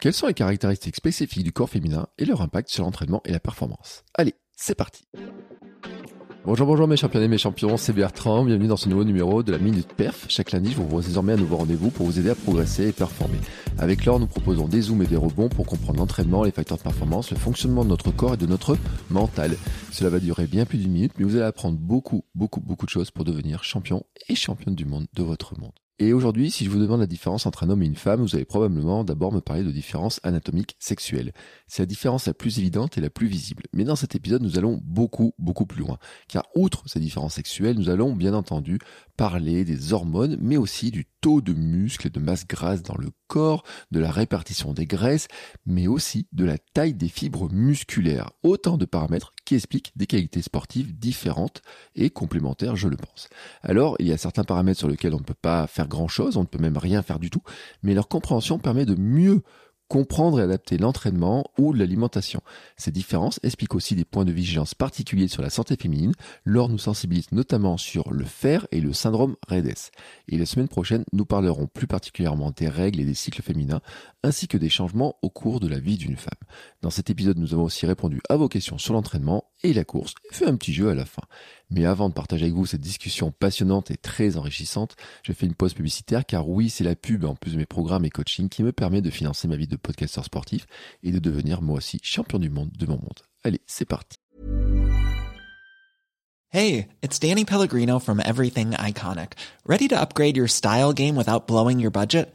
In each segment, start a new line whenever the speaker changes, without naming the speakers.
Quelles sont les caractéristiques spécifiques du corps féminin et leur impact sur l'entraînement et la performance? Allez, c'est parti Bonjour, bonjour mes champions et mes champions, c'est Bertrand, bienvenue dans ce nouveau numéro de la Minute Perf. Chaque lundi, je vous vois désormais un nouveau rendez-vous pour vous aider à progresser et performer. Avec l'or, nous proposons des zooms et des rebonds pour comprendre l'entraînement, les facteurs de performance, le fonctionnement de notre corps et de notre mental. Cela va durer bien plus d'une minute, mais vous allez apprendre beaucoup, beaucoup, beaucoup de choses pour devenir champion et championne du monde de votre monde. Et aujourd'hui, si je vous demande la différence entre un homme et une femme, vous allez probablement d'abord me parler de différence anatomique sexuelle. C'est la différence la plus évidente et la plus visible. Mais dans cet épisode, nous allons beaucoup, beaucoup plus loin. Car outre ces différences sexuelles, nous allons bien entendu parler des hormones, mais aussi du taux de muscles et de masse grasse dans le corps, de la répartition des graisses, mais aussi de la taille des fibres musculaires. Autant de paramètres qui expliquent des qualités sportives différentes et complémentaires, je le pense. Alors, il y a certains paramètres sur lesquels on ne peut pas faire grand chose, on ne peut même rien faire du tout, mais leur compréhension permet de mieux comprendre et adapter l'entraînement ou l'alimentation. Ces différences expliquent aussi des points de vigilance particuliers sur la santé féminine. L'or nous sensibilise notamment sur le fer et le syndrome REDES. Et la semaine prochaine, nous parlerons plus particulièrement des règles et des cycles féminins, ainsi que des changements au cours de la vie d'une femme. Dans cet épisode, nous avons aussi répondu à vos questions sur l'entraînement et la course, et fait un petit jeu à la fin. Mais avant de partager avec vous cette discussion passionnante et très enrichissante, je fais une pause publicitaire car oui, c'est la pub en plus de mes programmes et coaching qui me permet de financer ma vie de podcasteur sportif et de devenir moi aussi champion du monde de mon monde. Allez, c'est parti.
Hey, it's Danny Pellegrino from Everything Iconic. Ready to upgrade your style game without blowing your budget?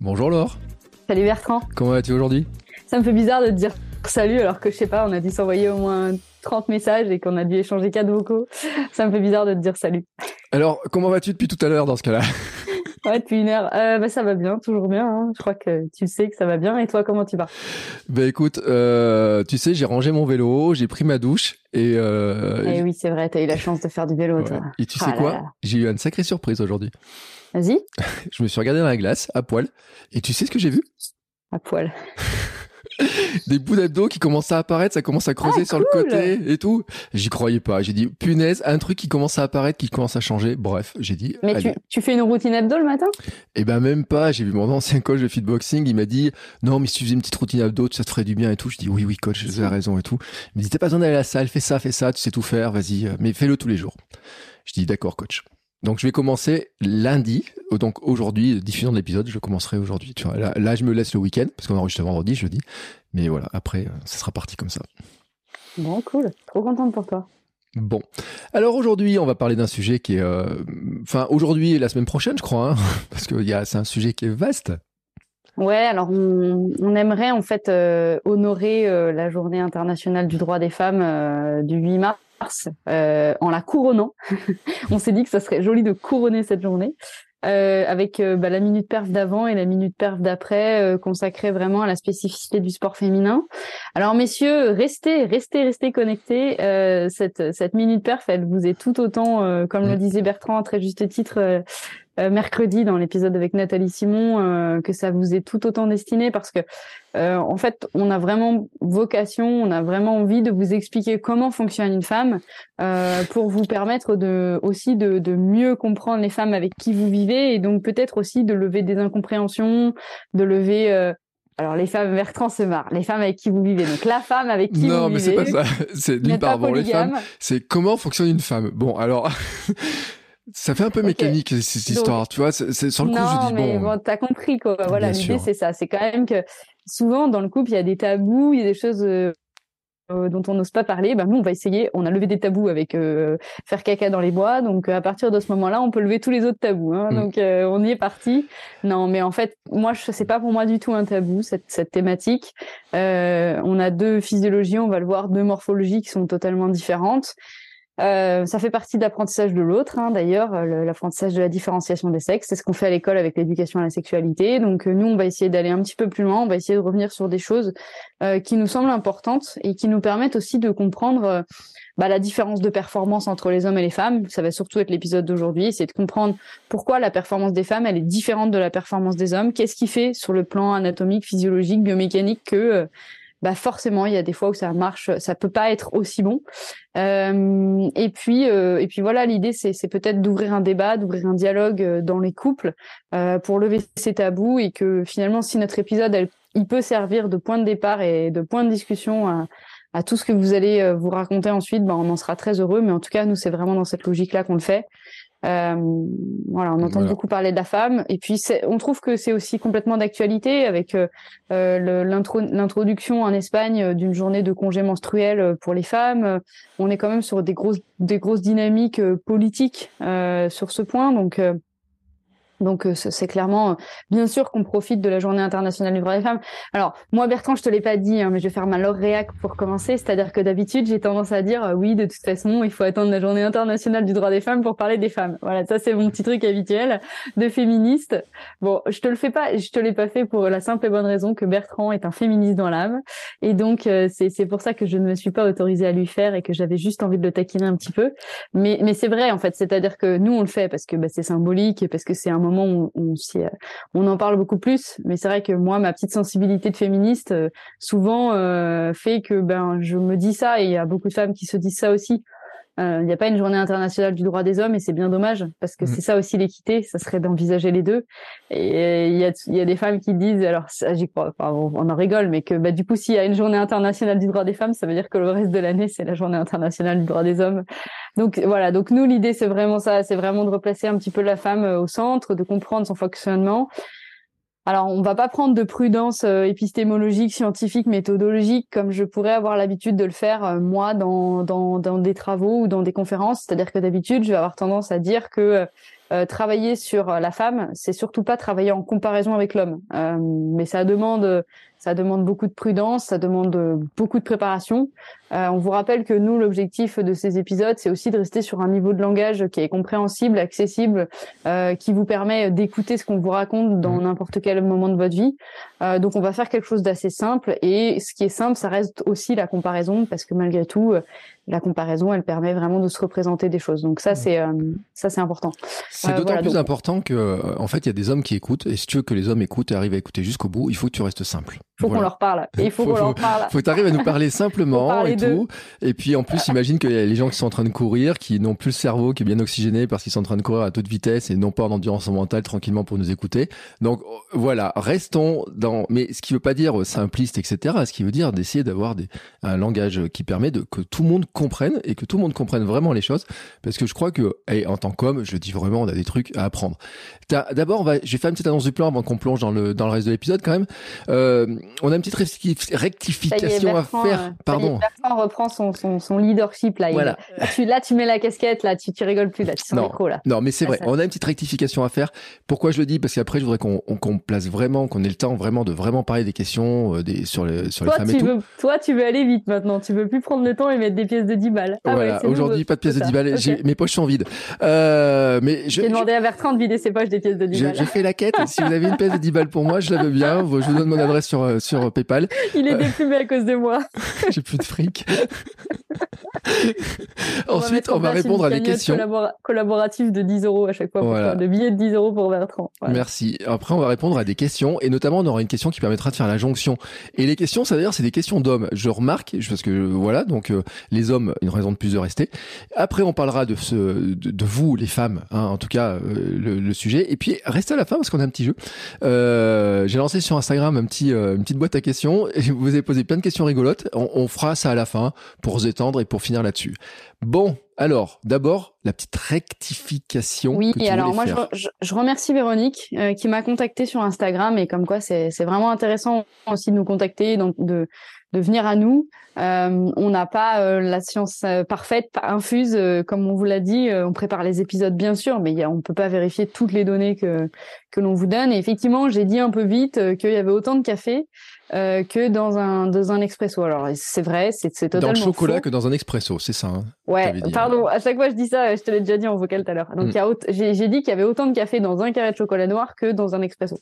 Bonjour Laure.
Salut Bertrand.
Comment vas-tu aujourd'hui?
Ça me fait bizarre de te dire salut alors que je sais pas, on a dû s'envoyer au moins 30 messages et qu'on a dû échanger quatre vocaux. Ça me fait bizarre de te dire salut.
Alors, comment vas-tu depuis tout à l'heure dans ce cas-là?
Ouais, depuis une heure. Euh, bah, ça va bien, toujours bien. Hein. Je crois que tu sais que ça va bien. Et toi, comment tu vas?
Bah écoute, euh, tu sais, j'ai rangé mon vélo, j'ai pris ma douche et... Euh,
eh oui, c'est vrai, t'as eu la chance de faire du vélo,
ouais.
toi.
Et tu
Ah
sais
là
quoi? J'ai eu une sacrée surprise aujourd'hui.
Vas-y,
Je me suis regardé dans la glace, à poil, et tu sais ce que j'ai vu?
À poil.
Des bouts d'abdos qui commencent à apparaître, ça commence à creuser
Ah,
sur le côté et tout. J'y croyais pas. J'ai dit, punaise, un truc qui commence à apparaître, qui commence à changer. Bref, j'ai dit,
Mais tu, tu fais une routine abdo le matin?
Eh ben même pas, j'ai vu mon ancien coach de fitboxing, il m'a dit non mais si tu faisais une petite routine abdos, ça te ferait du bien et tout. Je dis oui oui coach, vous avez raison et tout. Il me dit t'as pas besoin d'aller à la salle, fais ça, fais ça, tu sais tout faire, vas-y, mais fais-le tous les jours. Je dis d'accord coach. Donc je vais commencer lundi, donc aujourd'hui, diffusion de l'épisode, je commencerai aujourd'hui. Tu vois, là, là je me laisse le week-end parce qu'on enregistre vendredi, jeudi, mais voilà après euh, ça sera parti comme ça.
Bon, cool. Trop contente pour toi.
Bon, alors aujourd'hui, on va parler d'un sujet qui est, euh, enfin aujourd'hui et la semaine prochaine, je crois, hein, parce que il y a, c'est un sujet qui est vaste.
Ouais, alors on, on aimerait en fait euh, honorer euh, la journée internationale du droit des femmes du 8 mars euh, en la couronnant. on s'est dit que ça serait joli de couronner cette journée euh, avec euh, bah, la minute perf d'avant et la minute perf d'après euh, consacrée vraiment à la spécificité du sport féminin. Alors messieurs, restez, restez, restez connectés. Euh, cette, cette minute perf, elle vous est tout autant, euh, comme le disait Bertrand à très juste titre, mercredi dans l'épisode avec Nathalie Simon, euh, que ça vous est tout autant destiné parce que euh, en fait, on a vraiment vocation, on a vraiment envie de vous expliquer comment fonctionne une femme euh, pour vous permettre de aussi de, de mieux comprendre les femmes avec qui vous vivez et donc peut-être aussi de lever des incompréhensions, de lever euh, alors les femmes Bertrand se marre, les femmes avec qui vous vivez. Donc la femme avec qui
non
vous
mais c'est
vivez.
pas ça. C'est d'une part bon les femmes. c'est comment fonctionne une femme? Bon, alors, ça fait un peu mécanique cette
Donc-
histoire, tu vois. c'est- sur le coup,
non,
je dis
mais
bon.
bon, t'as compris quoi. Voilà, l'idée c'est ça. C'est quand même que souvent dans le couple il y a des tabous, il y a des choses euh, euh, dont on n'ose pas parler. Ben nous on va essayer. On a levé des tabous avec euh, faire caca dans les bois. Donc à partir de ce moment-là, on peut lever tous les autres tabous. Hein,
Mm.
Donc euh, on y est parti. Non, mais en fait, moi je c'est pas pour moi du tout un tabou cette cette thématique. On a deux physiologies, on va le voir, deux morphologies qui sont totalement différentes. Euh, ça fait partie de l'apprentissage de l'autre, hein, d'ailleurs, l'apprentissage de la différenciation des sexes. C'est ce qu'on fait à l'école avec l'éducation à la sexualité. Donc nous, on va essayer d'aller un petit peu plus loin. On va essayer de revenir sur des choses qui nous semblent importantes et qui nous permettent aussi de comprendre bah, la différence de performance entre les hommes et les femmes. Ça va surtout être l'épisode d'aujourd'hui, c'est de comprendre pourquoi la performance des femmes elle est différente de la performance des hommes. Qu'est-ce qui fait sur le plan anatomique, physiologique, biomécanique que euh, bah forcément il y a des fois où ça marche, ça peut pas être aussi bon. Euh, et puis euh, et puis voilà, l'idée c'est c'est peut-être d'ouvrir un débat, d'ouvrir un dialogue euh, dans les couples euh, pour lever ces tabous et que finalement si notre épisode il peut servir de point de départ et de point de discussion à, à tout ce que vous allez vous raconter ensuite, ben, on en sera très heureux. Mais en tout cas, nous, c'est vraiment dans cette logique-là qu'on le fait. Euh, voilà, on entend beaucoup parler de la femme, et puis on trouve que c'est aussi complètement d'actualité avec euh, euh l'introduction en Espagne euh, d'une journée de congé menstruel pour les femmes. On est quand même sur des grosses, des grosses dynamiques politiques sur ce point, donc donc euh, c'est clairement, euh, bien sûr qu'on profite de la Journée internationale du droit des femmes. Alors moi Bertrand, je te l'ai pas dit, hein, mais je vais faire ma lauréac pour commencer. C'est-à-dire que d'habitude j'ai tendance à dire euh, oui, de toute façon, il faut attendre la Journée internationale du droit des femmes pour parler des femmes. Voilà, ça c'est mon petit truc habituel de féministe. Bon, je te le fais pas, je te l'ai pas fait pour la simple et bonne raison que Bertrand est un féministe dans l'âme, et donc c'est c'est pour ça que je ne me suis pas autorisée à lui faire et que j'avais juste envie de le taquiner un petit peu. Mais mais c'est vrai en fait, c'est-à-dire que nous on le fait parce que bah, c'est symbolique et parce que c'est un moment on, euh, on, en parle beaucoup plus. Mais c'est vrai que moi, ma petite sensibilité de féministe, euh, souvent, euh, fait que ben je me dis ça et il y a beaucoup de femmes qui se disent ça aussi. Il n'y a pas une journée internationale du droit des hommes et c'est bien dommage parce que mmh. c'est ça aussi l'équité, ça serait d'envisager les deux. Et il y a, y a des femmes qui disent, alors j'y crois, on, en rigole, mais que bah, du coup s'il y a une journée internationale du droit des femmes, ça veut dire que le reste de l'année c'est la journée internationale du droit des hommes. Donc voilà, donc nous l'idée c'est vraiment ça, c'est vraiment de replacer un petit peu la femme euh, au centre, de comprendre son fonctionnement. Alors on va pas prendre de prudence euh, épistémologique, scientifique, méthodologique comme je pourrais avoir l'habitude de le faire euh, moi dans, dans, dans des travaux ou dans des conférences. C'est-à-dire que d'habitude je vais avoir tendance à dire que travailler sur la femme, c'est surtout pas travailler en comparaison avec l'homme, mais ça demande ça demande beaucoup de prudence, ça demande beaucoup de préparation. Euh, on vous rappelle que nous, l'objectif de ces épisodes, c'est aussi de rester sur un niveau de langage qui est compréhensible, accessible, euh, qui vous permet d'écouter ce qu'on vous raconte dans mmh. n'importe quel moment de votre vie. Euh, donc, on va faire quelque chose d'assez simple. Et ce qui est simple, ça reste aussi la comparaison, parce que malgré tout, la comparaison, elle permet vraiment de se représenter des choses. Donc ça, mmh. c'est ça, c'est important.
C'est d'autant plus important que, en fait, il y a des hommes qui écoutent. Et si tu veux que les hommes écoutent et arrivent à écouter jusqu'au bout, il faut que tu restes simple.
Il faut qu'on leur parle. il faut, qu'on leur parle.
Faut arrives à nous parler simplement et tout. Et puis en plus, imagine qu'il y a les gens qui sont en train de courir, qui n'ont plus le cerveau qui est bien oxygéné parce qu'ils sont en train de courir à toute vitesse et non pas en endurance mentale tranquillement pour nous écouter. Donc voilà, restons dans. Mais ce qui veut pas dire simpliste, etc. Ce qui veut dire d'essayer d'avoir des... un langage qui permet de que tout le monde comprenne et que tout le monde comprenne vraiment les choses. Parce que je crois que, en tant qu'homme, je dis vraiment, on a des trucs à apprendre. D'abord, on va, j'ai fait une petite annonce du plan avant qu'on plonge dans le dans le reste de l'épisode quand même. Euh, on a une petite rectification à faire. Euh, Pardon.
Bertrand reprend son, son, son leadership là. Voilà. là, tu, là, tu mets la casquette, là, tu, tu rigoles plus, là, tu sens
non,
là.
Non, mais c'est vrai. On a une petite rectification à faire. Pourquoi je le dis? Parce qu'après, je voudrais qu'on place vraiment, qu'on ait le temps vraiment de vraiment parler des questions euh, des, sur, les, sur
toi,
les femmes
tu
et
veux,
tout.
Toi, tu veux aller vite maintenant. Tu veux plus prendre le temps et mettre des pièces de 10 balles.
Ah voilà. Aujourd'hui, pas de pièces de 10 balles. Okay. Mes poches sont vides. Euh, mais.
J'ai demandé à Bertrand de vider ses poches des pièces de 10 balles.
J'ai fait la quête. si vous avez une pièce de 10 balles pour moi, je la veux bien. Je vous donne mon adresse sur, euh, sur PayPal.
Il est déplumé à cause de moi.
J'ai plus de fric. Ensuite, on va répondre à des questions.
collaborative de 10 euros à chaque fois. Voilà. de billets de 10 euros pour Bertrand.
Voilà. Merci. Après, on va répondre à des questions et notamment, on aura une question qui permettra de faire la jonction. Et les questions, ça d'ailleurs, c'est des questions d'hommes. Je remarque, parce que voilà, donc euh, les hommes, une raison de plus de rester. Après, on parlera de ce, de, de vous, les femmes, hein, en tout cas, euh, le, le, sujet. Et puis, restez à la fin parce qu'on a un petit jeu. Euh, J'ai lancé sur Instagram un petit, une petite boîte à questions. Et vous avez posé plein de questions rigolotes. On, on fera ça à la fin pour se détendre et pour finir là-dessus. Bon, alors, d'abord, la petite rectification.
Oui,
que tu
alors moi
faire.
je, je- remercie Véronique euh, qui m'a contacté sur Instagram et comme quoi c'est c'est vraiment intéressant aussi de nous contacter, donc de de venir à nous. Euh, on n'a pas euh, la science euh, parfaite, infuse, euh, comme on vous l'a dit. on prépare les épisodes bien sûr, mais on peut pas vérifier toutes les données que l'on vous donne. Et effectivement, j'ai dit un peu vite qu'il y avait autant de café euh, que dans un dans un expresso. Alors c'est vrai, c'est c'est
Dans
totalement
le chocolat
faux.
que dans un expresso, c'est ça. hein.
Ouais,
dit,
pardon, à chaque fois je dis ça, je te l'ai déjà dit en vocal tout à l'heure. Donc
Mm.
j'ai dit qu'il y avait autant de café dans un carré de chocolat noir que dans un expresso.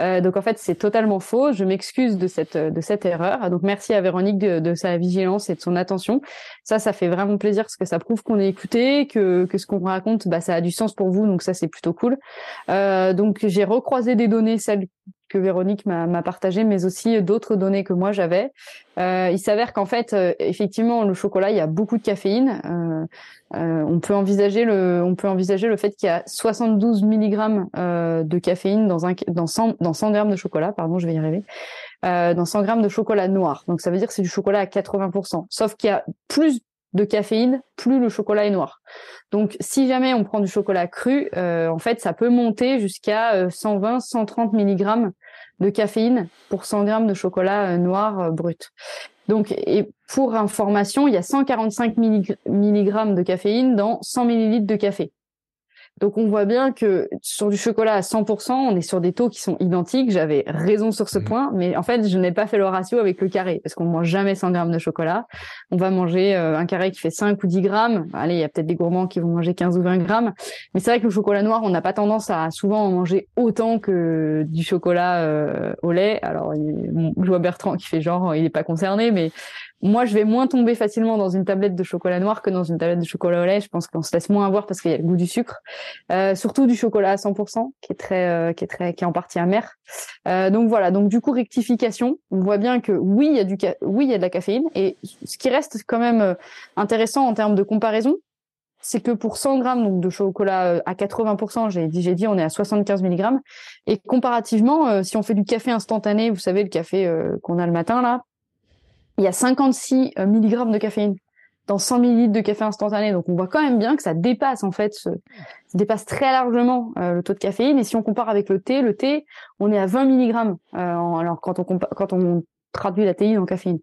Euh, donc en fait c'est totalement faux. Je m'excuse de cette de cette erreur. Donc merci à Véronique de, de sa vigilance et de son attention. Ça, ça fait vraiment plaisir parce que ça prouve qu'on est écouté, que que ce qu'on raconte, bah ça a du sens pour vous. Donc ça c'est plutôt cool. Euh, donc j'ai recroisé des données, celles que Véronique m'a partagées, mais aussi d'autres données que moi j'avais. Euh, il s'avère qu'en fait, euh, effectivement, le chocolat, il y a beaucoup de caféine. Euh, euh, on peut envisager le, on peut envisager le fait qu'il y a 72 mg de caféine dans un, dans 100, dans 100 grammes de chocolat. Pardon, je vais y arriver. Dans 100 grammes de chocolat noir. Donc ça veut dire que c'est du chocolat à 80%. Sauf qu'il y a plus de caféine, plus le chocolat est noir. Donc si jamais on prend du chocolat cru, euh, en fait, ça peut monter jusqu'à euh, 120, 130 mg de caféine pour 100 grammes de chocolat euh, noir euh, brut. Donc, et pour information, il y a 145 millig- milligrammes de caféine dans 100 millilitres de café. Donc, on voit bien que sur du chocolat à 100%, on est sur des taux qui sont identiques. J'avais raison sur ce
Mhm.
point, mais en fait, je n'ai pas fait le ratio avec le carré parce qu'on mange jamais 100 grammes de chocolat. On va manger euh, un carré qui fait 5 ou 10 grammes. Allez, il y a peut-être des gourmands qui vont manger 15 ou 20 grammes. Mais c'est vrai que le chocolat noir, on n'a pas tendance à souvent en manger autant que du chocolat euh, au lait. Alors, il- bon, je vois Bertrand qui fait genre, il n'est pas concerné, mais moi, je vais moins tomber facilement dans une tablette de chocolat noir que dans une tablette de chocolat au lait. Je pense qu'on se laisse moins avoir parce qu'il y a le goût du sucre, Euh, surtout du chocolat à 100%, qui est très, euh, qui est très, qui est en partie amer. Euh, donc voilà. Donc du coup, rectification. On voit bien que oui, il y a du, oui, il y a de la caféine. Et ce qui reste quand même euh, intéressant en termes de comparaison, c'est que pour 100 grammes de chocolat euh, à 80%, j'ai dit, j'ai dit, on est à 75 mg. Et comparativement, euh, si on fait du café instantané, vous savez, le café qu'on a le matin là, il y a 56 euh, mg de caféine dans 100 ml de café instantané. Donc on voit quand même bien que ça dépasse en fait, ça dépasse très largement euh, le taux de caféine. Et si on compare avec le thé, le thé, on est à 20 mg. Euh, alors quand on quand on traduit la théine en caféine.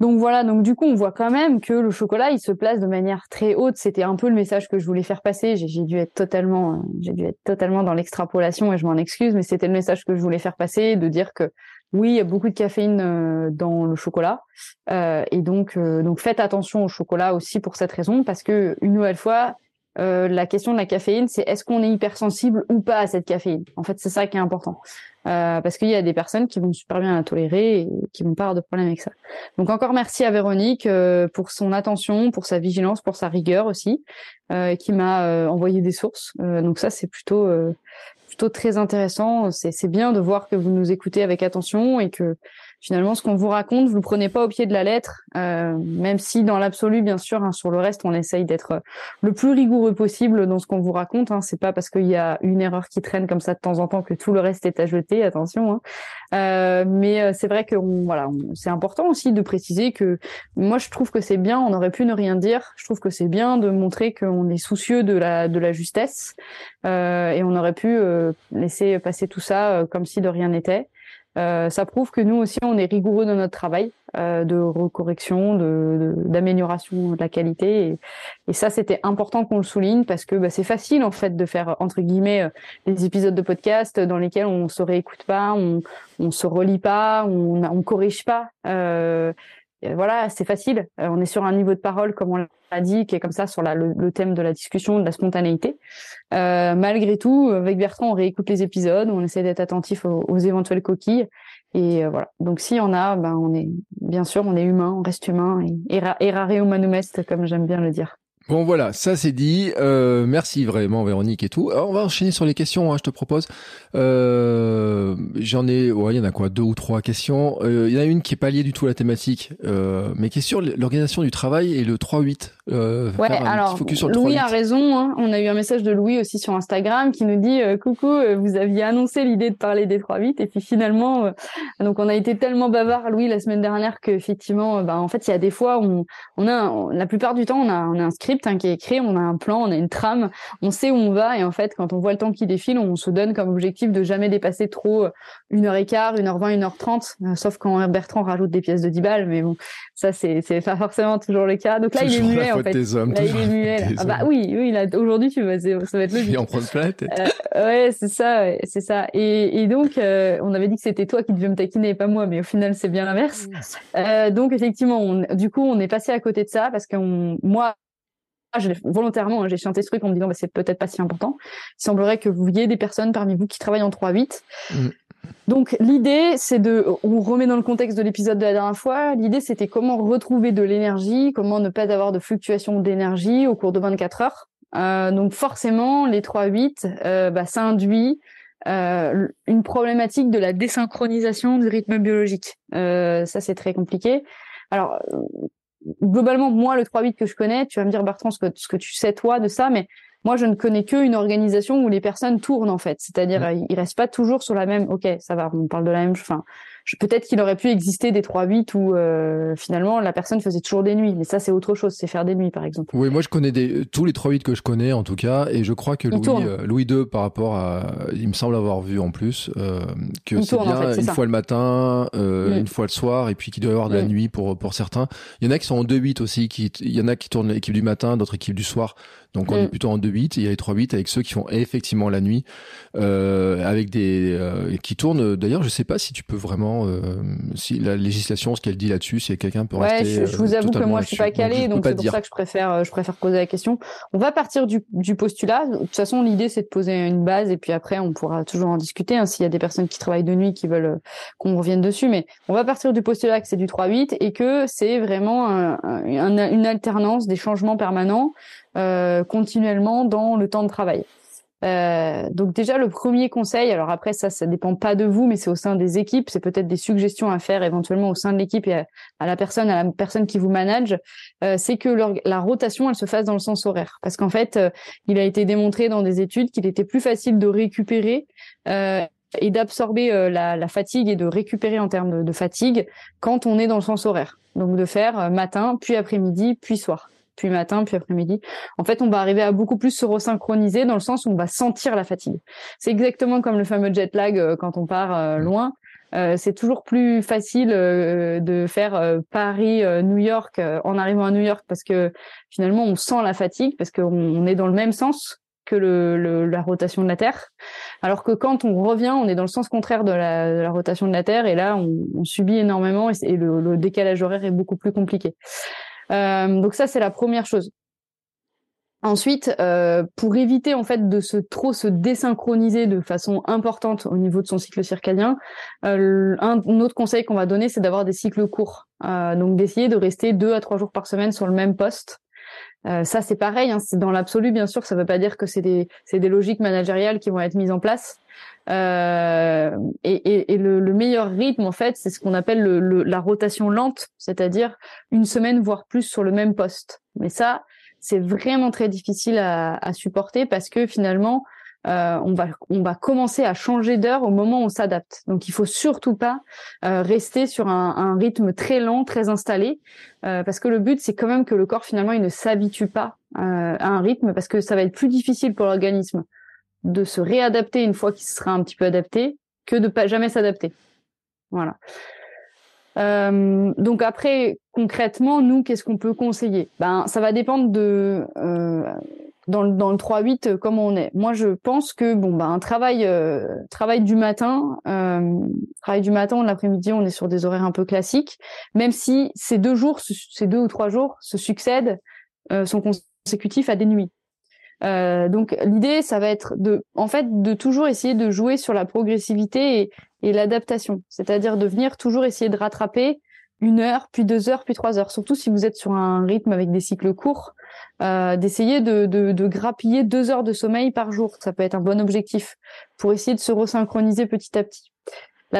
Donc voilà, donc du coup, on voit quand même que le chocolat, il se place de manière très haute. C'était un peu le message que je voulais faire passer. J'ai dû être totalement, j'ai dû être totalement dans l'extrapolation et je m'en excuse, mais c'était le message que je voulais faire passer, de dire que oui, il y a beaucoup de caféine euh, dans le chocolat, Euh, et donc euh, donc faites attention au chocolat aussi pour cette raison, parce que une nouvelle fois, euh, la question de la caféine, c'est est-ce qu'on est hypersensible ou pas à cette caféine? En fait, c'est ça qui est important. Euh, parce qu'il y a des personnes qui vont super bien la tolérer et qui vont pas avoir de problème avec ça. Donc encore merci à Véronique euh, pour son attention, pour sa vigilance, pour sa rigueur aussi, euh, qui m'a euh, envoyé des sources. Euh, donc ça c'est plutôt plutôt très intéressant. C'est bien de voir que vous nous écoutez avec attention et que finalement ce qu'on vous raconte, vous le prenez pas au pied de la lettre, euh, même si dans l'absolu bien sûr hein, sur le reste on essaye d'être le plus rigoureux possible dans ce qu'on vous raconte. Hein. C'est pas parce qu'il y a une erreur qui traîne comme ça de temps en temps que tout le reste est à jeter. Attention. Hein. Euh, mais euh, c'est vrai que voilà, c'est important aussi de préciser que moi je trouve que c'est bien. On aurait pu ne rien dire. Je trouve que c'est bien de montrer qu'on est soucieux de la de la justesse euh, et on aurait pu euh, laisser passer tout ça euh, comme si de rien n'était. Euh, ça prouve que nous aussi on est rigoureux dans notre travail euh, de recorrection, de de- d'amélioration de, la qualité. Et, ça, c'était important qu'on le souligne parce que bah, c'est facile en fait de faire entre guillemets euh, des épisodes de podcast dans lesquels on se réécoute pas, on on se relit pas, on on corrige pas. Et voilà, c'est facile. Euh, on est sur un niveau de parole, comme on l'a dit, qui est comme ça sur le, thème de la discussion, de la spontanéité. Euh, malgré tout, avec Bertrand, on réécoute les épisodes, on essaie d'être attentif aux, éventuelles coquilles. Et euh, voilà. Donc s'il y en a, ben on est bien sûr, on est humain, on reste humain et era- errare humanum est, comme j'aime bien le dire.
Bon voilà, ça c'est dit. Euh, merci vraiment Véronique et tout. Alors, on va enchaîner sur les questions, hein, je te propose. Euh, j'en ai, ouais, il y en a quoi, deux ou trois questions. Il y en a une qui est pas liée du tout à la thématique, mais qui est sur l'organisation du travail et le 3-8.
ouais, alors Louis a raison. Hein. On a eu un message de Louis aussi sur Instagram qui nous dit coucou, vous aviez annoncé l'idée de parler des 3-8 et puis finalement, donc on a été tellement bavard Louis la semaine dernière que effectivement, bah en fait il y a des fois on, on a la plupart du temps on a on a un script hein, qui est écrit, on a un plan, on a une trame, on sait où on va et en fait quand on voit le temps qui défile, on se donne comme objectif de jamais dépasser trop euh, une heure et quart, une heure vingt, une heure trente, euh, sauf quand Bertrand rajoute des pièces de 10 balles, mais bon, ça c'est pas forcément toujours le cas. Donc là il est muet en fait.
Hommes,
là il est muet. Ah bah oui, oui, là aujourd'hui tu vas ça va être logique.
en prendre plein la tête.
Euh, ouais, c'est ça, c'est ça. Et, et donc on avait dit que c'était toi qui devais me taquiner et pas moi, mais au final c'est bien l'inverse. Euh, donc effectivement, on, du coup on est passé à côté de ça parce que moi volontairement, hein, j'ai chanté ce truc en me disant, bah, c'est peut-être pas si important. Il semblerait que vous ayez des personnes parmi vous qui travaillent en 3-8. Mm. Donc l'idée, c'est de, on remet dans le contexte de l'épisode de la dernière fois, l'idée c'était comment retrouver de l'énergie, comment ne pas avoir de fluctuation d'énergie au cours de 24 heures. Euh, donc forcément, les 3-8, euh, bah, ça induit euh, une problématique de la désynchronisation du rythme biologique. Ça c'est très compliqué. Alors globalement, moi, le 3-8 que je connais, tu vas me dire, Bertrand, ce que, ce que tu sais, toi, de ça, mais moi, je ne connais qu'une organisation où les personnes tournent, en fait. C'est-à-dire, mmh. ils restent pas toujours sur la même, ok, ça va, on parle de la même, enfin, peut-être qu'il aurait pu exister des 3-8 où euh, finalement la personne faisait toujours des nuits, mais ça c'est autre chose, c'est faire des nuits par exemple.
Oui, moi je connais des, tous les 3-8 que je connais en tout cas, et je crois que Louis, euh, Louis II par rapport à, il me semble avoir vu en plus euh, que c'est bien une fois le matin, mm. une fois le soir, et puis qu'il doit y avoir de la mm. nuit pour pour certains. Il y en a qui sont en 2-8 aussi, qui, il y en a qui tournent l'équipe du matin, d'autres équipes du soir. Donc on est mm. plutôt en 2-8, il y a les 3-8 avec ceux qui font effectivement la nuit, avec des qui tournent. D'ailleurs, je sais pas si tu peux vraiment si la législation, ce qu'elle dit là-dessus, si quelqu'un peut rester.
Je, je vous euh, avoue que moi, je suis pas calé, donc c'est pour ça que je préfère, euh, je préfère poser la question. On va partir du, du postulat. De toute façon, l'idée, c'est de poser une base, et puis après, on pourra toujours en discuter. Hein, S'il y a des personnes qui travaillent de nuit, qui veulent euh, qu'on revienne dessus, mais on va partir du postulat que c'est du 3-8 et que c'est vraiment un, une alternance, des changements permanents euh, continuellement dans le temps de travail. Euh, donc déjà le premier conseil, alors après ça, ça dépend pas de vous, mais c'est au sein des équipes, c'est peut-être des suggestions à faire éventuellement au sein de l'équipe et à, la personne, à la personne qui vous manage, euh, c'est que la rotation, elle se fasse dans le sens horaire, parce qu'en fait, euh, il a été démontré dans des études qu'il était plus facile de récupérer et d'absorber la, fatigue et de récupérer en termes de, de, fatigue quand on est dans le sens horaire. Donc de faire matin, puis après-midi, puis soir puis matin, puis après-midi. En fait, on va arriver à beaucoup plus se resynchroniser dans le sens où on va sentir la fatigue. C'est exactement comme le fameux jet lag euh, quand on part euh, loin. Euh, c'est toujours plus facile de faire Paris-New York en arrivant à New York parce que finalement on sent la fatigue parce qu'on est dans le même sens que le, la rotation de la Terre. Alors que quand on revient, on est dans le sens contraire de la, rotation de la Terre et là on, subit énormément et, le, le, décalage horaire est beaucoup plus compliqué. Euh, donc ça, c'est la première chose. Ensuite, euh, pour éviter en fait de se trop se désynchroniser de façon importante au niveau de son cycle circadien, euh, un, autre conseil qu'on va donner, c'est d'avoir des cycles courts. Euh, donc d'essayer de rester deux à trois jours par semaine sur le même poste. Ça, c'est pareil. Hein, c'est dans l'absolu, bien sûr. Ça ne veut pas dire que c'est des c'est des logiques managériales qui vont être mises en place. Euh, et, et, et le, le, meilleur rythme, en fait, c'est ce qu'on appelle le, la rotation lente, c'est-à-dire une semaine voire plus sur le même poste. Mais ça, c'est vraiment très difficile à, à, supporter parce que finalement, euh, on va on va commencer à changer d'heure au moment où on s'adapte. Donc il faut surtout pas euh, rester sur un, un, rythme très lent, très installé, euh, parce que le but c'est quand même que le corps finalement il ne s'habitue pas euh, à un rythme parce que ça va être plus difficile pour l'organisme de se réadapter une fois qu'il sera un petit peu adapté que de pas jamais s'adapter. Voilà. Euh, donc après, concrètement, nous, qu'est-ce qu'on peut conseiller? Ben, ça va dépendre de euh, dans le, dans le 3-8 euh, comment on est. Moi, je pense que bon, ben, un travail travail du matin, travail du matin, l'après-midi, on est sur des horaires un peu classiques, même si ces deux jours, ces deux ou trois jours se succèdent, sont consécutifs à des nuits. Euh, donc l'idée, ça va être de, en fait, de toujours essayer de jouer sur la progressivité et, l'adaptation, c'est-à-dire de venir toujours essayer de rattraper une heure, puis deux heures, puis trois heures. Surtout si vous êtes sur un rythme avec des cycles courts, euh, d'essayer de, de, de, grappiller deux heures de sommeil par jour. Ça peut être un bon objectif pour essayer de se resynchroniser petit à petit.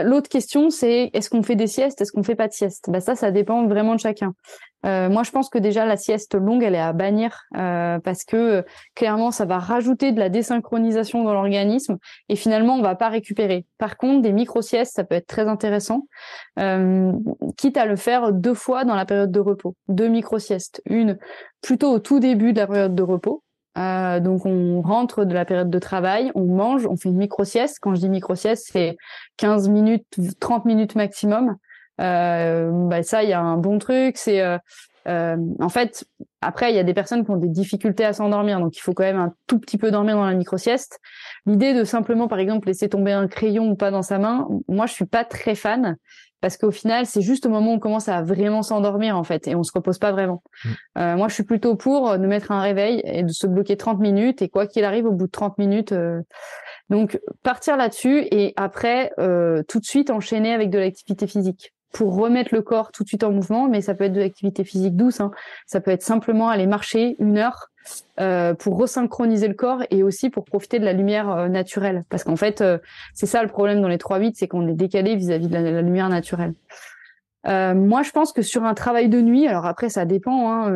L'autre question, c'est est-ce qu'on fait des siestes, est-ce qu'on fait pas de sieste bah Ça, ça dépend vraiment de chacun. Euh, moi, je pense que déjà la sieste longue, elle est à bannir euh, parce que clairement, ça va rajouter de la désynchronisation dans l'organisme et finalement, on va pas récupérer. Par contre, des micro-siestes, ça peut être très intéressant, euh, quitte à le faire deux fois dans la période de repos. Deux micro-siestes. Une plutôt au tout début de la période de repos, euh, donc on rentre de la période de travail, on mange, on fait une micro-sieste. Quand je dis micro-sieste, c'est 15 minutes, 30 minutes maximum. Euh, bah ça, il y a un bon truc. C'est euh, euh, en fait, après, il y a des personnes qui ont des difficultés à s'endormir, donc il faut quand même un tout petit peu dormir dans la micro-sieste. L'idée de simplement, par exemple, laisser tomber un crayon ou pas dans sa main, moi, je suis pas très fan parce qu'au final, c'est juste au moment où on commence à vraiment s'endormir en fait, et on se repose pas vraiment. Mmh. Euh, moi, je suis plutôt pour de mettre un réveil et de se bloquer 30 minutes, et quoi qu'il arrive, au bout de 30 minutes, euh... donc partir là-dessus et après euh, tout de suite enchaîner avec de l'activité physique pour remettre le corps tout de suite en mouvement, mais ça peut être de l'activité physique douce. Hein. Ça peut être simplement aller marcher une heure euh, pour resynchroniser le corps et aussi pour profiter de la lumière euh, naturelle. Parce qu'en fait, euh, c'est ça le problème dans les 3-8, c'est qu'on est décalé vis-à-vis de la, lumière naturelle. Moi, je pense que sur un travail de nuit, alors après, ça dépend hein,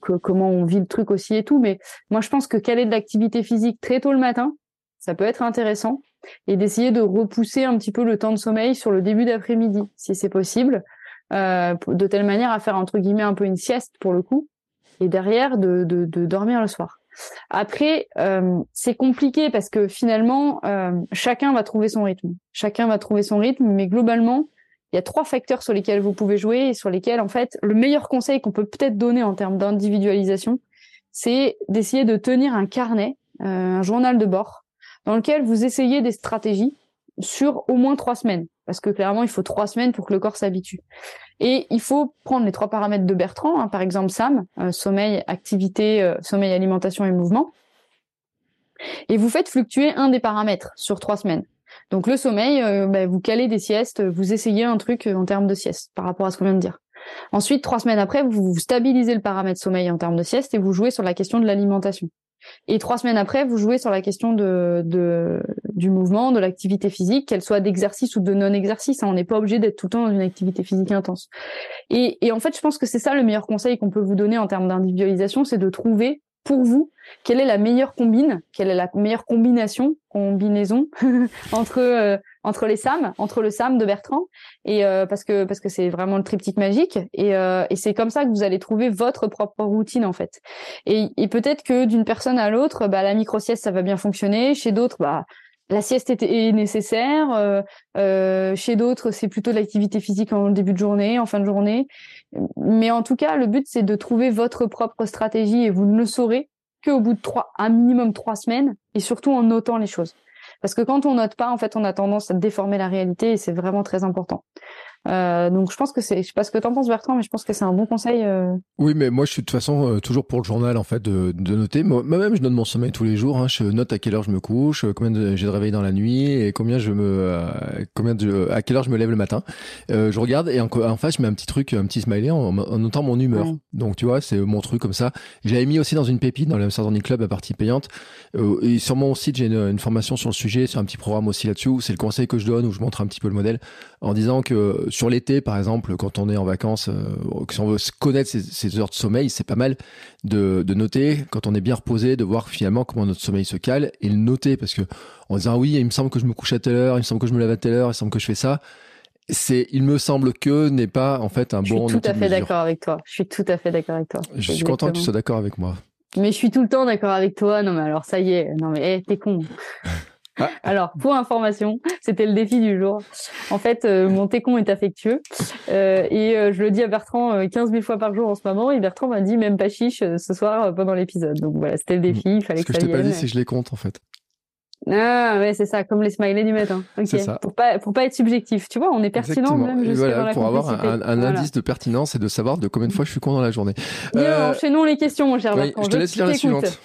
comment on vit le truc aussi et tout, mais moi, je pense que caler de l'activité physique très tôt le matin, ça peut être intéressant et d'essayer de repousser un petit peu le temps de sommeil sur le début d'après-midi, si c'est possible, de telle manière à faire entre guillemets un peu une sieste pour le coup, et derrière de, de, dormir le soir. Après, euh, c'est compliqué parce que finalement, euh, chacun va trouver son rythme. Chacun va trouver son rythme, mais globalement, il y a trois facteurs sur lesquels vous pouvez jouer et sur lesquels, en fait, le meilleur conseil qu'on peut peut-être donner en termes d'individualisation, c'est d'essayer de tenir un carnet, euh, un journal de bord, dans lequel vous essayez des stratégies sur au moins trois semaines, parce que clairement, il faut trois semaines pour que le corps s'habitue. Et il faut prendre les trois paramètres de Bertrand, hein, par exemple SAM, euh, sommeil, activité, euh, sommeil, alimentation et mouvement, et vous faites fluctuer un des paramètres sur trois semaines. Donc le sommeil, euh, bah, vous calez des siestes, vous essayez un truc en termes de sieste par rapport à ce qu'on vient de dire. Ensuite, trois semaines après, vous stabilisez le paramètre sommeil en termes de sieste et vous jouez sur la question de l'alimentation. Et trois semaines après, vous jouez sur la question de, de du mouvement, de l'activité physique, qu'elle soit d'exercice ou de non-exercice. Hein. On n'est pas obligé d'être tout le temps dans une activité physique intense. Et, et en fait, je pense que c'est ça le meilleur conseil qu'on peut vous donner en termes d'individualisation, c'est de trouver pour vous quelle est la meilleure combine, quelle est la meilleure combination, combinaison entre euh, entre les SAM, entre le SAM de Bertrand et euh, parce que parce que c'est vraiment le triptyque magique et, euh, et c'est comme ça que vous allez trouver votre propre routine en fait. Et, et peut-être que d'une personne à l'autre, bah la micro sieste ça va bien fonctionner, chez d'autres bah la sieste est, nécessaire. chez d'autres, c'est plutôt de l'activité physique en début de journée, en fin de journée. Mais en tout cas, le but, c'est de trouver votre propre stratégie et vous ne le saurez qu'au bout de trois, un minimum trois semaines et surtout en notant les choses. Parce que quand on note pas, en fait, on a tendance à déformer la réalité et c'est vraiment très important. Euh, donc je pense que c'est, je sais pas ce que t'en penses Bertrand, mais je pense que c'est un bon conseil. Euh...
Oui, mais moi je suis de toute façon euh, toujours pour le journal en fait de, de noter. Moi-même je note mon sommeil tous les jours. Hein. Je note à quelle heure je me couche, combien j'ai de réveil dans la nuit et combien je me, combien de, à quelle heure je me lève le matin. je regarde et en, en, face je mets un petit truc, un petit smiley en, en notant mon humeur. Donc tu vois, c'est mon truc comme ça. J'avais mis aussi dans une pépite dans l'Amsterdam Club à partie payante. et sur mon site j'ai une, une, formation sur le sujet, sur un petit programme aussi là-dessus. C'est le conseil que je donne où je montre un petit peu le modèle en disant que sur l'été, par exemple, quand on est en vacances, euh, si on veut connaître ses, heures de sommeil, c'est pas mal de, de, noter quand on est bien reposé, de voir finalement comment notre sommeil se cale et le noter parce que en disant oui, il me semble que je me couche à telle heure, il me semble que je me lève à telle heure, il me semble que je fais ça. C'est, il me semble que n'est pas en fait un bon.
Je suis tout à fait d'accord avec toi. Je suis tout à fait d'accord avec toi.
Je suis content que tu sois d'accord avec moi.
Mais je suis tout le temps d'accord avec toi. Non mais alors ça y est. Non mais hey, t'es con. Alors, pour information, c'était le défi du jour. En fait, euh, mon técon est affectueux euh, et euh, je le dis à Bertrand 15 000 fois par jour en ce moment et Bertrand m'a dit même pas chiche ce soir pendant l'épisode. Donc voilà, c'était le défi, il fallait
Ce
que,
que
je
t'ai pas dit, que je les compte en fait.
Ah ouais, c'est ça, comme les smileys du matin. Ok. Ça. Pour pas pour pas être subjectif, tu vois, on est pertinent même
et
voilà, dans la
pour avoir un, un indice de pertinence et de savoir de combien de fois je suis con dans la journée.
Bien, enchaînons les questions, mon cher Bertrand.
Je te laisse lire la suivante.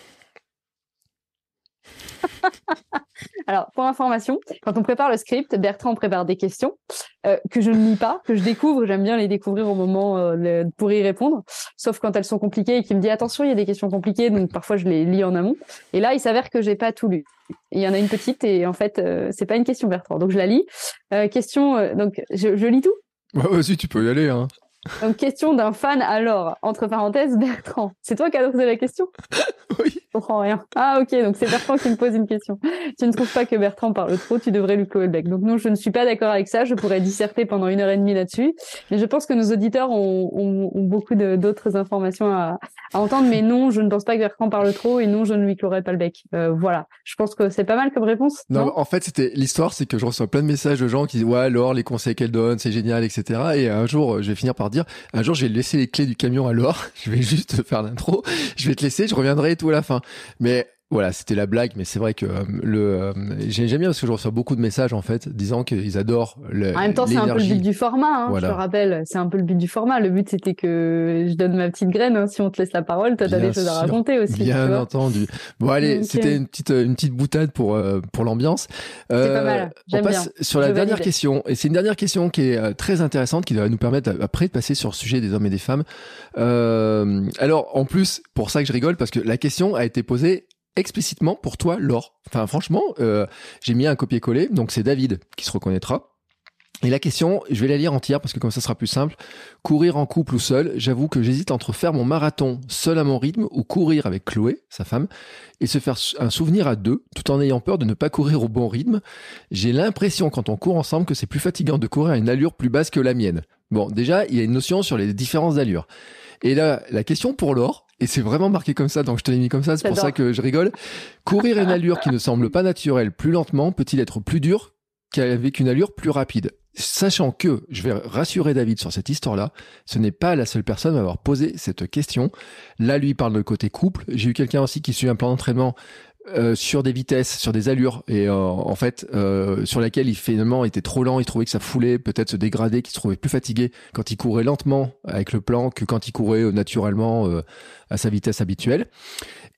Alors, pour information, quand on prépare le script, Bertrand prépare des questions euh, que je ne lis pas, que je découvre. J'aime bien les découvrir au moment euh, pour y répondre, sauf quand elles sont compliquées et qu'il me dit attention, il y a des questions compliquées, donc parfois je les lis en amont. Et là, il s'avère que j'ai pas tout lu. Il y en a une petite et en fait, euh, c'est pas une question Bertrand, donc je la lis. Euh, question, donc je, lis tout?
Ouais, vas-y, tu peux y aller. Hein.
Donc, question d'un fan alors, entre parenthèses, Bertrand. C'est toi qui as posé la question?
Oui.
Je comprends rien. Ah, ok, donc c'est Bertrand qui me pose une question. Tu ne trouves pas que Bertrand parle trop, tu devrais lui clouer le bec. Donc non, je ne suis pas d'accord avec ça. Je pourrais disserter pendant une heure et demie là-dessus. Mais je pense que nos auditeurs ont, ont, ont beaucoup d'autres informations à, à, entendre. Mais non, je ne pense pas que Bertrand parle trop et non, je ne lui clouerai pas le bec. Euh, voilà. Je pense que c'est pas mal comme réponse.
Non, non? en fait, c'était l'histoire, c'est que je reçois plein de messages de gens qui disent ouais, alors les conseils qu'elle donne, c'est génial, etc. Et un jour, je vais finir par dire, un jour, je vais laisser les clés du camion à Laure. Je vais juste faire l'intro. Je vais te laisser, je reviendrai tout à la fin. Mais voilà, c'était la blague, mais c'est vrai que euh, le euh, j'aime bien parce que je reçois beaucoup de messages en fait disant qu'ils adorent le.
En même temps, c'est un peu le but du format. Hein, voilà. Je te rappelle, c'est un peu le but du format. Le but c'était que je donne ma petite graine. Hein. Si on te laisse la parole, toi t'as des choses à raconter aussi.
Bien entendu. Bon allez, c'était une petite une petite boutade pour euh, pour l'ambiance.
Euh, pas mal.
On passe
bien.
sur la
je
dernière
valide.
question et c'est une dernière question qui est très intéressante qui va nous permettre après de passer sur le sujet des hommes et des femmes. Euh, alors en plus pour ça que je rigole parce que la question a été posée explicitement pour toi, Laure. Enfin, franchement, euh, j'ai mis un copier-coller, donc c'est David qui se reconnaîtra. Et la question, je vais la lire entière parce que comme ça sera plus simple. Courir en couple ou seul, j'avoue que j'hésite entre faire mon marathon seul à mon rythme ou courir avec Chloé, sa femme, et se faire un souvenir à deux, tout en ayant peur de ne pas courir au bon rythme. J'ai l'impression quand on court ensemble que c'est plus fatigant de courir à une allure plus basse que la mienne. Bon, déjà, il y a une notion sur les différences d'allure. Et là, la question pour Laure, et c'est vraiment marqué comme ça, donc je te l'ai mis comme ça, c'est pour ça que je rigole. Courir une allure qui ne semble pas naturelle plus lentement peut-il être plus dur qu'avec une allure plus rapide? Sachant que, je vais rassurer David sur cette histoire-là, ce n'est pas la seule personne à m'avoir posé cette question. Là, lui parle de côté couple. J'ai eu quelqu'un aussi qui suit un plan d'entraînement euh, sur des vitesses, sur des allures, et euh, en fait, euh, sur laquelle il finalement était trop lent, il trouvait que ça foulait, peut-être se dégrader, qu'il se trouvait plus fatigué quand il courait lentement avec le plan que quand il courait naturellement à sa vitesse habituelle.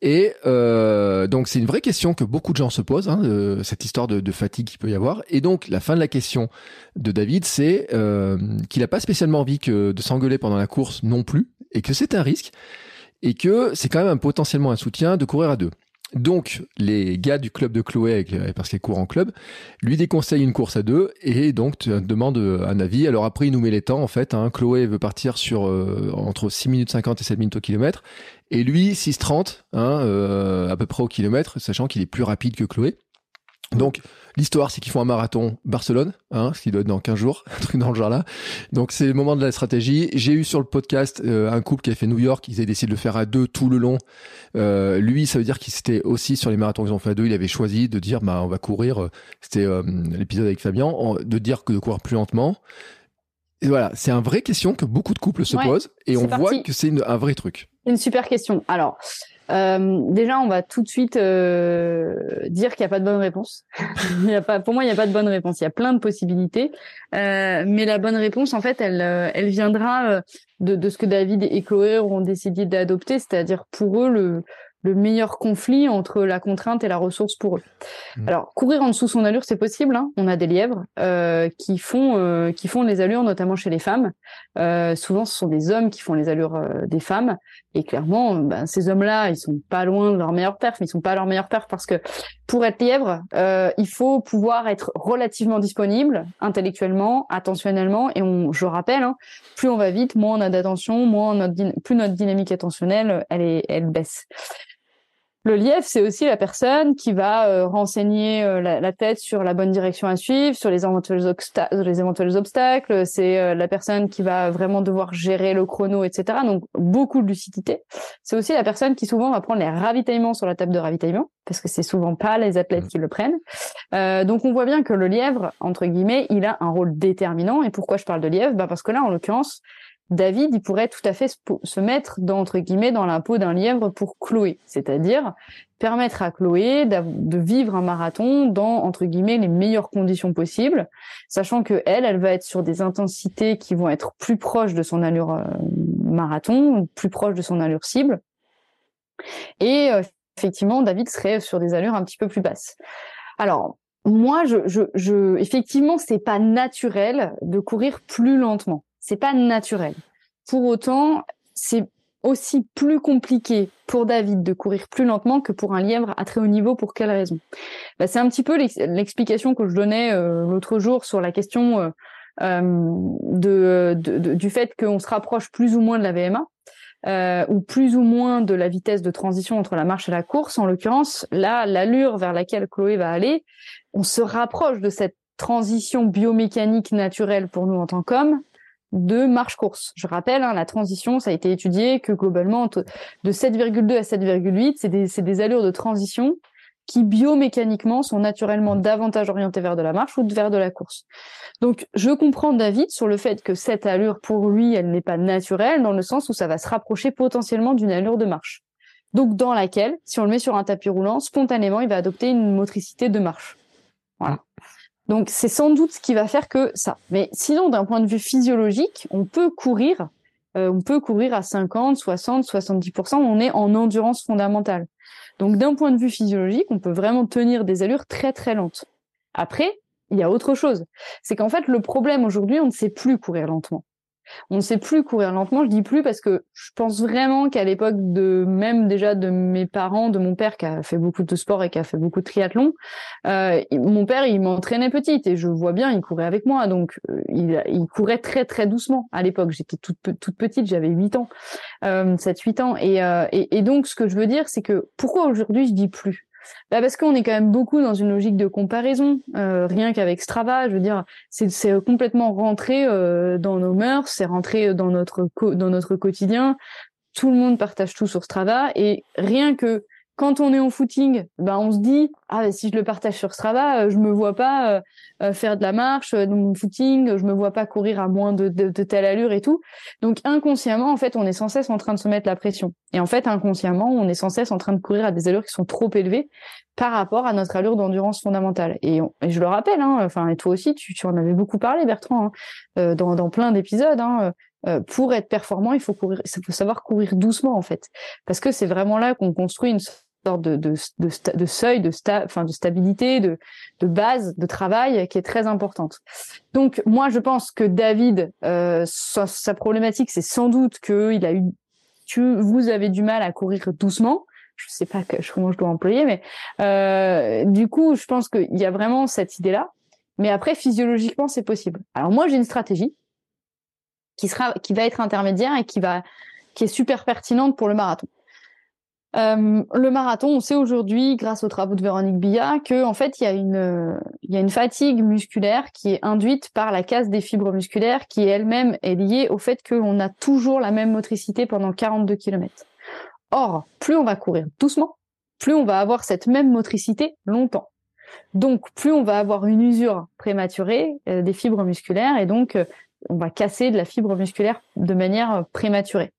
Et euh, donc c'est une vraie question que beaucoup de gens se posent, hein, euh, cette histoire de, de fatigue qu'il peut y avoir. Et donc la fin de la question de David, c'est euh, qu'il n'a pas spécialement envie que de s'engueuler pendant la course non plus, et que c'est un risque, et que c'est quand même un, potentiellement un soutien de courir à deux. Donc, les gars du club de Chloé, parce qu'elle court en club, lui déconseillent une course à deux et donc tu demande un avis. Alors après, il nous met les temps en fait. Hein. Chloé veut partir sur euh, entre 6 minutes 50 et 7 minutes au kilomètre. Et lui, 6,30 hein, euh, à peu près au kilomètre, sachant qu'il est plus rapide que Chloé. Donc, l'histoire, c'est qu'ils font un marathon Barcelone, hein, ce qui doit être dans 15 jours, un truc dans le genre là. Donc, c'est le moment de la stratégie. J'ai eu sur le podcast euh, un couple qui a fait New York, ils avaient décidé de le faire à deux tout le long. Euh, lui, ça veut dire qu'il s'était aussi sur les marathons qu'ils ont fait à deux, il avait choisi de dire, bah, on va courir. C'était euh, l'épisode avec Fabien, de dire que de courir plus lentement. Et voilà, c'est une vraie question que beaucoup de couples se
Ouais,
posent et on voit que c'est un vrai truc.
Une super question. Alors, euh, déjà, on va tout de suite euh, dire qu'il n'y a pas de bonne réponse. il y a pas, pour moi, il n'y a pas de bonne réponse. Il y a plein de possibilités, Euh, mais la bonne réponse, en fait, elle, euh, elle viendra euh, de, de ce que David et Chloé auront décidé d'adopter, c'est-à-dire pour eux le le meilleur conflit entre la contrainte et la ressource pour eux.
Mhm.
Alors courir en dessous son allure, c'est possible. hein. On a des lièvres euh, qui font euh, qui font les allures, notamment chez les femmes. Euh, souvent, ce sont des hommes qui font les allures euh, des femmes. Et clairement, ben, ces hommes-là, ils sont pas loin de leur meilleur perf, mais ils sont pas à leur meilleur perf parce que pour être lièvre, euh, il faut pouvoir être relativement disponible intellectuellement, attentionnellement. Et on, je rappelle, hein, plus on va vite, moins on a d'attention, moins notre plus notre dynamique attentionnelle, elle est, elle baisse. Le lièvre, c'est aussi la personne qui va euh, renseigner euh, la, la tête sur la bonne direction à suivre, sur les éventuels, obsta- les éventuels obstacles. C'est euh, la personne qui va vraiment devoir gérer le chrono, etc. Donc beaucoup de lucidité. C'est aussi la personne qui souvent va prendre les ravitaillements sur la table de ravitaillement, parce que c'est souvent pas les athlètes qui le prennent. Euh, donc on voit bien que le lièvre, entre guillemets, il a un rôle déterminant. Et pourquoi je parle de lièvre? Bah Parce que là, en l'occurrence, David, il pourrait tout à fait se, mettre dans, entre guillemets dans la peau d'un lièvre pour Chloé, c'est-à-dire permettre à Chloé de vivre un marathon dans entre guillemets les meilleures conditions possibles, sachant que elle, elle va être sur des intensités qui vont être plus proches de son allure euh, marathon, plus proches de son allure cible. Et euh, effectivement, David serait sur des allures un petit peu plus basses. Alors, moi, je, je, je effectivement, c'est pas naturel de courir plus lentement. C'est pas naturel. Pour autant, c'est aussi plus compliqué pour David de courir plus lentement que pour un lièvre à très haut niveau. Pour quelle raison? Bah, C'est un petit peu l'explication que je donnais euh, l'autre jour sur la question euh, euh du fait qu'on se rapproche plus ou moins de la VMA. Ou plus ou moins de la vitesse de transition entre la marche et la course. En l'occurrence, là, l'allure vers laquelle Chloé va aller, on se rapproche de cette transition biomécanique naturelle pour nous en tant qu'hommes de marche-course. Je rappelle, hein, la transition, ça a été étudié que globalement, de 7,2 à 7,8, c'est des, des allures de transition qui biomécaniquement sont naturellement davantage orientées vers de la marche ou vers de la course. Donc, je comprends David sur le fait que cette allure, pour lui, elle n'est pas naturelle, dans le sens où ça va se rapprocher potentiellement d'une allure de marche. Donc, dans laquelle, si on le met sur un tapis roulant, spontanément, il va adopter une motricité de marche. Voilà. Donc c'est sans doute ce qui va faire que ça. Mais sinon, d'un point de vue physiologique, on peut courir, euh, on peut courir à 50, 60, 70%. On est en endurance fondamentale. Donc d'un point de vue physiologique, on peut vraiment tenir des allures très très lentes. Après, il y a autre chose. C'est qu'en fait, le problème aujourd'hui, on ne sait plus courir lentement. On ne sait plus courir lentement. Je dis plus parce que je pense vraiment qu'à l'époque de même déjà de mes parents, de mon père qui a fait beaucoup de sport et qui a fait beaucoup de triathlon, euh, mon père il m'entraînait petite et je vois bien il courait avec moi donc euh, il, il, courait très très doucement à l'époque. J'étais toute toute petite, j'avais 8 ans, euh, 7 8 ans et, euh, et, et donc ce que je veux dire c'est que pourquoi aujourd'hui je dis plus? Bah parce qu'on est quand même beaucoup dans une logique de comparaison, euh, rien qu'avec Strava, je veux dire, c'est complètement rentré euh, dans nos mœurs, c'est rentré dans notre dans notre quotidien. Tout le monde partage tout sur Strava et rien que quand on est en footing, ben on se dit ah si je le partage sur Strava, euh, je me vois pas euh, euh, faire de la marche dans mon footing, je me vois pas courir à moins de, de, de, telle allure et tout. Donc inconsciemment en fait on est sans cesse en train de se mettre la pression. Et en fait inconsciemment on est sans cesse en train de courir à des allures qui sont trop élevées par rapport à notre allure d'endurance fondamentale. Et, je le rappelle, hein, enfin et toi aussi tu, tu en avais beaucoup parlé Bertrand hein, dans, dans plein d'épisodes. Hein, pour être performant, il faut courir, il faut savoir courir doucement en fait, parce que c'est vraiment là qu'on construit une sorte de, de, de, de seuil, de, sta, enfin, de stabilité, de, de base de travail qui est très importante. Donc moi, je pense que David, euh, sa, sa, problématique, c'est sans doute qu'il a eu, que vous avez du mal à courir doucement. Je sais pas que, comment je dois employer, mais euh, du coup, je pense qu'il y a vraiment cette idée-là. Mais après, physiologiquement, c'est possible. Alors moi, j'ai une stratégie qui sera, qui va être intermédiaire et qui va, qui est super pertinente pour le marathon. Euh, le marathon, on sait aujourd'hui, grâce aux travaux de Véronique Billa, que en fait, il y a une, il y a une fatigue musculaire qui est induite par la casse des fibres musculaires, qui elle-même est liée au fait qu'on a toujours la même motricité pendant 42 km. Or, plus on va courir doucement, plus on va avoir cette même motricité longtemps. Donc, plus on va avoir une usure prématurée euh, des fibres musculaires, et donc euh, on va casser de la fibre musculaire de manière prématurée.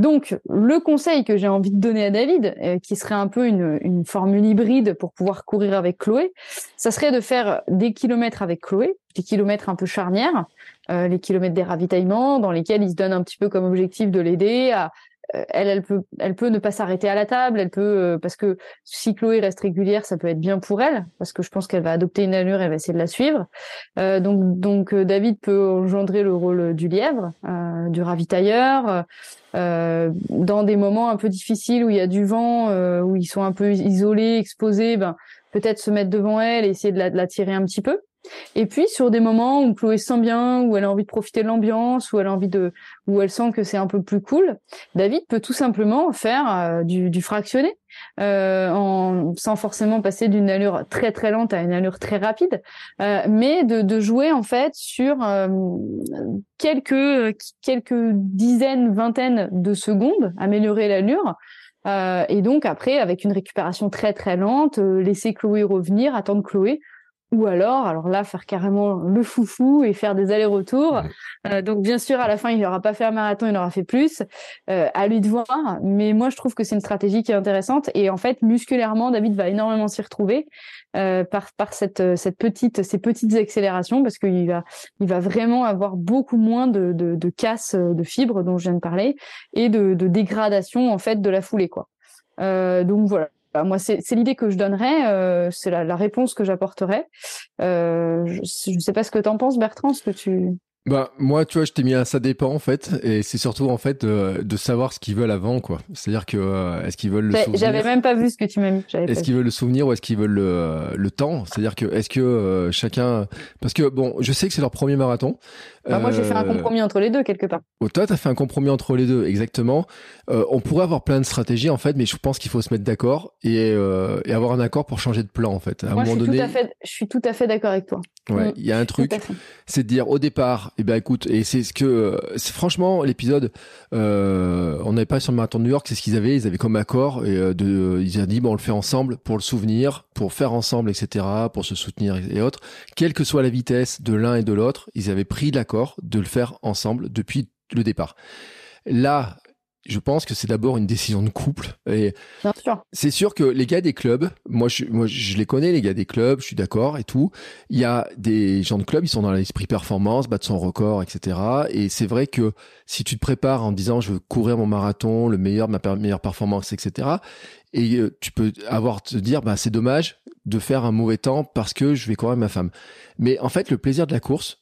Donc, le conseil que j'ai envie de donner à David, euh, qui serait un peu une, une, formule hybride pour pouvoir courir avec Chloé, ça serait de faire des kilomètres avec Chloé, des kilomètres un peu charnières, euh, les kilomètres des ravitaillements, dans lesquels il se donne un petit peu comme objectif de l'aider à, elle, elle peut, elle peut ne pas s'arrêter à la table, elle peut, euh, parce que si Chloé reste régulière, ça peut être bien pour elle, parce que je pense qu'elle va adopter une allure, elle va essayer de la suivre. Euh, donc, donc David peut engendrer le rôle du lièvre, du ravitailleur, dans des moments un peu difficiles où il y a du vent, où ils sont un peu isolés, exposés, ben peut-être se mettre devant elle et essayer de la, de la tirer un petit peu. Et puis sur des moments où Chloé se sent bien, où elle a envie de profiter de l'ambiance, où elle a envie de, où elle sent que c'est un peu plus cool, David peut tout simplement faire euh, du, du, fractionné, euh, en, sans forcément passer d'une allure très très lente à une allure très rapide, euh, mais de, de, jouer en fait sur euh, quelques quelques dizaines, vingtaines de secondes, améliorer l'allure. Euh, et donc après, avec une récupération très très lente, laisser Chloé revenir, attendre Chloé ou alors, alors là, faire carrément le foufou et faire des allers-retours. Euh, donc, bien sûr, à la fin, il n'aura pas fait un marathon, il aura fait plus. Euh, à lui de voir. Mais moi, je trouve que c'est une stratégie qui est intéressante. Et en fait, musculairement, David va énormément s'y retrouver euh, par, par cette, cette petite, ces petites accélérations parce qu'il va, il va vraiment avoir beaucoup moins de, de, de casse de fibres dont je viens de parler et de, de dégradation en fait de la foulée, quoi. Euh, donc voilà bah, moi, c'est l'idée que je donnerais, c'est la, la, réponse que j'apporterais. je ne sais pas ce que tu en penses, Bertrand, ce que tu.
Bah moi tu vois je t'ai mis un ça dépend en fait et c'est surtout en fait de, de savoir ce qu'ils veulent avant quoi. C'est-à-dire que euh, est-ce qu'ils veulent le souvenir
J'avais même pas vu ce que tu m'as mis.
Est-ce qu'ils veulent le souvenir ou est-ce qu'ils veulent le, le temps? C'est-à-dire que est-ce que euh, chacun parce que bon je sais que c'est leur premier marathon.
Bah, moi j'ai fait un euh, compromis entre les deux quelque part.
Oh, toi t'as fait un compromis entre les deux exactement. on pourrait avoir plein de stratégies en fait mais je pense qu'il faut se mettre d'accord et, et avoir un accord pour changer de plan en fait.
À moi, un moment je suis donné. Tout à fait, je suis tout à fait d'accord avec toi.
Ouais, mm. il y a un truc, c'est de dire au départ, eh ben écoute, et c'est ce que, c'est franchement l'épisode, euh, on n'avait pas sur le marathon de New York, c'est ce qu'ils avaient, ils avaient comme accord et euh, de, ils ont dit bon on le fait ensemble pour le souvenir, pour faire ensemble, etc., pour se soutenir et autres, quelle que soit la vitesse de l'un et de l'autre, ils avaient pris l'accord de le faire ensemble depuis le départ. Là, je pense que c'est d'abord une décision de couple. Et c'est sûr que les gars des clubs, moi je, moi je les connais, les gars des clubs, je suis d'accord et tout. Il y a des gens de club, ils sont dans l'esprit performance, battre son record, etc. Et c'est vrai que si tu te prépares en disant je veux courir mon marathon, le meilleur, ma meilleure performance, etc. Et euh, tu peux avoir te dire bah c'est dommage de faire un mauvais temps parce que je vais courir avec ma femme. Mais en fait le plaisir de la course,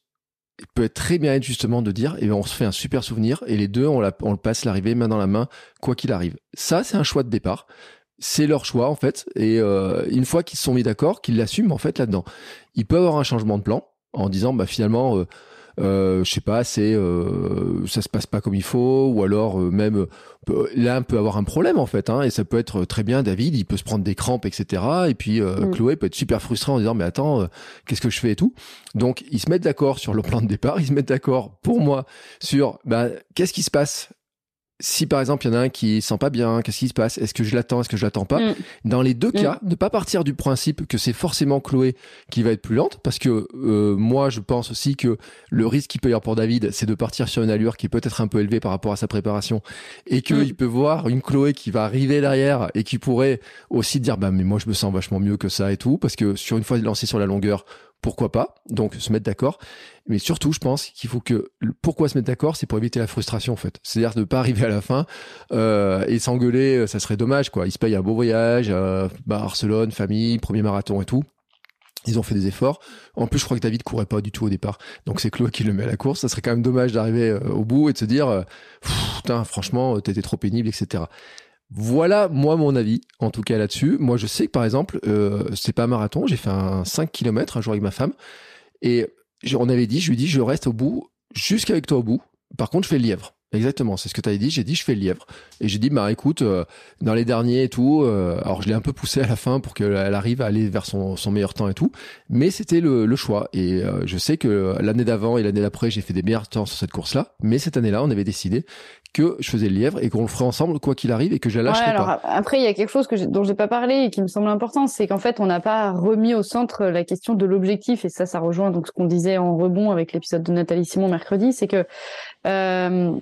peut être très bien être justement de dire, et eh ben, on se fait un super souvenir, et les deux, on, le passe l'arrivée main dans la main, quoi qu'il arrive. Ça, c'est un choix de départ. C'est leur choix, en fait. Et euh, une fois qu'ils se sont mis d'accord, qu'ils l'assument, en fait, là-dedans. Ils peuvent avoir un changement de plan en disant, bah, finalement, euh, je sais pas, c'est euh, ça se passe pas comme il faut, ou alors euh, même l'un peut avoir un problème en fait, hein, et ça peut être très bien. David, il peut se prendre des crampes, etc. Et puis mm. Chloé peut être super frustrée en disant mais attends, qu'est-ce que je fais et tout. Donc ils se mettent d'accord sur le plan de départ, ils se mettent d'accord pour moi sur bah, qu'est-ce qui se passe si par exemple il y en a un qui sent pas bien, qu'est-ce qui se passe? Est-ce que je l'attends? Est-ce que je l'attends pas? Mm. Dans les deux mm. cas, ne pas partir du principe que c'est forcément Chloé qui va être plus lente, parce que euh, moi je pense aussi que le risque qu'il peut y avoir pour David, c'est de partir sur une allure qui peut être un peu élevée par rapport à sa préparation, et qu'il mm. peut voir une Chloé qui va arriver derrière et qui pourrait aussi dire bah mais moi je me sens vachement mieux que ça et tout, parce que sur une fois lancé sur la longueur, pourquoi pas Donc se mettre d'accord. Mais surtout, je pense qu'il faut que pourquoi se mettre d'accord, c'est pour éviter la frustration en fait. C'est-à-dire de ne pas arriver à la fin euh, et s'engueuler, euh, ça serait dommage quoi. Ils se payent un beau voyage, euh, Barcelone, famille, premier marathon et tout. Ils ont fait des efforts. En plus, je crois que David courait pas du tout au départ. Donc c'est Chloé qui le met à la course. Ça serait quand même dommage d'arriver euh, au bout et de se dire, putain, franchement, t'étais trop pénible, etc. Voilà, moi, mon avis, en tout cas là-dessus. Moi, je sais que, par exemple, euh, c'est pas un marathon. J'ai fait un 5 km un jour avec ma femme. Et on avait dit, je lui dis, je reste au bout, jusqu'avec toi au bout. Par contre, je fais le lièvre. Exactement, c'est ce que tu avais dit. J'ai dit, je fais le lièvre. Et j'ai dit, bah écoute, euh, dans les derniers et tout, euh, alors je l'ai un peu poussé à la fin pour qu'elle arrive à aller vers son, son, meilleur temps et tout. Mais c'était le, le, choix. Et euh, je sais que l'année d'avant et l'année d'après, j'ai fait des meilleurs temps sur cette course-là. Mais cette année-là, on avait décidé que je faisais le lièvre et qu'on le ferait ensemble quoi qu'il arrive et que je la lâcherais pas.
Après, il y a quelque chose que dont j'ai pas parlé et qui me semble important, c'est qu'en fait, on n'a pas remis au centre la question de l'objectif et ça, ça rejoint donc ce qu'on disait en rebond avec l'épisode de Nathalie Simon mercredi, c'est que euh,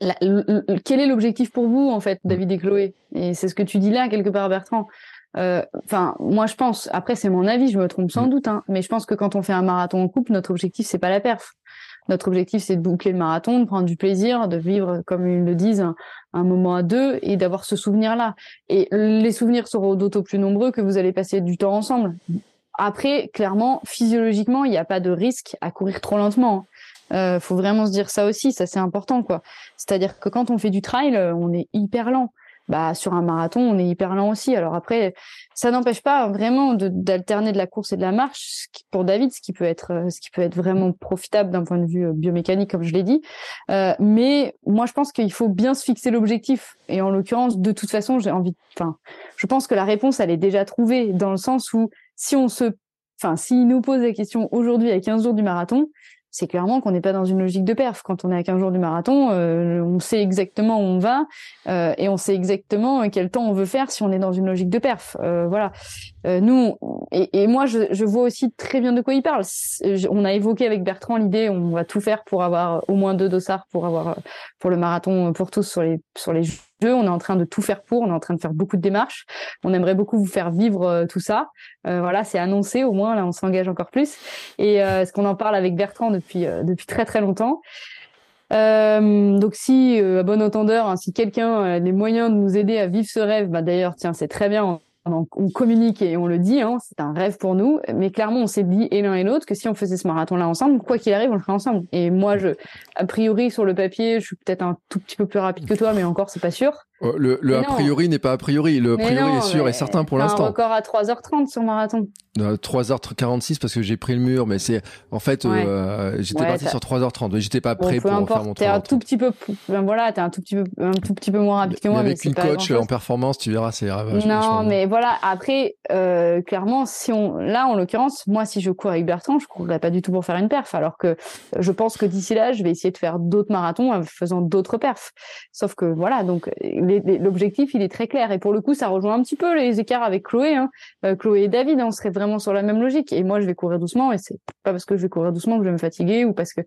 quel est l'objectif pour vous, en fait, David et Chloé? Et c'est ce que tu dis là, quelque part, Bertrand. Euh, enfin, moi, je pense. Après, c'est mon avis, je me trompe sans mm. doute, hein, mais je pense que quand on fait un marathon en couple, notre objectif, c'est pas la perf. Notre objectif, c'est de boucler le marathon, de prendre du plaisir, de vivre, comme ils le disent, un, moment à deux et d'avoir ce souvenir-là. Et les souvenirs seront d'autant plus nombreux que vous allez passer du temps ensemble. Après, clairement, physiologiquement, il n'y a pas de risque à courir trop lentement. Euh, faut vraiment se dire ça aussi, ça c'est important quoi. C'est-à-dire que quand on fait du trail, euh, on est hyper lent. Bah sur un marathon, on est hyper lent aussi. Alors après, ça n'empêche pas vraiment d'alterner de, la course et de la marche. pour David, ce qui peut être, euh, ce qui peut être vraiment profitable d'un point de vue euh, biomécanique, comme je l'ai dit. Euh, mais moi, je pense qu'il faut bien se fixer l'objectif. Et en l'occurrence, de toute façon, j'ai envie. Enfin, je pense que la réponse, elle est déjà trouvée dans le sens où si on se Enfin, s'il nous pose la question aujourd'hui à 15 jours du marathon, c'est clairement qu'on n'est pas dans une logique de perf. Quand on est à 15 jours du marathon, euh, on sait exactement où on va euh, et on sait exactement quel temps on veut faire si on est dans une logique de perf. Euh, voilà. Nous et, moi, je, vois aussi très bien de quoi il parle. On a évoqué avec Bertrand l'idée, on va tout faire pour avoir au moins deux dossards pour avoir pour le marathon pour tous sur les sur les on est en train de tout faire pour, on est en train de faire beaucoup de démarches. On aimerait beaucoup vous faire vivre euh, tout ça. Euh, voilà, c'est annoncé au moins, là on s'engage encore plus. Et euh, ce qu'on en parle avec Bertrand depuis, depuis très très longtemps? Euh, donc si à bon entendeur, hein, si quelqu'un a les moyens de nous aider à vivre ce rêve, bah d'ailleurs tiens c'est très bien, on, communique et on le dit, hein, c'est un rêve pour nous, mais clairement on s'est dit et l'un et l'autre que si on faisait ce marathon-là ensemble, quoi qu'il arrive, on le ferait ensemble. Et moi, je, a priori sur le papier, je suis peut-être un tout petit peu plus rapide que toi, mais encore c'est pas sûr.
Oh, le, le a priori n'est pas a priori, le a priori est sûr et certain pour l'instant. Un
record à 3h30 sur marathon.
3h46 parce que j'ai pris le mur, mais c'est en fait euh, j'étais parti sur 3h30, mais j'étais pas prêt pour faire mon
T'es un tout petit peu, ben voilà, t'es un tout petit peu, un tout petit peu moins rapide que moi.
Mais avec une coach en performance, tu verras, c'est
Non, mais voilà. Après, euh, clairement, si on, là, en l'occurrence, moi, si je cours avec Bertrand, je courrais pas du tout pour faire une perf, alors que je pense que d'ici là, je vais essayer de faire d'autres marathons en faisant d'autres perfs. Sauf que voilà, donc l'objectif, il est très clair. Et pour le coup, ça rejoint un petit peu les écarts avec Chloé. Hein. Euh, Chloé et David, on serait vraiment sur la même logique. Et moi, je vais courir doucement. Et c'est pas parce que je vais courir doucement que je vais me fatiguer ou parce que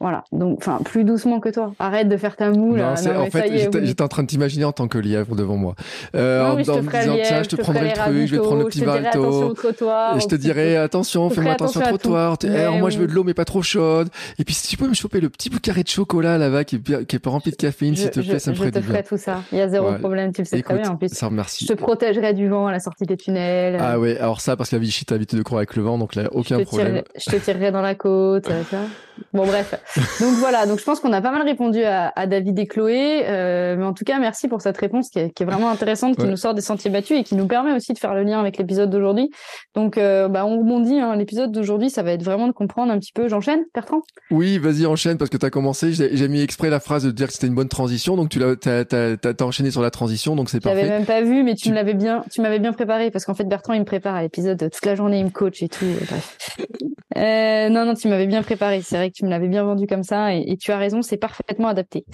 voilà, donc enfin plus doucement que toi. Arrête de faire ta moule.
Non, en fait, j'étais en train de t'imaginer en tant que lièvre devant moi,
euh, en, je te disant tiens,
je te, prendrai le truc, je vais te prendre le petit et je te dirais attention, fais-moi attention au trottoir. Moi, je veux de l'eau mais pas trop chaude. Et puis si tu peux me choper le petit carré de chocolat là-bas qui est, qui est rempli de caféine, s'il te plaît, ça me ferait
du bien. Je te ferai tout ça. Il y a zéro problème, tu le sais très bien en plus.
Ça remercie.
Je te protégerai du vent à la sortie des tunnels.
Ah ouais, alors ça parce que la Vichy t'a habitué de courir avec le vent, donc là aucun problème.
Je te tirerai dans la côte, ça. Bon bref. Donc voilà donc je pense qu'on a pas mal répondu à, à David et Chloé, euh, mais en tout cas merci pour cette réponse qui est, qui est vraiment intéressante, qui nous sort des sentiers battus et qui nous permet aussi de faire le lien avec l'épisode d'aujourd'hui. Donc euh, bah, on rebondit, hein, l'épisode d'aujourd'hui ça va être vraiment de comprendre un petit peu. J'enchaîne, Bertrand?
Oui, vas-y enchaîne parce que tu as commencé. J'ai mis exprès la phrase de dire que c'était une bonne transition, donc tu l'as t'as, enchaîné sur la transition, donc c'est parfait.
J'avais même pas vu, mais tu, me l'avais bien, tu m'avais bien préparé parce qu'en fait Bertrand il me prépare à l'épisode toute la journée, il me coach et tout. Bref. Euh, non non, tu m'avais bien préparé. C'est vrai que tu me l'avais bien vendu comme ça et, tu as raison, c'est parfaitement adapté.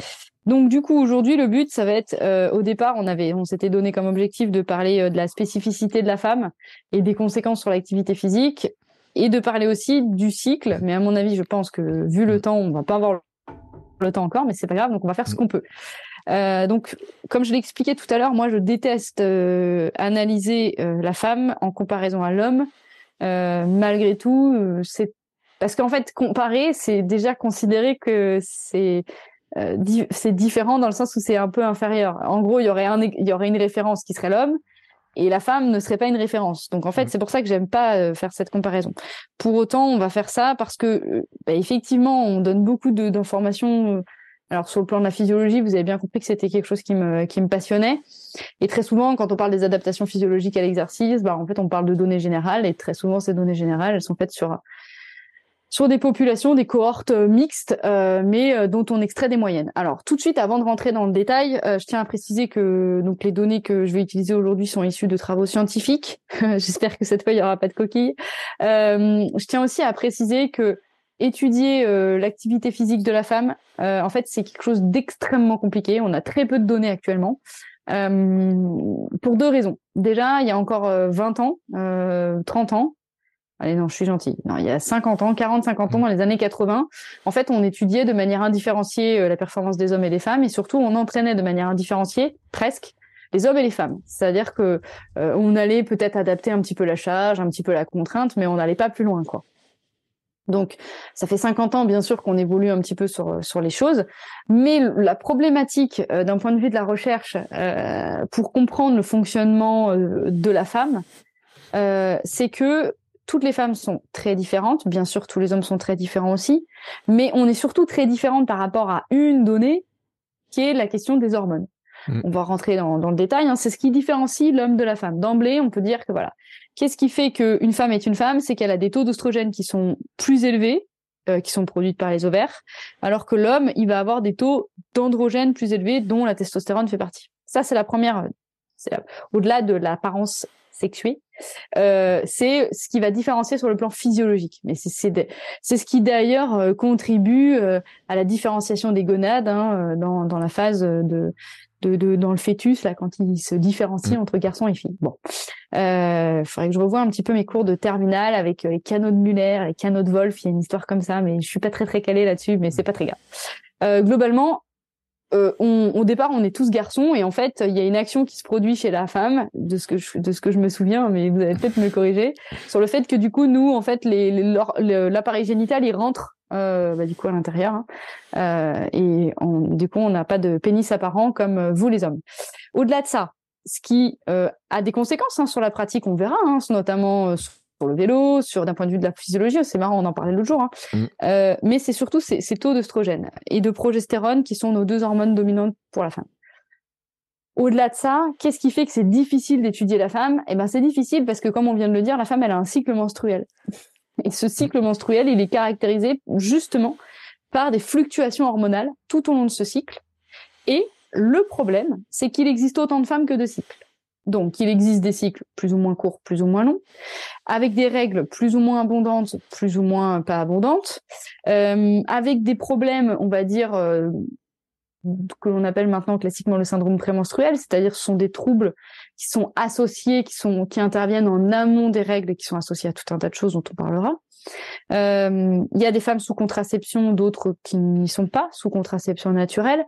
Donc du coup aujourd'hui le but ça va être euh, au départ on avait on s'était donné comme objectif de parler euh, de la spécificité de la femme et des conséquences sur l'activité physique et de parler aussi du cycle mais à mon avis je pense que vu le temps on va pas avoir le temps encore mais c'est pas grave donc on va faire ce qu'on peut. Euh, donc comme je l'expliquais tout à l'heure moi je déteste analyser la femme en comparaison à l'homme malgré tout c'est parce qu'en fait, comparer, c'est déjà considérer que c'est euh, c'est différent dans le sens où c'est un peu inférieur. En gros, il y aurait un, il y aurait une référence qui serait l'homme et la femme ne serait pas une référence. Donc en fait, mmh. c'est pour ça que j'aime pas euh, faire cette comparaison. Pour autant, on va faire ça parce que euh, bah, effectivement, on donne beaucoup d'informations. Alors sur le plan de la physiologie, vous avez bien compris que c'était quelque chose qui me qui me passionnait. Et très souvent, quand on parle des adaptations physiologiques à l'exercice, bah en fait, on parle de données générales et très souvent ces données générales, elles sont faites sur sur des populations, des cohortes euh, mixtes, euh, mais euh, dont on extrait des moyennes. Alors tout de suite, avant de rentrer dans le détail, je tiens à préciser que donc les données que je vais utiliser aujourd'hui sont issues de travaux scientifiques. J'espère que cette fois il n'y aura pas de coquilles. je tiens aussi à préciser que étudier l'activité physique de la femme, en fait, c'est quelque chose d'extrêmement compliqué. On a très peu de données actuellement. pour deux raisons. Déjà, il y a encore 20 ans, 30 ans, Allez, non, je suis gentille. Non, il y a 50 ans, 40, 50 ans, dans les années 80, en fait, on étudiait de manière indifférenciée euh, la performance des hommes et des femmes, et surtout, on entraînait de manière indifférenciée, presque, les hommes et les femmes. C'est-à-dire que euh, on allait peut-être adapter un petit peu la charge, un petit peu la contrainte, mais on n'allait pas plus loin, quoi. Donc, ça fait 50 ans, bien sûr, qu'on évolue un petit peu sur, sur les choses, mais la problématique euh, d'un point de vue de la recherche pour comprendre le fonctionnement de la femme, c'est que toutes les femmes sont très différentes. Bien sûr, tous les hommes sont très différents aussi. Mais on est surtout très différentes par rapport à une donnée qui est la question des hormones. Mm. On va rentrer dans, le détail. Hein. C'est ce qui différencie l'homme de la femme. D'emblée, on peut dire que voilà. Qu'est-ce qui fait qu'une femme est une femme? C'est qu'elle a des taux d'oestrogène qui sont plus élevés, euh, qui sont produits par les ovaires, alors que l'homme, il va avoir des taux d'androgène plus élevés, dont la testostérone fait partie. Ça, c'est la première. Au-delà de l'apparence sexuée, euh, c'est ce qui va différencier sur le plan physiologique. Mais c'est ce qui d'ailleurs euh, contribue euh, à la différenciation des gonades hein, dans, dans la phase de, de, de, dans le fœtus là quand il se différencie mmh. entre garçons et filles. Bon, faudrait que je revoie un petit peu mes cours de terminale avec les canaux de Muller, les canaux de Wolf. Il y a une histoire comme ça, mais je suis pas très très calée là-dessus, mais c'est pas très grave. globalement, euh, on, au départ, on est tous garçons et en fait, il y a une action qui se produit chez la femme, de ce que je, de ce que je me souviens, mais vous allez peut-être me corriger, sur le fait que du coup, nous, en fait, l'appareil génital, il rentre bah, du coup à l'intérieur. Hein. et du coup, on n'a pas de pénis apparent comme vous les hommes. Au-delà de ça, ce qui a des conséquences hein, sur la pratique, on verra, hein, notamment sur le vélo, sur d'un point de vue de la physiologie, c'est marrant, on en parlait l'autre jour, hein. mmh. euh, mais c'est surtout ces, ces taux d'œstrogène et de progestérone qui sont nos deux hormones dominantes pour la femme. Au-delà de ça, qu'est-ce qui fait que c'est difficile d'étudier la femme? Eh ben, c'est difficile parce que, comme on vient de le dire, la femme, elle a un cycle menstruel. Et ce cycle menstruel, il est caractérisé justement par des fluctuations hormonales tout au long de ce cycle. Et le problème, c'est qu'il existe autant de femmes que de cycles. Donc, il existe des cycles plus ou moins courts, plus ou moins longs, avec des règles plus ou moins abondantes, plus ou moins pas abondantes, euh, avec des problèmes, on va dire, euh, que l'on appelle maintenant classiquement le syndrome prémenstruel, c'est-à-dire ce sont des troubles qui sont associés, qui sont qui interviennent en amont des règles et qui sont associés à tout un tas de choses dont on parlera. Euh, il y a des femmes sous contraception, d'autres qui n'y sont pas sous contraception naturelle.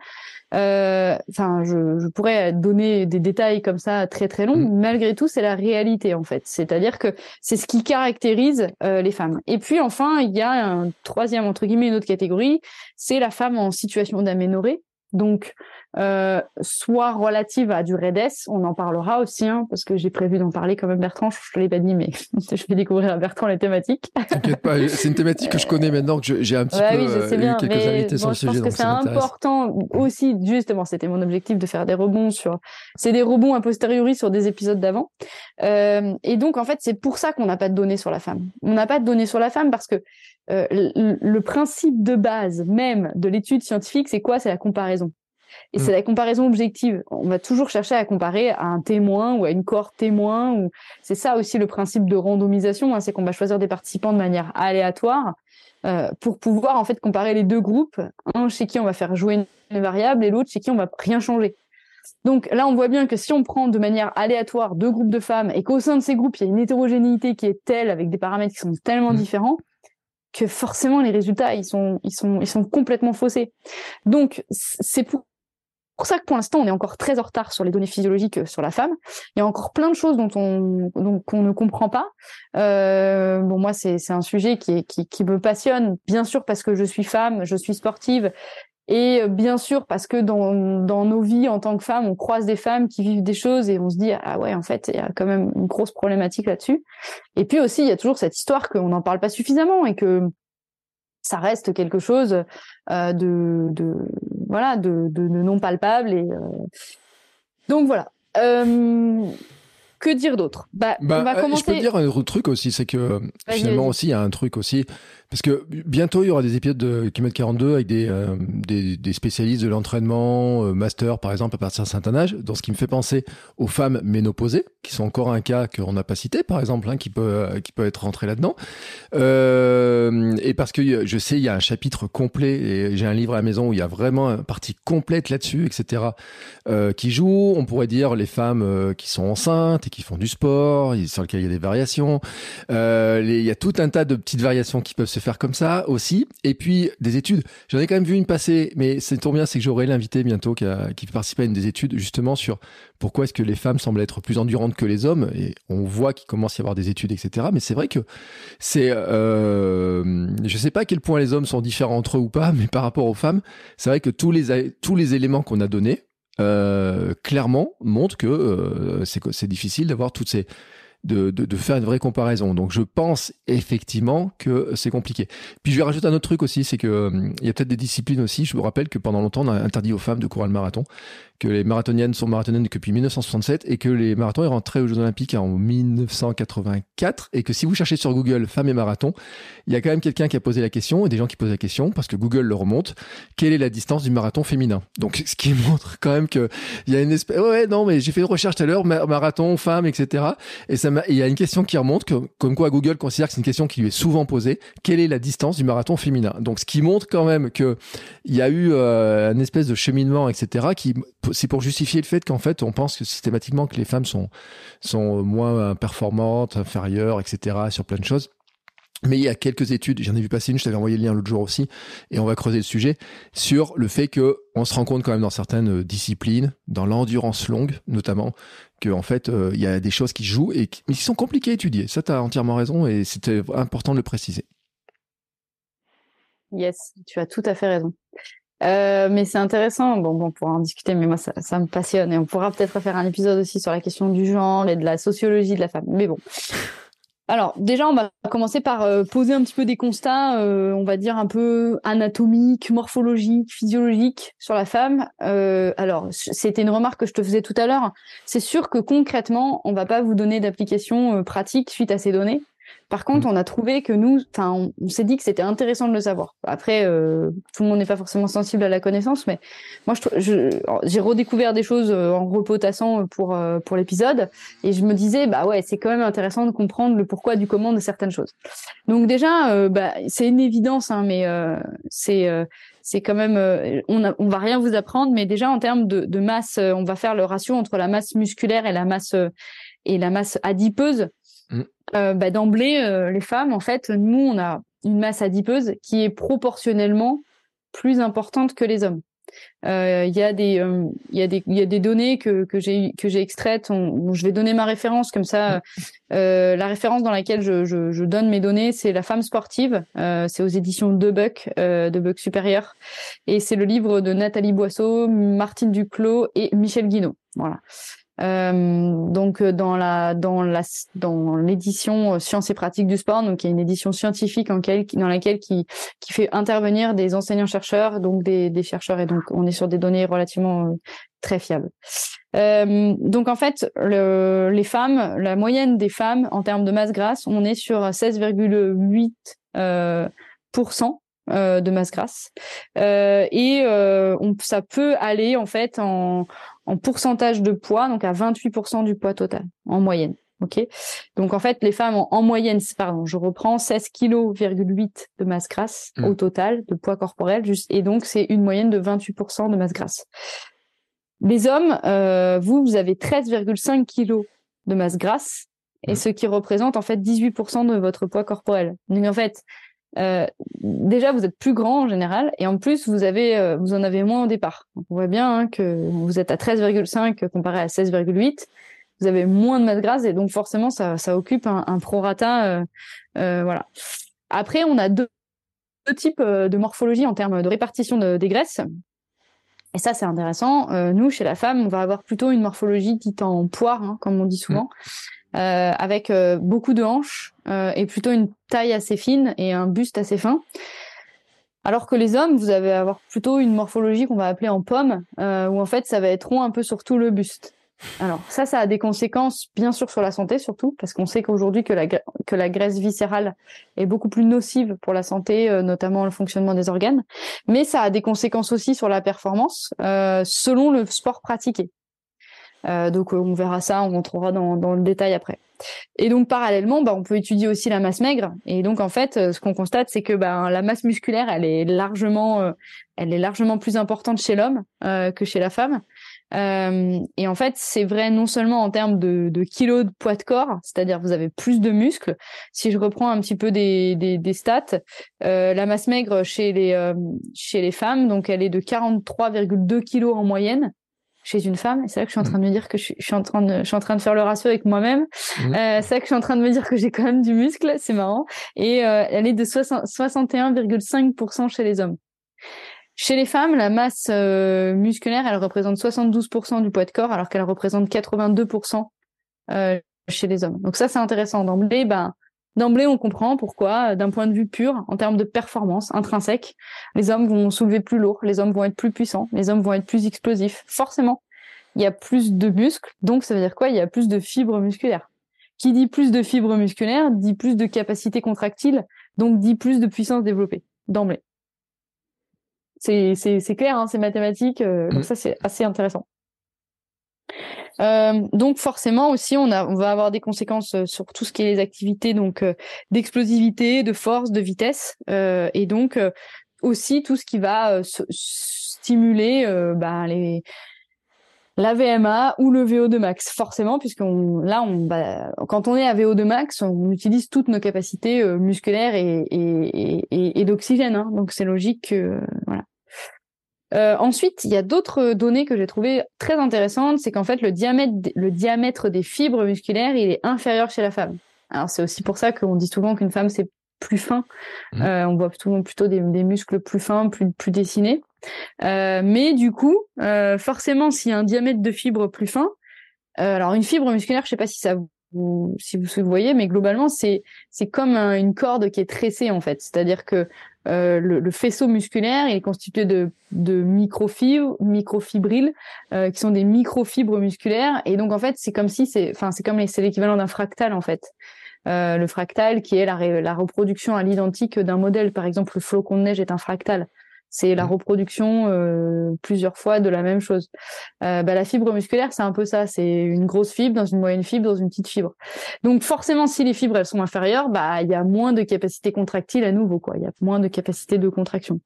Euh, enfin, je, je, pourrais donner des détails comme ça très très longs. Mm. Malgré tout, c'est la réalité en fait. C'est-à-dire que c'est ce qui caractérise euh, les femmes. Et puis enfin, il y a un troisième entre guillemets une autre catégorie, c'est la femme en situation d'aménorrhée. Donc euh, soit relative à du REDES, on en parlera aussi, hein, parce que j'ai prévu d'en parler quand même Bertrand, je te l'ai pas dit, mais je vais découvrir à Bertrand les thématiques.
T'inquiète pas, c'est une thématique que je connais maintenant, que j'ai un petit
bah
peu
oui, je sais euh, bien,
eu quelques
mais
invités sur le
sujet.
Je
pense que c'est important aussi, justement, c'était mon objectif de faire des rebonds sur, c'est des rebonds a posteriori sur des épisodes d'avant. Euh, et donc, en fait, c'est pour ça qu'on n'a pas de données sur la femme. On n'a pas de données sur la femme parce que euh, le, le principe de base même de l'étude scientifique, c'est quoi? C'est la comparaison. Et c'est mm. la comparaison objective. On va toujours chercher à comparer à un témoin ou à une cohorte témoin. Ou c'est ça aussi le principe de randomisation, hein, c'est qu'on va choisir des participants de manière aléatoire euh, pour pouvoir en fait comparer les deux groupes, un chez qui on va faire jouer une variable et l'autre chez qui on va rien changer. Donc là, on voit bien que si on prend de manière aléatoire deux groupes de femmes et qu'au sein de ces groupes, il y a une hétérogénéité qui est telle avec des paramètres qui sont tellement mm. différents que forcément les résultats ils sont ils sont ils sont complètement faussés. Donc c'est pour pour ça que pour l'instant, on est encore très en retard sur les données physiologiques euh, sur la femme. Il y a encore plein de choses dont on donc qu'on ne comprend pas. Euh, bon, moi, c'est un sujet qui, qui qui me passionne, bien sûr parce que je suis femme, je suis sportive, et euh, bien sûr parce que dans dans nos vies en tant que femmes, on croise des femmes qui vivent des choses et on se dit ah ouais, en fait, il y a quand même une grosse problématique là-dessus. Et puis aussi, il y a toujours cette histoire qu'on n'en parle pas suffisamment et que ça reste quelque chose euh, de, de, voilà de, de, non palpable et euh, donc voilà. Euh, que dire d'autre?
Bah, bah, on va commencer... Je peux dire un autre truc aussi, c'est que finalement aussi il y a un truc aussi parce que bientôt, il y aura des épisodes de Kilomètre 42 avec des, euh, des, des, spécialistes de l'entraînement, euh, master par exemple, à partir d'un certain âge. Donc, ce qui me fait penser aux femmes ménopausées, qui sont encore un cas qu'on n'a pas cité, par exemple, hein, qui, peut, euh, qui peut être rentré là-dedans. Euh, et parce que je sais, il y a un chapitre complet, et j'ai un livre à la maison où il y a vraiment une partie complète là-dessus, etc., euh, qui joue. On pourrait dire les femmes qui sont enceintes qui font du sport, sur lequel il y a des variations. Les, il y a tout un tas de petites variations qui peuvent se faire comme ça aussi. Et puis des études. J'en ai quand même vu une passer, mais c'est trop bien, c'est que j'aurai l'invité bientôt qui participe à une des études justement sur pourquoi est-ce que les femmes semblent être plus endurantes que les hommes. Et on voit qu'il commence à y avoir des études, etc. Mais c'est vrai que c'est, euh, je sais pas à quel point les hommes sont différents entre eux ou pas, mais par rapport aux femmes, c'est vrai que tous les tous les éléments qu'on a donnés euh, clairement montrent que euh, c'est difficile d'avoir toutes ces de, de, de, faire une vraie comparaison. Donc je pense effectivement que c'est compliqué. Puis je vais rajouter un autre truc aussi, c'est que euh, il y a peut-être des disciplines aussi. Je vous rappelle que pendant longtemps on a interdit aux femmes de courir le marathon que les marathoniennes sont marathoniennes depuis 1967 et que les marathons sont rentrés aux Jeux Olympiques en 1984 et que si vous cherchez sur Google femmes et marathon, il y a quand même quelqu'un qui a posé la question et des gens qui posent la question parce que Google le remonte. Quelle est la distance du marathon féminin? Donc, ce qui montre quand même que il y a une espèce. Ouais, non, mais j'ai fait une recherche tout à l'heure, marathon, femme, etc. Et ça il y a une question qui remonte, que, comme quoi Google considère que c'est une question qui lui est souvent posée. Quelle est la distance du marathon féminin? Donc, ce qui montre quand même que il y a eu euh, une espèce de cheminement, etc. qui c'est pour justifier le fait qu'en fait, on pense que systématiquement que les femmes sont, sont moins performantes, inférieures, etc. sur plein de choses. Mais il y a quelques études, j'en ai vu passer une, je t'avais envoyé le lien l'autre jour aussi, et on va creuser le sujet, sur le fait que on se rend compte quand même dans certaines disciplines, dans l'endurance longue notamment, que en fait, euh, il y a des choses qui jouent et qui, sont compliquées à étudier. Ça, tu as entièrement raison et c'était important de le préciser.
Yes, tu as tout à fait raison. Euh, mais c'est intéressant. Bon, bon, on pourra en discuter, mais moi, ça, ça me passionne. Et on pourra peut-être faire un épisode aussi sur la question du genre et de la sociologie de la femme. Mais bon. Alors, déjà, on va commencer par euh, poser un petit peu des constats, euh, on va dire un peu anatomiques, morphologiques, physiologiques sur la femme. Euh, alors, c'était une remarque que je te faisais tout à l'heure. C'est sûr que concrètement, on va pas vous donner d'application pratique suite à ces données. Par contre, mm. on a trouvé que nous, enfin, on, s'est dit que c'était intéressant de le savoir. Après, euh, tout le monde n'est pas forcément sensible à la connaissance, mais moi, je, j'ai redécouvert des choses euh, en repotassant pour euh, pour l'épisode, et je me disais, bah ouais, c'est quand même intéressant de comprendre le pourquoi du comment de certaines choses. Donc déjà, bah, c'est une évidence, hein, mais c'est c'est quand même, on, a, on va rien vous apprendre, mais déjà en termes de, de masse, on va faire le ratio entre la masse musculaire et la masse et la masse adipeuse. Mm. Euh, bah, d'emblée, euh, les femmes, en fait, nous, on a une masse adipeuse qui est proportionnellement plus importante que les hommes. Euh, il y a des il y a des il y a des données que que j'ai que j'ai extraites. je vais donner ma référence comme ça. Mm. la référence dans laquelle je, je, je donne mes données, c'est la femme sportive. c'est aux éditions de Buck, de Buck supérieur, et c'est le livre de Nathalie Boisseau, Martine Duclos et Michel Guinaud. Voilà. Euh, donc euh, dans la dans la dans l'édition euh, Sciences et pratiques du sport, donc il y a une édition scientifique en dans laquelle qui qui fait intervenir des enseignants chercheurs, donc des, des chercheurs et donc on est sur des données relativement très fiables. Euh, donc en fait, le, les femmes, la moyenne des femmes en termes de masse grasse, on est sur 16,8 euh, de masse grasse euh, et on, ça peut aller en fait en, en pourcentage de poids, donc à 28% du poids total en moyenne. Ok, donc en fait les femmes ont en moyenne, pardon, je reprends 16 kg de masse grasse mmh. au total de poids corporel, juste, et donc c'est une moyenne de 28% de masse grasse. Les hommes, euh, vous, vous avez 13,5 kg de masse grasse, et mmh. ce qui représente en fait 18% de votre poids corporel. Donc en fait, euh, déjà vous êtes plus grand en général et en plus vous avez euh, vous en avez moins au départ. on voit bien hein, que vous êtes à 13,5 comparé à 16,8. Vous avez moins de masse grasse et donc forcément ça, occupe un, un prorata. Euh, voilà. Après on a deux, types de morphologie en termes de répartition de, des graisses. Et ça, c'est intéressant. nous, chez la femme, on va avoir plutôt une morphologie dite en poire, hein, comme on dit souvent. Mmh. Euh, avec euh, beaucoup de hanches euh, et plutôt une taille assez fine et un buste assez fin. Alors que les hommes, vous allez avoir plutôt une morphologie qu'on va appeler en pomme, où en fait ça va être rond un peu sur tout le buste. Alors ça, ça a des conséquences bien sûr sur la santé surtout, parce qu'on sait qu'aujourd'hui que la, que la graisse viscérale est beaucoup plus nocive pour la santé, notamment le fonctionnement des organes, mais ça a des conséquences aussi sur la performance selon le sport pratiqué. Euh, donc on verra ça, on rentrera dans, dans, le détail après. Et donc parallèlement, bah, on peut étudier aussi la masse maigre. Et donc en fait, euh, ce qu'on constate, c'est que bah, la masse musculaire, elle est largement, euh, elle est largement plus importante chez l'homme que chez la femme. et en fait, c'est vrai non seulement en termes de, de kilos de poids de corps, c'est-à-dire vous avez plus de muscles. Si je reprends un petit peu des, des, des stats, la masse maigre chez les chez les femmes, donc elle est de 43,2 kilos en moyenne chez une femme. Et c'est là que je suis en train de me dire que je suis, en train de, je suis en train de faire le ratio avec moi-même. Mmh. Euh, c'est là que je suis en train de me dire que j'ai quand même du muscle. C'est marrant. Et euh, elle est de 61,5% chez les hommes. Chez les femmes, la masse euh, musculaire, elle représente 72% du poids de corps, alors qu'elle représente 82% euh, chez les hommes. Donc ça, c'est intéressant. D'emblée, ben, d'emblée, on comprend pourquoi, d'un point de vue pur, en termes de performance intrinsèque, les hommes vont soulever plus lourd, les hommes vont être plus puissants, les hommes vont être plus explosifs. Forcément, il y a plus de muscles, donc ça veut dire quoi? Il y a plus de fibres musculaires. Qui dit plus de fibres musculaires dit plus de capacité contractile, donc dit plus de puissance développée d'emblée. C'est clair, hein, c'est mathématique, euh, donc mmh. ça c'est assez intéressant. Euh, donc forcément aussi, on, va avoir des conséquences euh, sur tout ce qui est les activités donc euh, d'explosivité, de force, de vitesse, et donc aussi tout ce qui va stimuler les la VMA ou le VO2 max, forcément, puisque là, on, bah, quand on est à VO2 max, on utilise toutes nos capacités musculaires et, d'oxygène. Hein, donc c'est logique. Euh, ensuite, il y a d'autres données que j'ai trouvées très intéressantes, c'est qu'en fait le diamètre, le diamètre des fibres musculaires, il est inférieur chez la femme. Alors c'est aussi pour ça qu'on dit souvent qu'une femme c'est plus fin. Mmh. on voit plutôt, plutôt des, des, muscles plus fins, plus, plus dessinés. mais du coup, forcément, s'il y a un diamètre de fibre plus fin, alors une fibre musculaire, je sais pas si ça vous, si vous voyez, mais globalement, c'est c'est comme une corde qui est tressée en fait. C'est-à-dire que euh, le, faisceau musculaire est constitué de, microfibres, microfibrilles, euh, qui sont des microfibres musculaires. Et donc en fait, c'est comme si c'est, enfin c'est comme c'est l'équivalent d'un fractal en fait. Euh, le fractal qui est la reproduction à l'identique d'un modèle. Par exemple, le flocon de neige est un fractal. C'est la mmh. reproduction euh, plusieurs fois de la même chose. Euh, bah, la fibre musculaire, c'est un peu ça. C'est une grosse fibre dans une moyenne fibre dans une petite fibre. Donc forcément, si les fibres elles sont inférieures, bah il y a moins de capacité contractile à nouveau quoi. Il y a moins de capacité de contraction.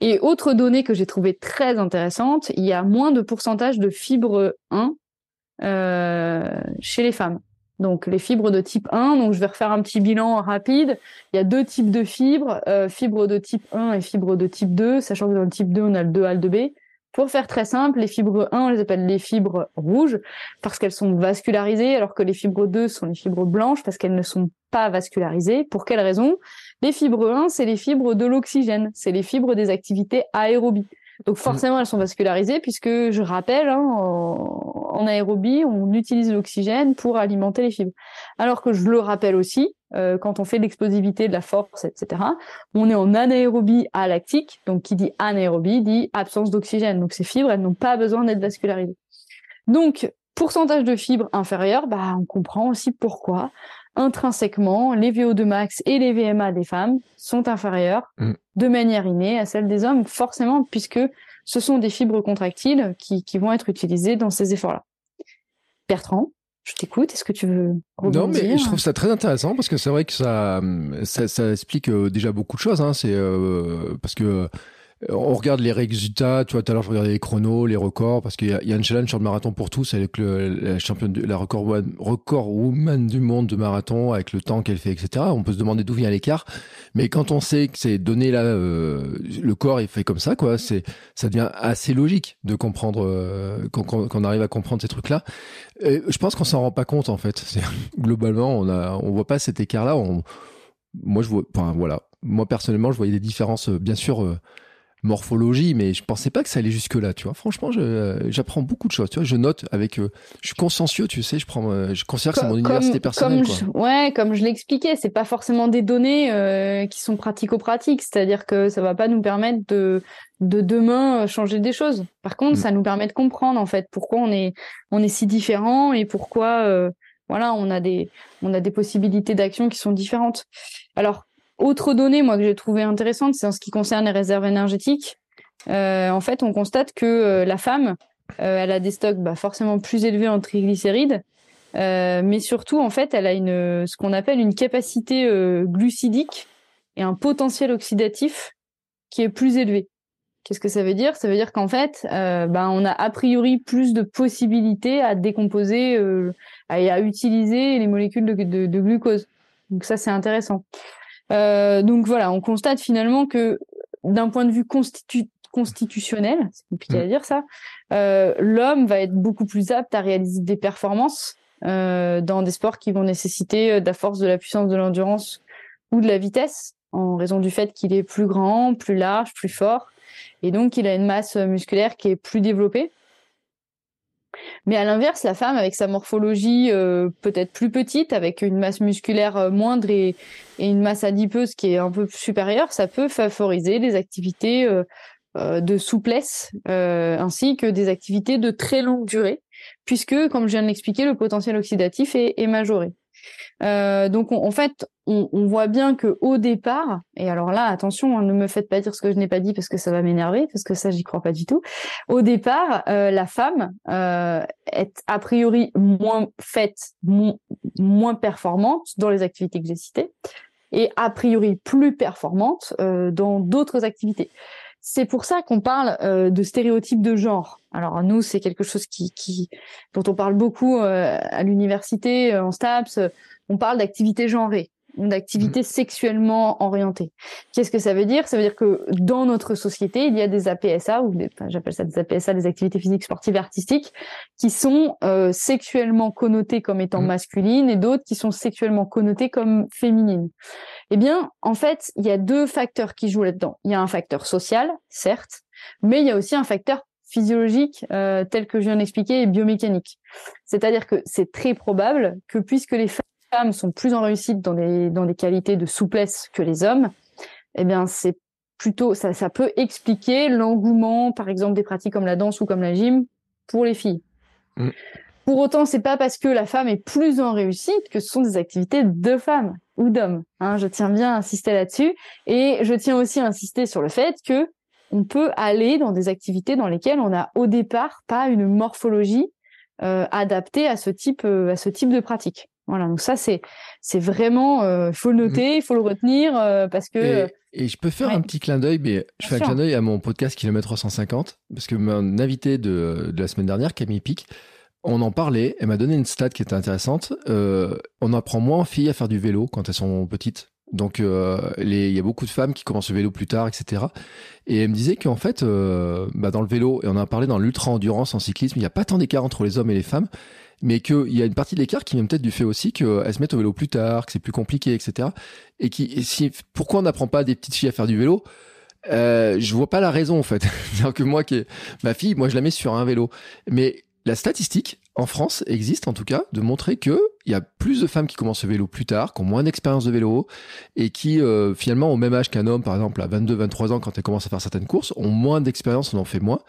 Et autre donnée que j'ai trouvée très intéressante, il y a moins de pourcentage de fibre 1 euh, chez les femmes. Donc les fibres de type 1, donc je vais refaire un petit bilan rapide. Il y a deux types de fibres, euh, fibres de type 1 et fibres de type 2, sachant que dans le type 2, on a le 2A, le 2B. Pour faire très simple, les fibres 1, on les appelle les fibres rouges parce qu'elles sont vascularisées, alors que les fibres 2 sont les fibres blanches parce qu'elles ne sont pas vascularisées. Pour quelle raison? Les fibres 1, c'est les fibres de l'oxygène, c'est les fibres des activités aérobies. Donc mm. forcément, elles sont vascularisées puisque, je rappelle, hein, en, aérobie, on utilise l'oxygène pour alimenter les fibres. Alors que je le rappelle aussi, euh, quand on fait l'explosivité, de la force, etc., on est en anaérobie lactique. Donc qui dit anaérobie dit absence d'oxygène. Donc ces fibres, elles n'ont pas besoin d'être vascularisées. Donc pourcentage de fibres inférieur, bah on comprend aussi pourquoi intrinsèquement, les VO2 max et les VMA des femmes sont inférieurs mm. de manière innée à celles des hommes, forcément, puisque ce sont des fibres contractiles qui, vont être utilisées dans ces efforts-là. Bertrand, je t'écoute. Est-ce que tu veux rebondir
Non, mais je trouve ça très intéressant parce que c'est vrai que ça, ça, explique euh, déjà beaucoup de choses. Hein. C'est euh, parce que on regarde les résultats, tu vois, tout à l'heure, je regardais les chronos, les records, parce qu'il y, y, a un challenge sur le marathon pour tous avec le, la championne, de, la record, record woman du monde de marathon, avec le temps qu'elle fait, etc. On peut se demander d'où vient l'écart. Mais quand on sait que c'est donné là, euh, le corps est fait comme ça, quoi, c'est, ça devient assez logique de comprendre, euh, qu'on arrive à comprendre ces trucs-là. je pense qu'on s'en rend pas compte, en fait. Globalement, on a, on voit pas cet écart-là. On, moi, je vois, enfin, voilà. Moi, personnellement, je voyais des différences, euh, bien sûr, morphologie, mais je pensais pas que ça allait jusque là, tu vois. Franchement, j'apprends beaucoup de choses, tu vois. Je note avec, euh, je suis consciencieux, tu sais. Je prends, euh, je considère que c'est mon université personnelle.
Comme ouais, comme je l'expliquais, c'est pas forcément des données euh, qui sont pratico-pratiques, c'est-à-dire que ça va pas nous permettre de de demain changer des choses. Par contre, mm. ça nous permet de comprendre en fait pourquoi on est on est si différents et pourquoi voilà on a des on a des possibilités d'action qui sont différentes. Alors autre donnée, moi, que j'ai trouvé intéressante, c'est en ce qui concerne les réserves énergétiques. Euh, en fait, on constate que euh, la femme, euh, elle a des stocks bah, forcément plus élevés en triglycérides, mais surtout, en fait, elle a une, ce qu'on appelle une capacité glucidique et un potentiel oxydatif qui est plus élevé. Qu'est-ce que ça veut dire? Ça veut dire qu'en fait, bah, on a a priori plus de possibilités à décomposer et à utiliser les molécules de, de, de glucose. Donc ça, c'est intéressant. Euh, donc voilà, on constate finalement que d'un point de vue constitutionnel, c'est compliqué à mm. dire ça, euh, l'homme va être beaucoup plus apte à réaliser des performances euh, dans des sports qui vont nécessiter de la force, de la puissance, de l'endurance ou de la vitesse, en raison du fait qu'il est plus grand, plus large, plus fort, et donc il a une masse musculaire qui est plus développée. Mais à l'inverse, la femme, avec sa morphologie euh, peut-être plus petite, avec une masse musculaire euh, moindre et, une masse adipeuse qui est un peu supérieure, ça peut favoriser des activités euh, de souplesse ainsi que des activités de très longue durée, puisque, comme je viens de l'expliquer, le potentiel oxydatif est majoré. Euh, donc en fait, on, voit bien que au départ, et alors là, attention, hein, ne me faites pas dire ce que je n'ai pas dit parce que ça va m'énerver, parce que ça, j'y crois pas du tout. Au départ, euh, la femme euh, est a priori moins faite, moins performante dans les activités que j'ai citées, et a priori plus performante dans d'autres activités. C'est pour ça qu'on parle euh, de stéréotypes de genre. Alors nous, c'est quelque chose qui, qui dont on parle beaucoup euh, à l'université, euh, en STAPS. On parle d'activité genrée. d'activités sexuellement orientées. Qu'est-ce que ça veut dire? Ça veut dire que dans notre société, il y a des APSA ou j'appelle ça des APSA, des activités physiques, sportives et artistiques, qui sont euh, sexuellement connotées comme étant mmh. masculines et d'autres qui sont sexuellement connotées comme féminines. Eh bien, en fait, il y a deux facteurs qui jouent là-dedans. Il y a un facteur social, certes, mais il y a aussi un facteur physiologique euh, tel que je viens d'expliquer et biomécanique. C'est-à-dire que c'est très probable que puisque les femmes sont plus en réussite dans des dans des qualités de souplesse que les hommes, eh bien c'est plutôt ça ça peut expliquer l'engouement par exemple des pratiques comme la danse ou comme la gym pour les filles. Mm. Pour autant, c'est pas parce que la femme est plus en réussite que ce sont des activités de femmes ou d'hommes. Hein, je tiens bien à insister là-dessus et je tiens aussi à insister sur le fait que on peut aller dans des activités dans lesquelles on n'a au départ pas une morphologie euh, adaptée à ce type euh, à ce type de pratique. Voilà, donc ça c'est c'est vraiment euh, il faut le noter, il faut le retenir parce que
et, je peux faire un petit clin d'œil, mais je fais un clin d'œil à mon podcast Kilomètre 150 parce que mon invité de, de la semaine dernière, Camille Pic, on en parlait. Elle m'a donné une stat qui était intéressante. on apprend moins aux filles à faire du vélo quand elles sont petites donc euh, il y a beaucoup de femmes qui commencent le vélo plus tard, etc. Et elle me disait qu'en fait, euh, bah dans le vélo, et on en a parlé dans l'ultra-endurance en cyclisme, il n'y a pas tant d'écart entre les hommes et les femmes, mais qu'il y a une partie de l'écart qui vient peut-être du fait aussi qu'elles se mettent au vélo plus tard, que c'est plus compliqué, etc. Et qui, si, pourquoi on n'apprend pas des petites filles à faire du vélo? Euh, Je vois pas la raison en fait. C'est-à-dire que moi, qui ma fille, moi je la mets sur un vélo, mais la statistique en France existe en tout cas de montrer que il y a plus de femmes qui commencent le vélo plus tard, qui ont moins d'expérience de vélo et qui euh, finalement au même âge qu'un homme par exemple à 22 23 ans quand elles commencent à faire certaines courses ont moins d'expérience, on en fait moins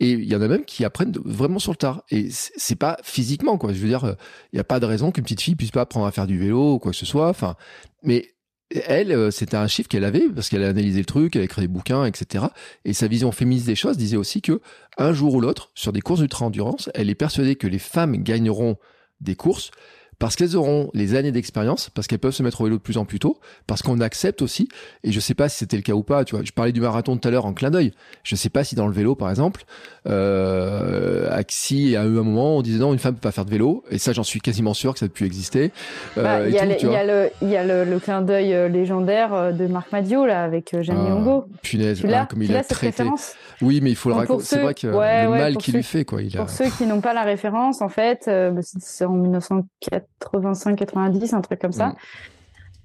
et il y en a même qui apprennent vraiment sur le tard. Et c'est pas physiquement quoi, je veux dire il n'y a pas de raison qu'une petite fille puisse pas apprendre à faire du vélo ou quoi que ce soit, enfin mais elle, euh, c'était un chiffre qu'elle avait parce qu'elle a analysé le truc, elle a écrit des bouquins, etc. Et sa vision féministe des choses disait aussi que un jour ou l'autre, sur des courses ultra endurance, elle est persuadée que les femmes gagneront des courses parce qu'elles auront les années d'expérience, parce qu'elles peuvent se mettre au vélo de plus en plus tôt, parce qu'on accepte aussi, et je sais pas si c'était le cas ou pas, tu vois, je parlais du marathon tout à l'heure en clin d'œil, je sais pas si dans le vélo, par exemple, euh, Axi, eu un moment, on disait non, une femme peut pas faire de vélo, et ça, j'en suis quasiment sûr que ça a pu exister.
Euh, bah, il y, a le, y a le, clin d'œil euh, légendaire euh, de Marc Madio, là, avec Jeanne ah, Longo.
Punaise, hein, comme il a traité. Oui, mais il faut le raconter. C'est vrai que le mal qu'il lui fait, quoi. Il
pour ceux qui n'ont pas la référence, en fait, bah, c'est en 1904 85, 90, un truc comme ça. Mm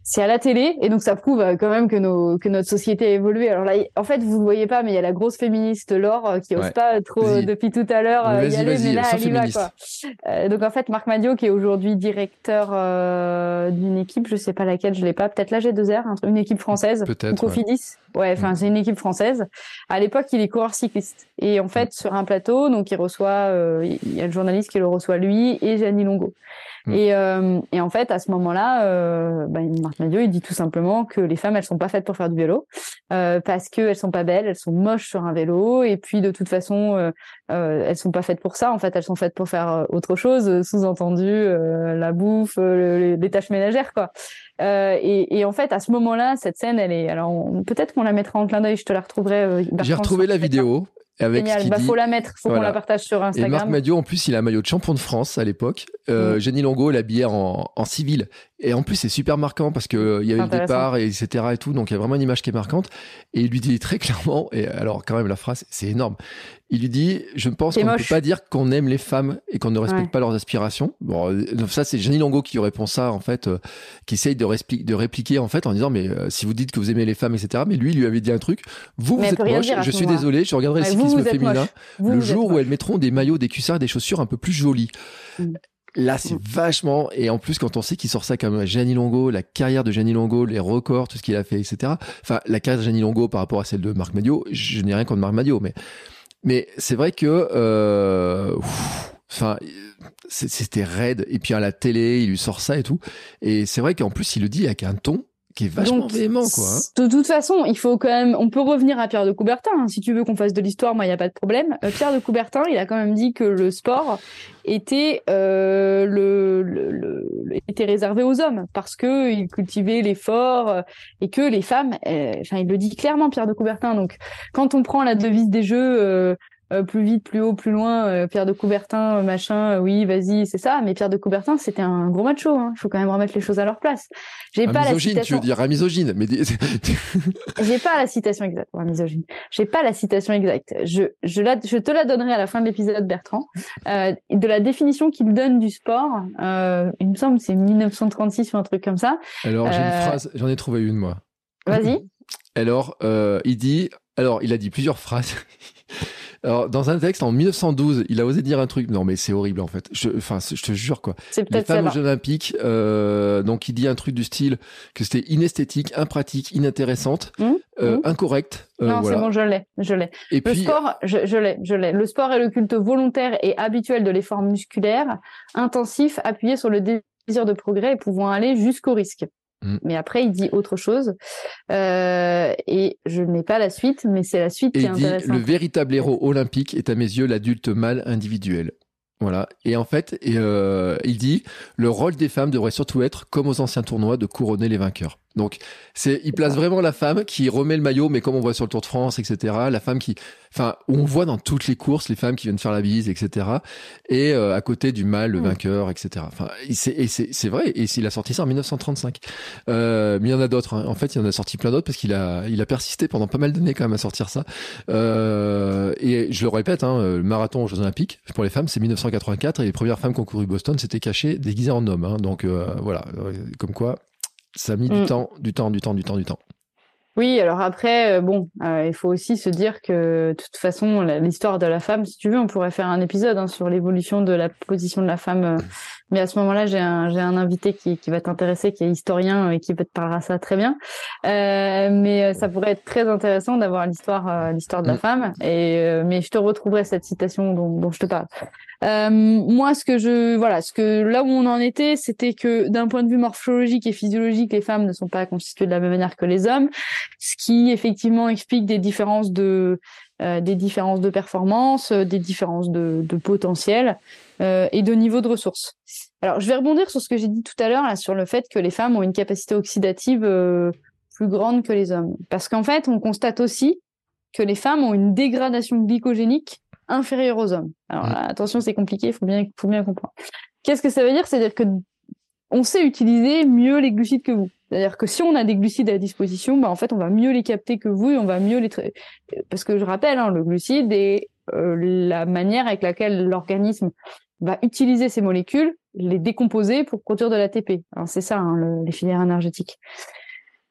c'est à la télé et donc ça prouve euh, quand même que nos que notre société a évolué. Alors là, en fait, vous ne voyez pas, mais il y a la grosse féministe Laure euh, qui n'ose pas trop euh, depuis tout à l'heure y aller, mais là elle y va quoi. donc en fait, Marc Madio qui est aujourd'hui directeur d'une équipe, je sais pas laquelle, je l'ai pas, peut-être la G2R, une équipe française, peut-être Cofidis. Ouais, enfin mm. c'est une équipe française. À l'époque, il est coureur cycliste et en fait mm. sur un plateau, donc il reçoit, il y a le journaliste qui le reçoit lui et Gianni Longo. Mm. Et, euh, et, en fait, à ce moment-là, euh, bah, Marc Madiot, il dit tout simplement que les femmes, elles sont pas faites pour faire du vélo euh, parce qu'elles sont pas belles, elles sont moches sur un vélo, et puis de toute façon, euh, euh elles sont pas faites pour ça. En fait, elles sont faites pour faire euh, autre chose, sous-entendu euh, la bouffe, les tâches ménagères, quoi. Et, et, en fait, à ce moment-là, cette scène, elle est. Alors, peut-être qu'on la mettra en clin d'œil. Je te la retrouverai.
J'ai retrouvé la vidéo.
Avec Génial, bah, faut la mettre, faut qu'on la partage sur Instagram.
Et Marc Madio, en plus, il a un maillot de champion de France à l'époque. Euh, mm. Jenny Longo l'habillait en, en civil. Et en plus, c'est super marquant parce que euh, il y avait le départ, et etc. et tout. Donc, il y a vraiment une image qui est marquante. Et il lui dit très clairement, et alors, quand même, la phrase, c'est énorme. Il lui dit, je pense qu'on ne peut pas dire qu'on aime les femmes et qu'on ne respecte pas leurs aspirations. Bon, euh, ça, c'est Jenny Longo qui répond ça, en fait, euh, qui essaye de, de répliquer, en fait, en disant, mais si vous dites que vous aimez les femmes, etc. Mais lui, il lui avait dit un truc. Vous, vous êtes moche. Je suis désolé. Je regarderai le cyclisme féminin le jour où elles mettront des maillots, des cuissards, des chaussures un peu plus jolies. Mm. Là, c'est mm. vachement. Et en plus, quand on sait qu'il sort ça comme Gianni Longo, la carrière de Gianni Longo, les records, tout ce qu'il a fait, etc. Enfin, la carrière de Gianni Longo par rapport à celle de Marc Madio, je n'ai rien contre Marc Madio, mais mais c'est vrai que, euh, c'était raide. Et puis à la télé, il lui sort ça et tout. Et c'est vrai qu'en plus, il le dit avec un ton qui est vachement véhément, quoi. Hein.
De toute façon, il faut quand même, on peut revenir à Pierre de Coubertin. Hein. Si tu veux qu'on fasse de l'histoire, moi, il n'y a pas de problème. Euh, Pierre de Coubertin, il a quand même dit que le sport était euh, le, le, était réservé aux hommes parce que il cultivait l'effort euh, et que les femmes, enfin, il le dit clairement, Pierre de Coubertin. Donc, quand on prend la devise des jeux. Plus vite, plus haut, plus loin, Pierre de Coubertin, machin, oui, vas-y, c'est ça. Mais Pierre de Coubertin, c'était un gros macho. Il hein. faut quand même remettre les choses à leur place.
J'ai pas la citation. tu veux dire un misogyne, mais
j'ai pas la citation exacte. Un misogyne. J'ai pas la citation exacte. Je, je, la, je te la donnerai à la fin de l'épisode, Bertrand, de la définition qu'il donne du sport. il me semble c'est 1936 ou un truc comme ça.
Alors j'ai une phrase, j'en ai trouvé une moi.
Vas-y.
Alors, euh, il dit, alors il a dit plusieurs phrases. Alors, dans un texte en 1912, il a osé dire un truc. Non, mais c'est horrible en fait. Je, enfin, je te jure quoi.
C'est peut-être
Les femmes aux Jeux Olympiques. Euh, donc, il dit un truc du style que c'était inesthétique, impratique, inintéressante, hum, euh, hum. incorrect.
Euh, non, c'est bon, je l'ai, je l'ai. Et le sport, je, je l'ai, je l'ai. Le sport est le culte volontaire et habituel de l'effort musculaire, intensif, appuyé sur le désir de progrès et pouvant aller jusqu'au risque. Mm. Mais après, il dit autre chose. Euh, et je n'ai pas la suite, mais c'est la suite qui est dit,
Le véritable héros olympique est à mes yeux l'adulte mâle individuel. Voilà. Et en fait, euh, il dit le rôle des femmes devrait surtout être, comme aux anciens tournois, de couronner les vainqueurs. Donc, c'est, il place vraiment la femme qui remet le maillot, mais comme on voit sur le Tour de France, etc. La femme qui, enfin, on voit dans toutes les courses les femmes qui viennent faire la bise, etc. Et euh, à côté du mâle, le mm. vainqueur, etc. Enfin, et c'est, c'est, vrai. Et il a sorti ça en 1935. Euh, mais il y en a d'autres. Hein. En fait, il y en a sorti plein d'autres parce qu'il a, il a persisté pendant pas mal d'années quand même à sortir ça. Euh, et je le répète, hein, le marathon aux Jeux Olympiques pour les femmes, c'est 1984 et les premières femmes qui ont couru Boston, c'était cachées déguisées en hommes. Hein. Donc euh, voilà, comme quoi ça a mis du mm. temps, du temps, du temps, du temps, du temps.
Oui, alors après, euh, bon, euh, il faut aussi se dire que de toute façon, l'histoire de la femme, si tu veux, on pourrait faire un épisode hein, sur l'évolution de la position de la femme. Euh, mais à ce moment-là, j'ai un, j'ai un invité qui, qui va t'intéresser, qui est historien et qui peut te parler ça très bien. mais ça pourrait être très intéressant d'avoir l'histoire, l'histoire de la mm. femme. Et mais je te retrouverai cette citation dont, dont je te parle. Euh, moi, ce que je, voilà, ce que là où on en était, c'était que d'un point de vue morphologique et physiologique, les femmes ne sont pas constituées de la même manière que les hommes, ce qui effectivement explique des différences de, euh, des différences de performance, euh, des différences de, potentiel et de niveau de ressources. Alors, je vais rebondir sur ce que j'ai dit tout à l'heure là sur le fait que les femmes ont une capacité oxydative plus grande que les hommes, parce qu'en fait, on constate aussi que les femmes ont une dégradation glycogénique inférieur aux hommes. Alors mm. attention, c'est compliqué, il faut bien, faut bien comprendre. Qu'est-ce que ça veut dire? C'est-à-dire que on sait utiliser mieux les glucides que vous. C'est-à-dire que si on a des glucides à disposition, bah en fait, on va mieux les capter que vous et on va mieux les parce que je rappelle, hein, le glucide est euh, la manière avec laquelle l'organisme va utiliser ces molécules, les décomposer pour produire de l'ATP. C'est ça, hein, les filières énergétiques.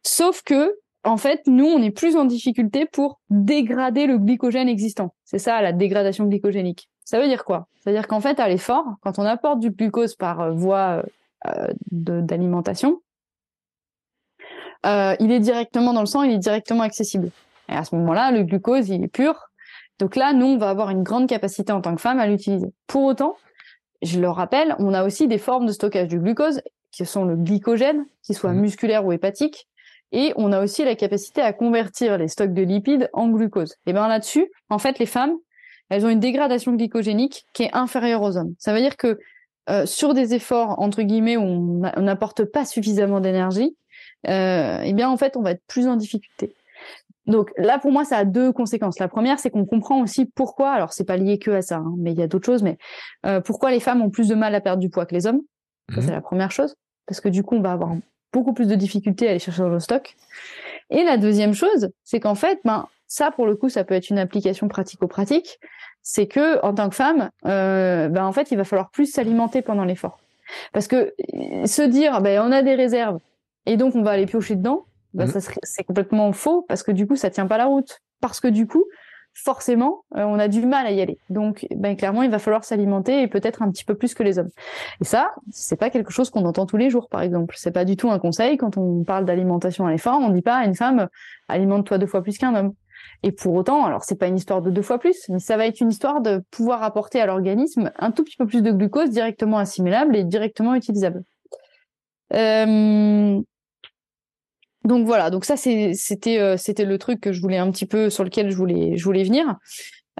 Sauf que en fait, nous, on est plus en difficulté pour dégrader le glycogène existant. C'est ça, la dégradation glycogénique. Ça veut dire quoi? Ça veut dire qu'en fait, à l'effort, quand on apporte du glucose par euh, voie euh, d'alimentation, euh, il est directement dans le sang, il est directement accessible. Et à ce moment-là, le glucose, il est pur. Donc là, nous, on va avoir une grande capacité en tant que femme à l'utiliser. Pour autant, je le rappelle, on a aussi des formes de stockage du glucose, qui sont le glycogène, qui soit mmh. musculaire ou hépatique, et on a aussi la capacité à convertir les stocks de lipides en glucose. Et bien là-dessus, en fait, les femmes, elles ont une dégradation glycogénique qui est inférieure aux hommes. Ça veut dire que euh, sur des efforts entre guillemets où on n'apporte pas suffisamment d'énergie, euh, eh bien en fait, on va être plus en difficulté. Donc là, pour moi, ça a deux conséquences. La première, c'est qu'on comprend aussi pourquoi. Alors, c'est pas lié que à ça, hein, mais il y a d'autres choses. Mais euh, pourquoi les femmes ont plus de mal à perdre du poids que les hommes Ça, mhm. c'est la première chose, parce que du coup, on va avoir beaucoup plus de difficultés à aller chercher dans le stock. Et la deuxième chose, c'est qu'en fait, ben ça pour le coup, ça peut être une application pratico-pratique. C'est que en tant que femme, euh, ben en fait, il va falloir plus s'alimenter pendant l'effort, parce que se dire, ben on a des réserves et donc on va aller piocher dedans, ben, mmh. ça c'est complètement faux parce que du coup, ça tient pas la route. Parce que du coup, forcément, euh, on a du mal à y aller. Donc, ben, clairement, il va falloir s'alimenter et peut-être un petit peu plus que les hommes. Et ça, c'est pas quelque chose qu'on entend tous les jours, par exemple. C'est pas du tout un conseil quand on parle d'alimentation à l'effort. On dit pas à une femme alimente-toi deux fois plus qu'un homme. Et pour autant, alors c'est pas une histoire de deux fois plus, mais ça va être une histoire de pouvoir apporter à l'organisme un tout petit peu plus de glucose directement assimilable et directement utilisable. Euh, donc voilà, donc ça c'était euh, c'était le truc que je voulais un petit peu sur lequel je voulais venir.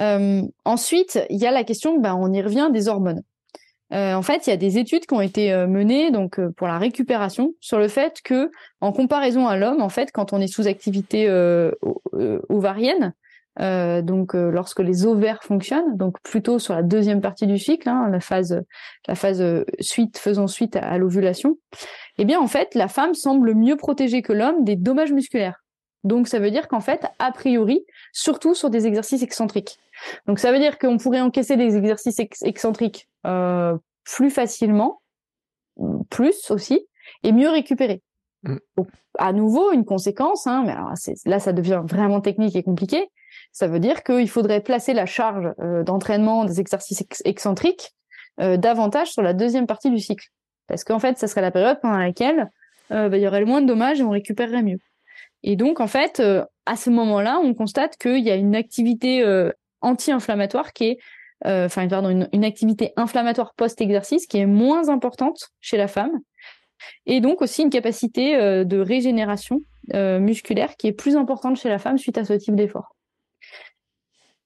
Euh, ensuite, il y a la question, ben, on y revient des hormones. Euh, en fait, il y a des études qui ont été menées donc pour la récupération sur le fait que, en comparaison à l'homme, en fait, quand on est sous activité ovarienne, euh, donc euh, lorsque les ovaires fonctionnent, donc plutôt sur la deuxième partie du cycle, hein, la phase, la phase suite faisant suite à, l'ovulation, eh bien en fait la femme semble mieux protégée que l'homme des dommages musculaires. Donc ça veut dire qu'en fait, a priori, surtout sur des exercices excentriques. Donc ça veut dire qu'on pourrait encaisser des exercices excentriques euh, plus facilement, plus aussi, et mieux récupérer. Mm. à nouveau, une conséquence, hein, mais alors là ça devient vraiment technique et compliqué, ça veut dire qu'il faudrait placer la charge euh, d'entraînement des exercices excentriques euh, davantage sur la deuxième partie du cycle. Parce qu'en fait, ça serait la période pendant laquelle euh, bah, il y aurait le moins de dommages et on récupérerait mieux. Et donc, en fait, à ce moment-là, on constate qu'il y a une activité anti-inflammatoire qui est, enfin, pardon, une, une activité inflammatoire post-exercice qui est moins importante chez la femme. Et donc aussi une capacité de régénération musculaire qui est plus importante chez la femme suite à ce type d'effort.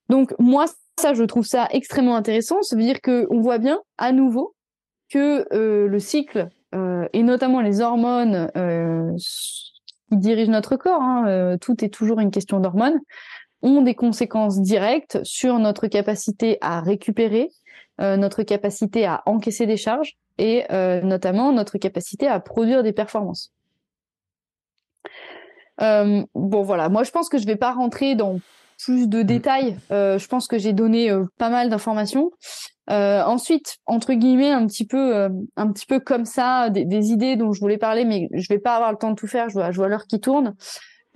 Donc moi, ça, je trouve ça extrêmement intéressant. Ça veut dire qu'on voit bien, à nouveau, que euh, le cycle, euh, et notamment les hormones euh, qui dirigent notre corps, hein, tout est toujours une question d'hormones, ont des conséquences directes sur notre capacité à récupérer, notre capacité à encaisser des charges et notamment notre capacité à produire des performances. bon voilà, moi je pense que je vais pas rentrer dans plus de mm. détails. Euh, je pense que j'ai donné euh, pas mal d'informations. Euh, ensuite, entre guillemets, un petit peu, euh, un petit peu comme ça, des, des, idées dont je voulais parler, mais je vais pas avoir le temps de tout faire. Je vois, je vois l'heure qui tourne.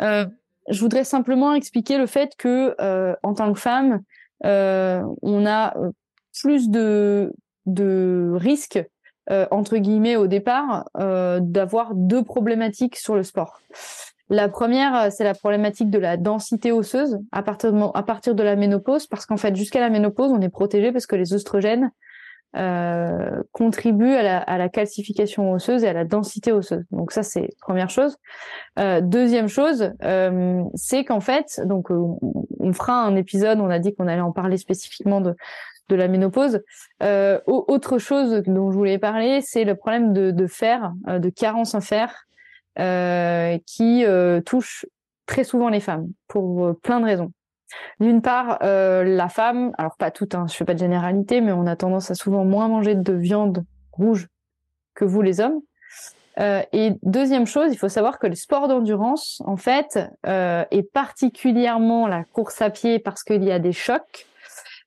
je voudrais simplement expliquer le fait que, en tant que femme, on a plus de de risques entre guillemets au départ d'avoir deux problématiques sur le sport. La première, euh, c'est la problématique de la densité osseuse à partir de, la ménopause, parce qu'en fait, jusqu'à la ménopause, on est protégé parce que les oestrogènes euh, contribuent à la, calcification osseuse et à la densité osseuse. Donc ça, c'est première chose. Euh, deuxième chose, c'est qu'en fait, donc on fera un épisode, on a dit qu'on allait en parler spécifiquement de la ménopause. Autre chose dont je voulais parler, c'est le problème de, fer, de carence en fer, qui euh, touche très souvent les femmes pour euh, plein de raisons. D'une part, la femme, alors pas toute, hein, je fais pas de généralité, mais on a tendance à souvent moins manger de viande rouge que vous les hommes. Euh, et deuxième chose, il faut savoir que le sport d'endurance, en fait, euh, et particulièrement la course à pied parce qu'il y a des chocs.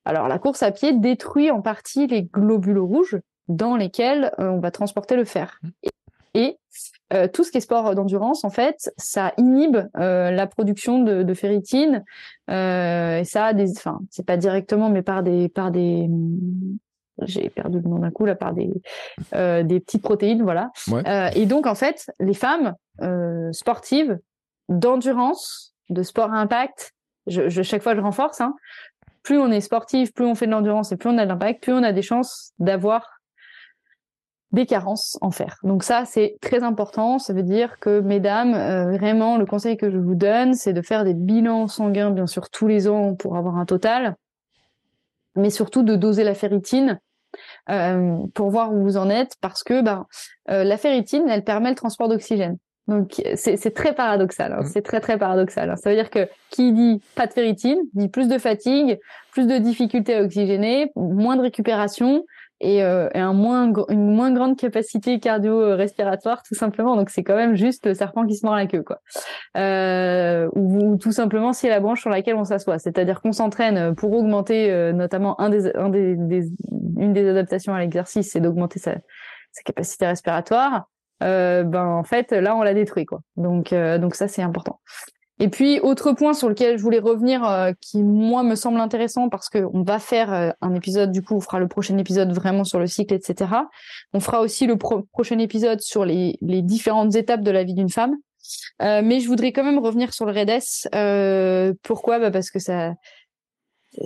Alors la course à pied détruit en partie les globules rouges dans lesquels on va transporter le fer. Mmh. Et, euh, tout ce qui est sport d'endurance, en fait, ça inhibe euh, la production de, de ferritine. Euh, et ça a des, enfin, c'est pas directement, mais par des, par des, j'ai perdu le nom d'un coup là, par des, des petites protéines, voilà. et donc, en fait, les femmes sportives d'endurance, de sport à impact, je, je, chaque fois je renforce, hein, plus on est sportif, plus on fait de l'endurance et plus on a de l'impact, plus on a des chances d'avoir des carences en fer. Donc ça, c'est très important. Ça veut dire que, mesdames, euh, vraiment, le conseil que je vous donne, c'est de faire des bilans sanguins, bien sûr, tous les ans pour avoir un total, mais surtout de doser la ferritine euh, pour voir où vous en êtes, parce que ben, euh, la ferritine, elle permet le transport d'oxygène. Donc c'est très paradoxal, hein. mmh. c'est très très paradoxal. Hein. Ça veut dire que qui dit pas de ferritine dit plus de fatigue, plus de difficultés à oxygéner, moins de récupération, et, euh, une moins grande capacité cardio-respiratoire tout simplement. Donc c'est quand même juste le serpent qui se mord la queue, quoi. Euh, ou, tout simplement si la branche sur laquelle on s'assoit. C'est-à-dire qu'on s'entraîne pour augmenter, euh, notamment une des adaptations à l'exercice, c'est d'augmenter sa, sa capacité respiratoire. Ben en fait là on l'a détruit quoi. Donc donc ça c'est important. Et puis, autre point sur lequel je voulais revenir, euh, qui moi me semble intéressant parce qu'on va faire euh, un épisode, du coup, on fera le prochain épisode vraiment sur le cycle, etc. On fera aussi le prochain épisode sur les, les, différentes étapes de la vie d'une femme. Euh, mais je voudrais quand même revenir sur le REDES. pourquoi? Bah Parce que ça,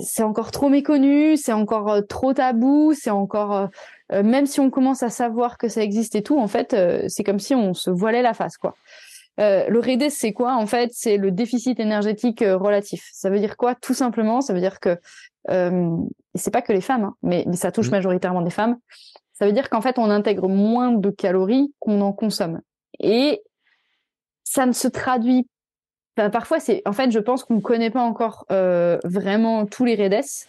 c'est encore trop méconnu, c'est encore trop tabou, c'est encore même si on commence à savoir que ça existe et tout, en fait, c'est comme si on se voilait la face, quoi. Euh, le REDES, c'est quoi En fait, c'est le déficit énergétique euh, relatif. Ça veut dire quoi? Tout simplement, ça veut dire que euh, c'est pas que les femmes, hein, mais, ça touche mmh. majoritairement des femmes. Ça veut dire qu'en fait, on intègre moins de calories qu'on en consomme. Et ça ne se traduit parfois, c'est en fait, je pense qu'on ne connaît pas encore euh, vraiment tous les REDES.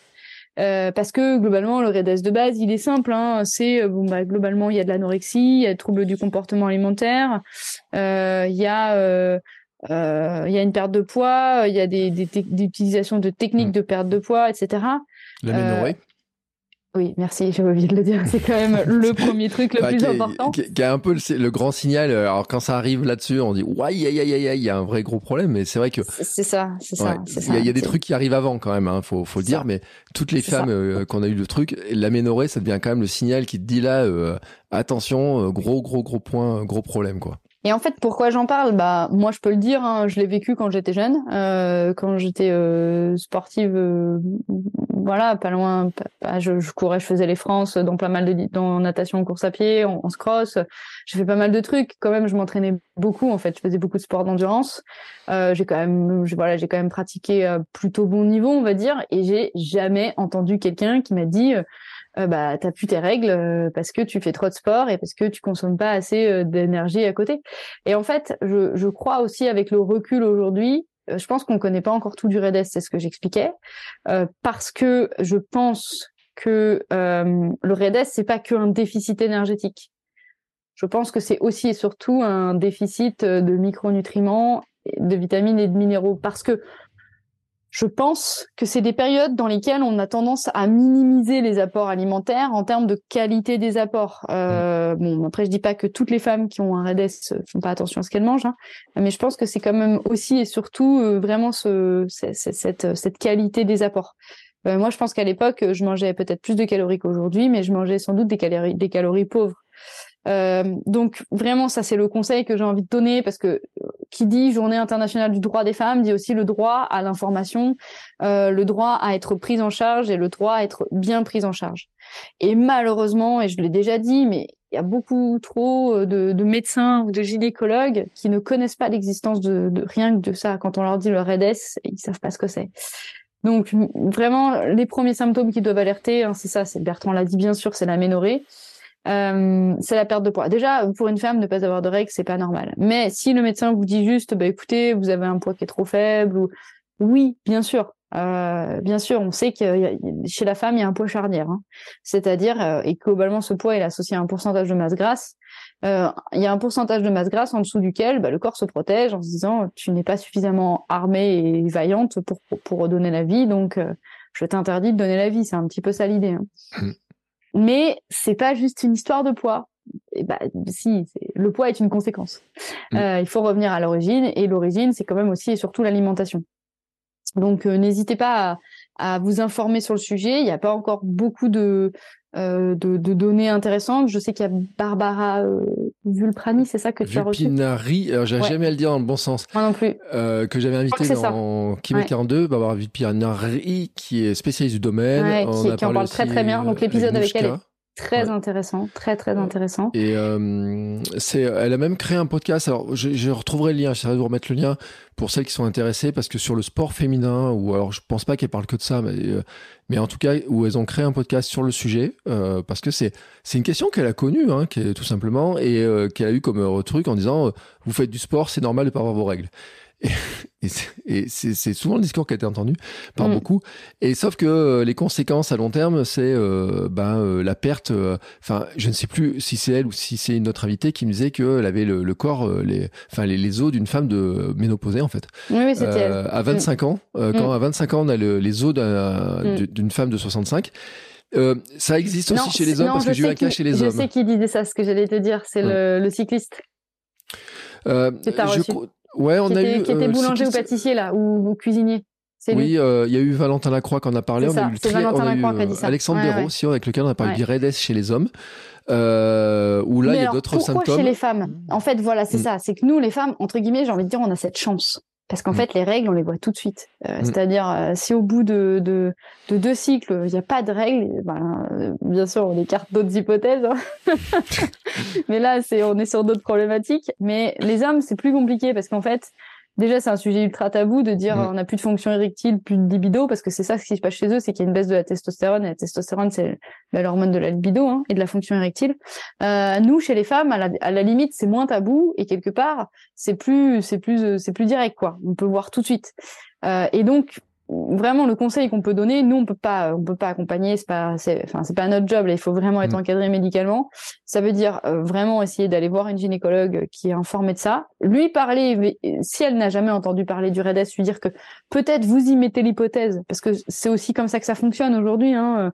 Euh, parce que globalement, le REDES de base, il est simple. Hein, c'est bon, bah, globalement, il y a de l'anorexie, il y a des troubles du comportement alimentaire, euh, il y a il y a une perte de poids, il y a des, des, des utilisations de techniques mmh. de perte de poids, etc.
L'aménorrhée
oui, merci, j'ai oublié de le dire. C'est quand même le premier truc le plus important.
Qui, a un peu le, grand signal. Alors quand ça arrive là-dessus, on dit ouais, aïe aïe aïe aïe, il y a un vrai gros problème. Mais c'est vrai que
c'est ça, c'est ça.
Il y, a des trucs qui arrivent avant quand même. Hein, faut faut le dire. Mais toutes les femmes euh, qu'on a eu le truc, l'aménorrhée, ça devient quand même le signal qui te dit là, euh, attention, euh, gros gros gros point, gros problème quoi.
Et en fait, pourquoi j'en parle? Bah, moi, je peux le dire. Hein, je l'ai vécu quand j'étais jeune, euh, quand j'étais euh, sportive. Euh, voilà, pas loin. je, je, courais, je faisais les France dans pas mal de dans natation, course à pied, en, en cross. J'ai fait pas mal de trucs. Quand même, je m'entraînais beaucoup. En fait, je faisais beaucoup de sport d'endurance. Euh, j'ai quand même, voilà, j'ai quand même pratiqué plutôt bon niveau, on va dire. Et j'ai jamais entendu quelqu'un qui m'a dit euh, bah t'as plus tes règles euh, parce que tu fais trop de sport et parce que tu consommes pas assez euh, d'énergie à côté. Et en fait, je, je crois aussi avec le recul aujourd'hui, je pense qu'on connaît pas encore tout du REDES, c'est ce que j'expliquais, parce que je pense que le REDES c'est pas qu'un déficit énergétique. Je pense que c'est aussi et surtout un déficit de micronutriments, de vitamines et de minéraux, parce que je pense que c'est des périodes dans lesquelles on a tendance à minimiser les apports alimentaires en termes de qualité des apports. Euh, bon, après, je dis pas que toutes les femmes qui ont un REDES font pas attention à ce qu'elles mangent, hein, mais je pense que c'est quand même aussi et surtout euh, vraiment ce, cette, cette qualité des apports. Euh, moi, je pense qu'à l'époque, je mangeais peut-être plus de calories qu'aujourd'hui, mais je mangeais sans doute des calories, des calories pauvres. Euh, donc vraiment, ça c'est le conseil que j'ai envie de donner parce que euh, qui dit Journée internationale du droit des femmes dit aussi le droit à l'information, euh, le droit à être prise en charge et le droit à être bien prise en charge. Et malheureusement, et je l'ai déjà dit, mais il y a beaucoup trop de, de, médecins ou de gynécologues qui ne connaissent pas l'existence de, de, rien que de ça. Quand on leur dit le REDES, ils savent pas ce que c'est. Donc vraiment, les premiers symptômes qui doivent alerter, hein, c'est ça, c'est Bertrand l'a dit bien sûr, c'est la ménorrhée. Euh, c'est la perte de poids. Déjà, pour une femme, ne pas avoir de règles, c'est pas normal. Mais si le médecin vous dit juste, bah écoutez, vous avez un poids qui est trop faible, ou oui, bien sûr, euh, bien sûr, on sait que chez la femme, il y a un poids charnière, hein. c'est-à-dire euh, et globalement ce poids est associé à un pourcentage de masse grasse. Euh, il y a un pourcentage de masse grasse en dessous duquel bah, le corps se protège en se disant tu n'es pas suffisamment armée et vaillante pour pour, pour redonner la vie, donc euh, je t'interdis de donner la vie. C'est un petit peu ça l'idée. Hein. Mais c'est pas juste une histoire de poids. Et bah, si, le poids est une conséquence. Mm. Euh, il faut revenir à l'origine, et l'origine, c'est quand même aussi et surtout l'alimentation. Donc, euh, n'hésitez pas à, à, vous informer sur le sujet. Il n'y a pas encore beaucoup de, euh, de, de, données intéressantes. Je sais qu'il y a Barbara Vulprani, c'est ça que tu as reçu
Vulpinari, alors j'ai jamais à le dire dans le bon sens.
Moi non plus.
Euh, que j'avais invité dans Kimet 42, Barbara Vulpinari, qui est spécialiste du domaine.
Ouais, qui, qui en parle très très bien. Donc l'épisode avec, avec elle est Très intéressant, très très intéressant.
Et euh, c'est, elle a même créé un podcast. Alors, je, je retrouverai le lien. J'essaierai de vous remettre le lien pour celles qui sont intéressées, parce que sur le sport féminin, ou alors je pense pas qu'elle parle que de ça, mais euh, mais en tout cas où elles ont créé un podcast sur le sujet, euh, parce que c'est c'est une question qu'elle a connue, hein, qui est, tout simplement, et euh, qu'elle a eu comme euh, truc en disant vous faites du sport, c'est normal de pas avoir vos règles. Et, c'est souvent le discours qui a été entendu par mm. beaucoup. Et sauf que euh, les conséquences à long terme, c'est euh, ben, euh, la perte. Enfin, je ne sais plus si c'est elle ou si c'est une autre invitée qui me disait qu'elle avait le, corps, les, enfin les, les, os d'une femme de ménopausée en fait.
Oui, oui c'était elle.
À 25 mm. ans, quand mm. à 25 ans on a les os d'une femme de 65. ça existe aussi chez les hommes parce que j'ai eu un cas chez les hommes.
Je sais qui disait ça, ce que j'allais te dire, c'est le, le, cycliste.
Euh, je, Ouais, on
qui
a
était,
eu.
Qui était euh, boulanger ou pâtissier, là, ou, cuisinier.
Oui, euh, il y a eu Valentin Lacroix qui en a parlé. On a eu,
Lacroix qui a dit ça.
Alexandre ouais, aussi, avec lequel on a parlé du REDES chez les hommes. Euh, où là, il y a d'autres symptômes.
Pourquoi chez les femmes? En fait, voilà, c'est mm. ça. C'est que nous, les femmes, entre guillemets, j'ai envie de dire, on a cette chance. Parce qu'en mm. fait, les règles, on les voit tout de suite. Euh, mm. C'est-à-dire, euh, si au bout de, de, de deux cycles, il n'y a pas de règles, ben, euh, bien sûr, on écarte d'autres hypothèses. Hein. mais là, c'est, on est sur d'autres problématiques. Mais les hommes, c'est plus compliqué parce qu'en fait, déjà c'est un sujet ultra tabou de dire
Mm.
on n'a plus de fonction érectile, plus de libido, parce que c'est ça ce qui se passe chez eux, c'est qu'il y a une baisse de la testostérone. Et la testostérone, c'est l'hormone de la libido hein, et de la fonction érectile. Euh, nous, chez les femmes, à la, à la limite, c'est moins tabou et quelque part, c'est plus, c'est plus, euh, c'est plus direct quoi. On peut voir tout de suite. Euh, et donc vraiment le conseil qu'on peut donner, nous on peut pas, on peut pas accompagner, c'est pas, c'est, enfin c'est pas notre job là. Il faut vraiment être
Mm.
encadré médicalement. Ça veut dire euh, vraiment essayer d'aller voir une gynécologue qui est informée de ça, lui parler. mais, euh, Si elle n'a jamais entendu parler du REDS, lui dire que peut-être vous y mettez l'hypothèse, parce que c'est aussi comme ça que ça fonctionne aujourd'hui. Hein.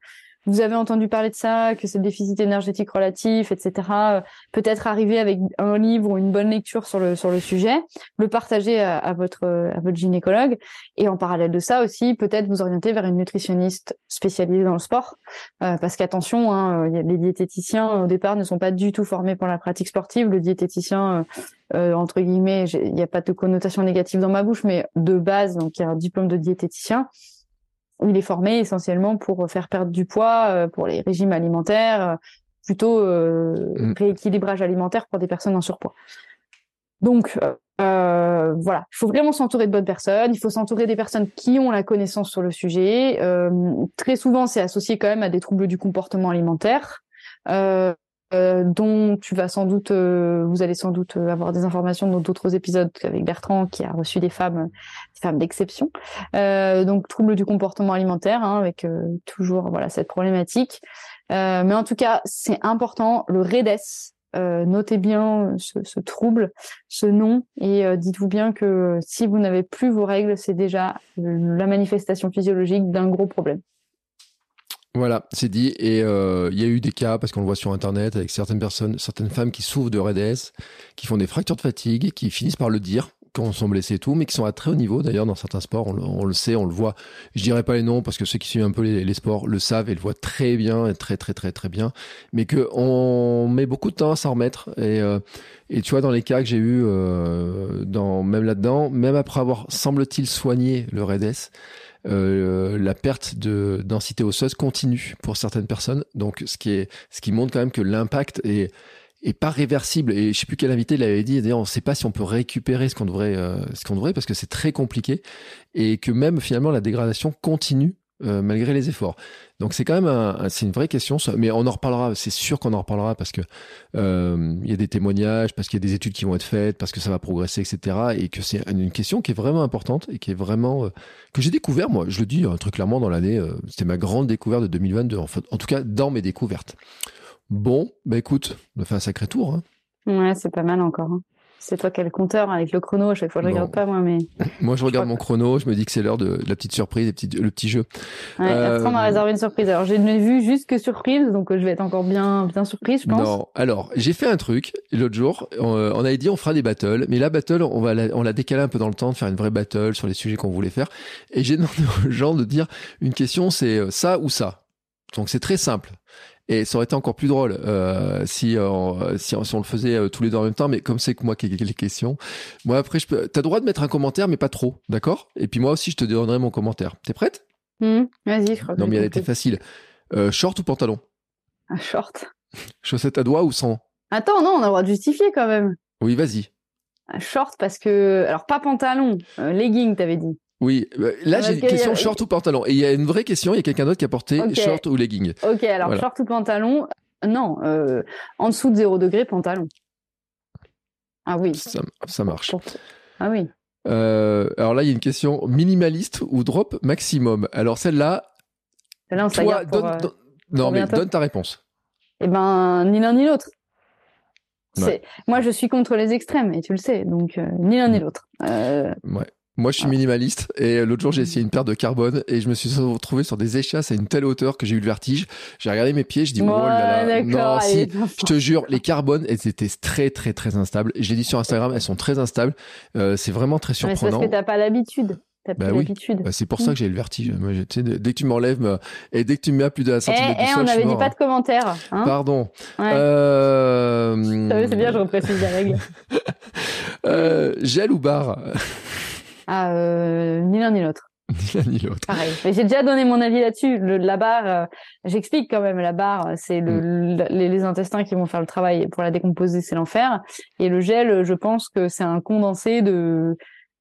Euh, Vous avez entendu parler de ça, que c'est le déficit énergétique relatif, etc. Euh, Peut-être arriver avec un livre ou une bonne lecture sur le sur le sujet, le partager à, votre à votre gynécologue, et en parallèle de ça aussi, peut-être vous orienter vers une nutritionniste spécialisée dans le sport, euh, parce qu'attention, hein, a- les diététiciens au départ ne sont pas du tout formés pour la pratique sportive. Le diététicien, euh, euh, entre guillemets, il n'y a pas de connotation négative dans ma bouche, mais de base, donc il y a un diplôme de diététicien. Il est formé essentiellement pour faire perdre du poids, euh, pour les régimes alimentaires, euh, plutôt euh,
Mm.
rééquilibrage alimentaire pour des personnes en surpoids. Donc euh, voilà, il faut vraiment s'entourer de bonnes personnes. Il faut s'entourer des personnes qui ont la connaissance sur le sujet. Euh, très souvent, c'est associé quand même à des troubles du comportement alimentaire. Euh, euh, dont tu vas sans doute, euh, vous allez sans doute euh, avoir des informations dans d'autres épisodes avec Bertrand qui a reçu des femmes, des femmes d'exception. Donc troubles du comportement alimentaire, hein, avec toujours voilà cette problématique. Mais en tout cas, c'est important. Le REDES, notez bien ce, trouble, ce nom, et dites-vous bien que si vous n'avez plus vos règles, c'est déjà la manifestation physiologique d'un gros problème.
Voilà, c'est dit. Et euh, il y a eu des cas, parce qu'on le voit sur Internet, avec certaines personnes, certaines femmes qui souffrent de RDS, qui font des fractures de fatigue, qui finissent par le dire quand sont blessés et tout, mais qui sont à très haut niveau. D'ailleurs, dans certains sports, on le, on le sait, on le voit. Je dirais pas les noms, parce que ceux qui suivent un peu les, sports le savent et le voient très bien, et très, très, très, très bien. Mais que on met beaucoup de temps à s'en remettre. Et, euh, et tu vois, dans les cas que j'ai eu, euh, dans, même là-dedans, même après avoir, semble-t-il, soigné le RDS, euh, la perte de densité osseuse continue pour certaines personnes. Donc, ce qui est, ce qui montre quand même que l'impact est, pas réversible. Et je sais plus quel invité l'avait dit. D'ailleurs, on ne sait pas si on peut récupérer ce qu'on devrait, euh, ce qu'on devrait, parce que c'est très compliqué et que même finalement la dégradation continue euh, malgré les efforts. Donc c'est quand même c'est une vraie question, mais on en reparlera. C'est sûr qu'on en reparlera parce que euh, il y a des témoignages, parce qu'il y a des études qui vont être faites, parce que ça va progresser, etc. Et que c'est une question qui est vraiment importante et qui est vraiment euh, que j'ai découvert moi. Je le dis un truc clairement dans l'année. euh, C'était ma grande découverte de 2022. En, en tout cas, dans mes découvertes. Bon, bah écoute, on a fait un sacré tour. Hein.
Ouais, c'est pas mal encore. hein. C'est toi qui as le compteur avec le chrono. À chaque fois, je
Non.
regarde pas moi, mais
Moi, je regarde mon chrono, je me dis que c'est l'heure de, de la petite surprise, le petit, le petit jeu.
ouais,
Euh,
Bertrand m'a réservé une surprise. Alors, j'ai ne vu juste que surprise, donc euh, je vais être encore bien, bien surprise, je pense.
Non, alors j'ai fait un truc l'autre jour. On, euh, on avait dit on fera des battles, mais la battle on va la, on l'a décalé un peu dans le temps de faire une vraie battle sur les sujets qu'on voulait faire. Et j'ai demandé aux gens de dire une question, c'est euh, ça ou ça. Donc c'est très simple. Et ça aurait été encore plus drôle euh, si, euh, si, on- si on le faisait euh, tous les deux en même temps. Mais comme c'est que moi qui ai les questions, moi après je peux. T'as le droit de mettre un commentaire, mais pas trop, d'accord? Et puis moi aussi je te donnerai mon commentaire. T'es prête?
Hmm, Vas-y, je crois que
Non mais elle était facile. Euh, short ou pantalon?
Un short.
Chaussettes à doigts ou sans?
Attends, non, on a le droit de justifier quand même.
Oui, vas-y.
Un short parce que, alors pas pantalon, euh, legging, t'avais dit.
Oui, euh, là j'ai une
a-
question short ou pantalon. Et il y a une vraie question, il y a quelqu'un d'autre qui a porté short ou legging.
Ok, alors
Voilà.
short ou pantalon Non, euh, en dessous de 0 degré, pantalon. Ah oui.
Ça, ça marche.
Pour- Ah oui.
Euh, alors là, il y a une question minimaliste ou drop maximum? Alors celle-là,
Là, on
toi, donne,
euh,
non mais donne ta réponse.
Eh ben, ni l'un ni l'autre.
Ouais.
Moi, je suis contre les extrêmes, et tu le sais, donc euh, ni l'un ni l'autre.
Ouais. Moi, je suis minimaliste et l'autre jour, j'ai essayé une paire de carbone et je me suis retrouvé sur des échasses à une telle hauteur que j'ai eu le vertige. J'ai regardé mes pieds, je dis, oh là là,
ouais,
non, si, Je te jure, les carbones, elles étaient très, très, très instables. Je l'ai dit sur Instagram, elles sont très instables. Euh, c'est vraiment très
Mais C'est parce
surprenant.
que t'as pas l'habitude. T'as
Bah
pas
oui.
l'habitude.
Bah, c'est pour ça que j'ai le vertige. Moi, j'ai- dès que tu m'enlèves me- et dès que tu me mets à plus d'un
Eh,
centimètre
eh,
du sol,
on
je suis
avait dit pas
hein.
de commentaires. Hein
Pardon.
Ouais.
Euh...
Vu, C'est bien, je reprécise la règle.
euh, gel ou barre?
Ah, euh, ni l'un ni l'autre.
Ni l'un ni l'autre.
Pareil. Mais j'ai déjà donné mon avis là-dessus. Le- La barre, euh, j'explique quand même. La barre, c'est le,
Mm.
le- les, les intestins qui vont faire le travail pour la décomposer, c'est l'enfer. Et le gel, je pense que c'est un condensé de.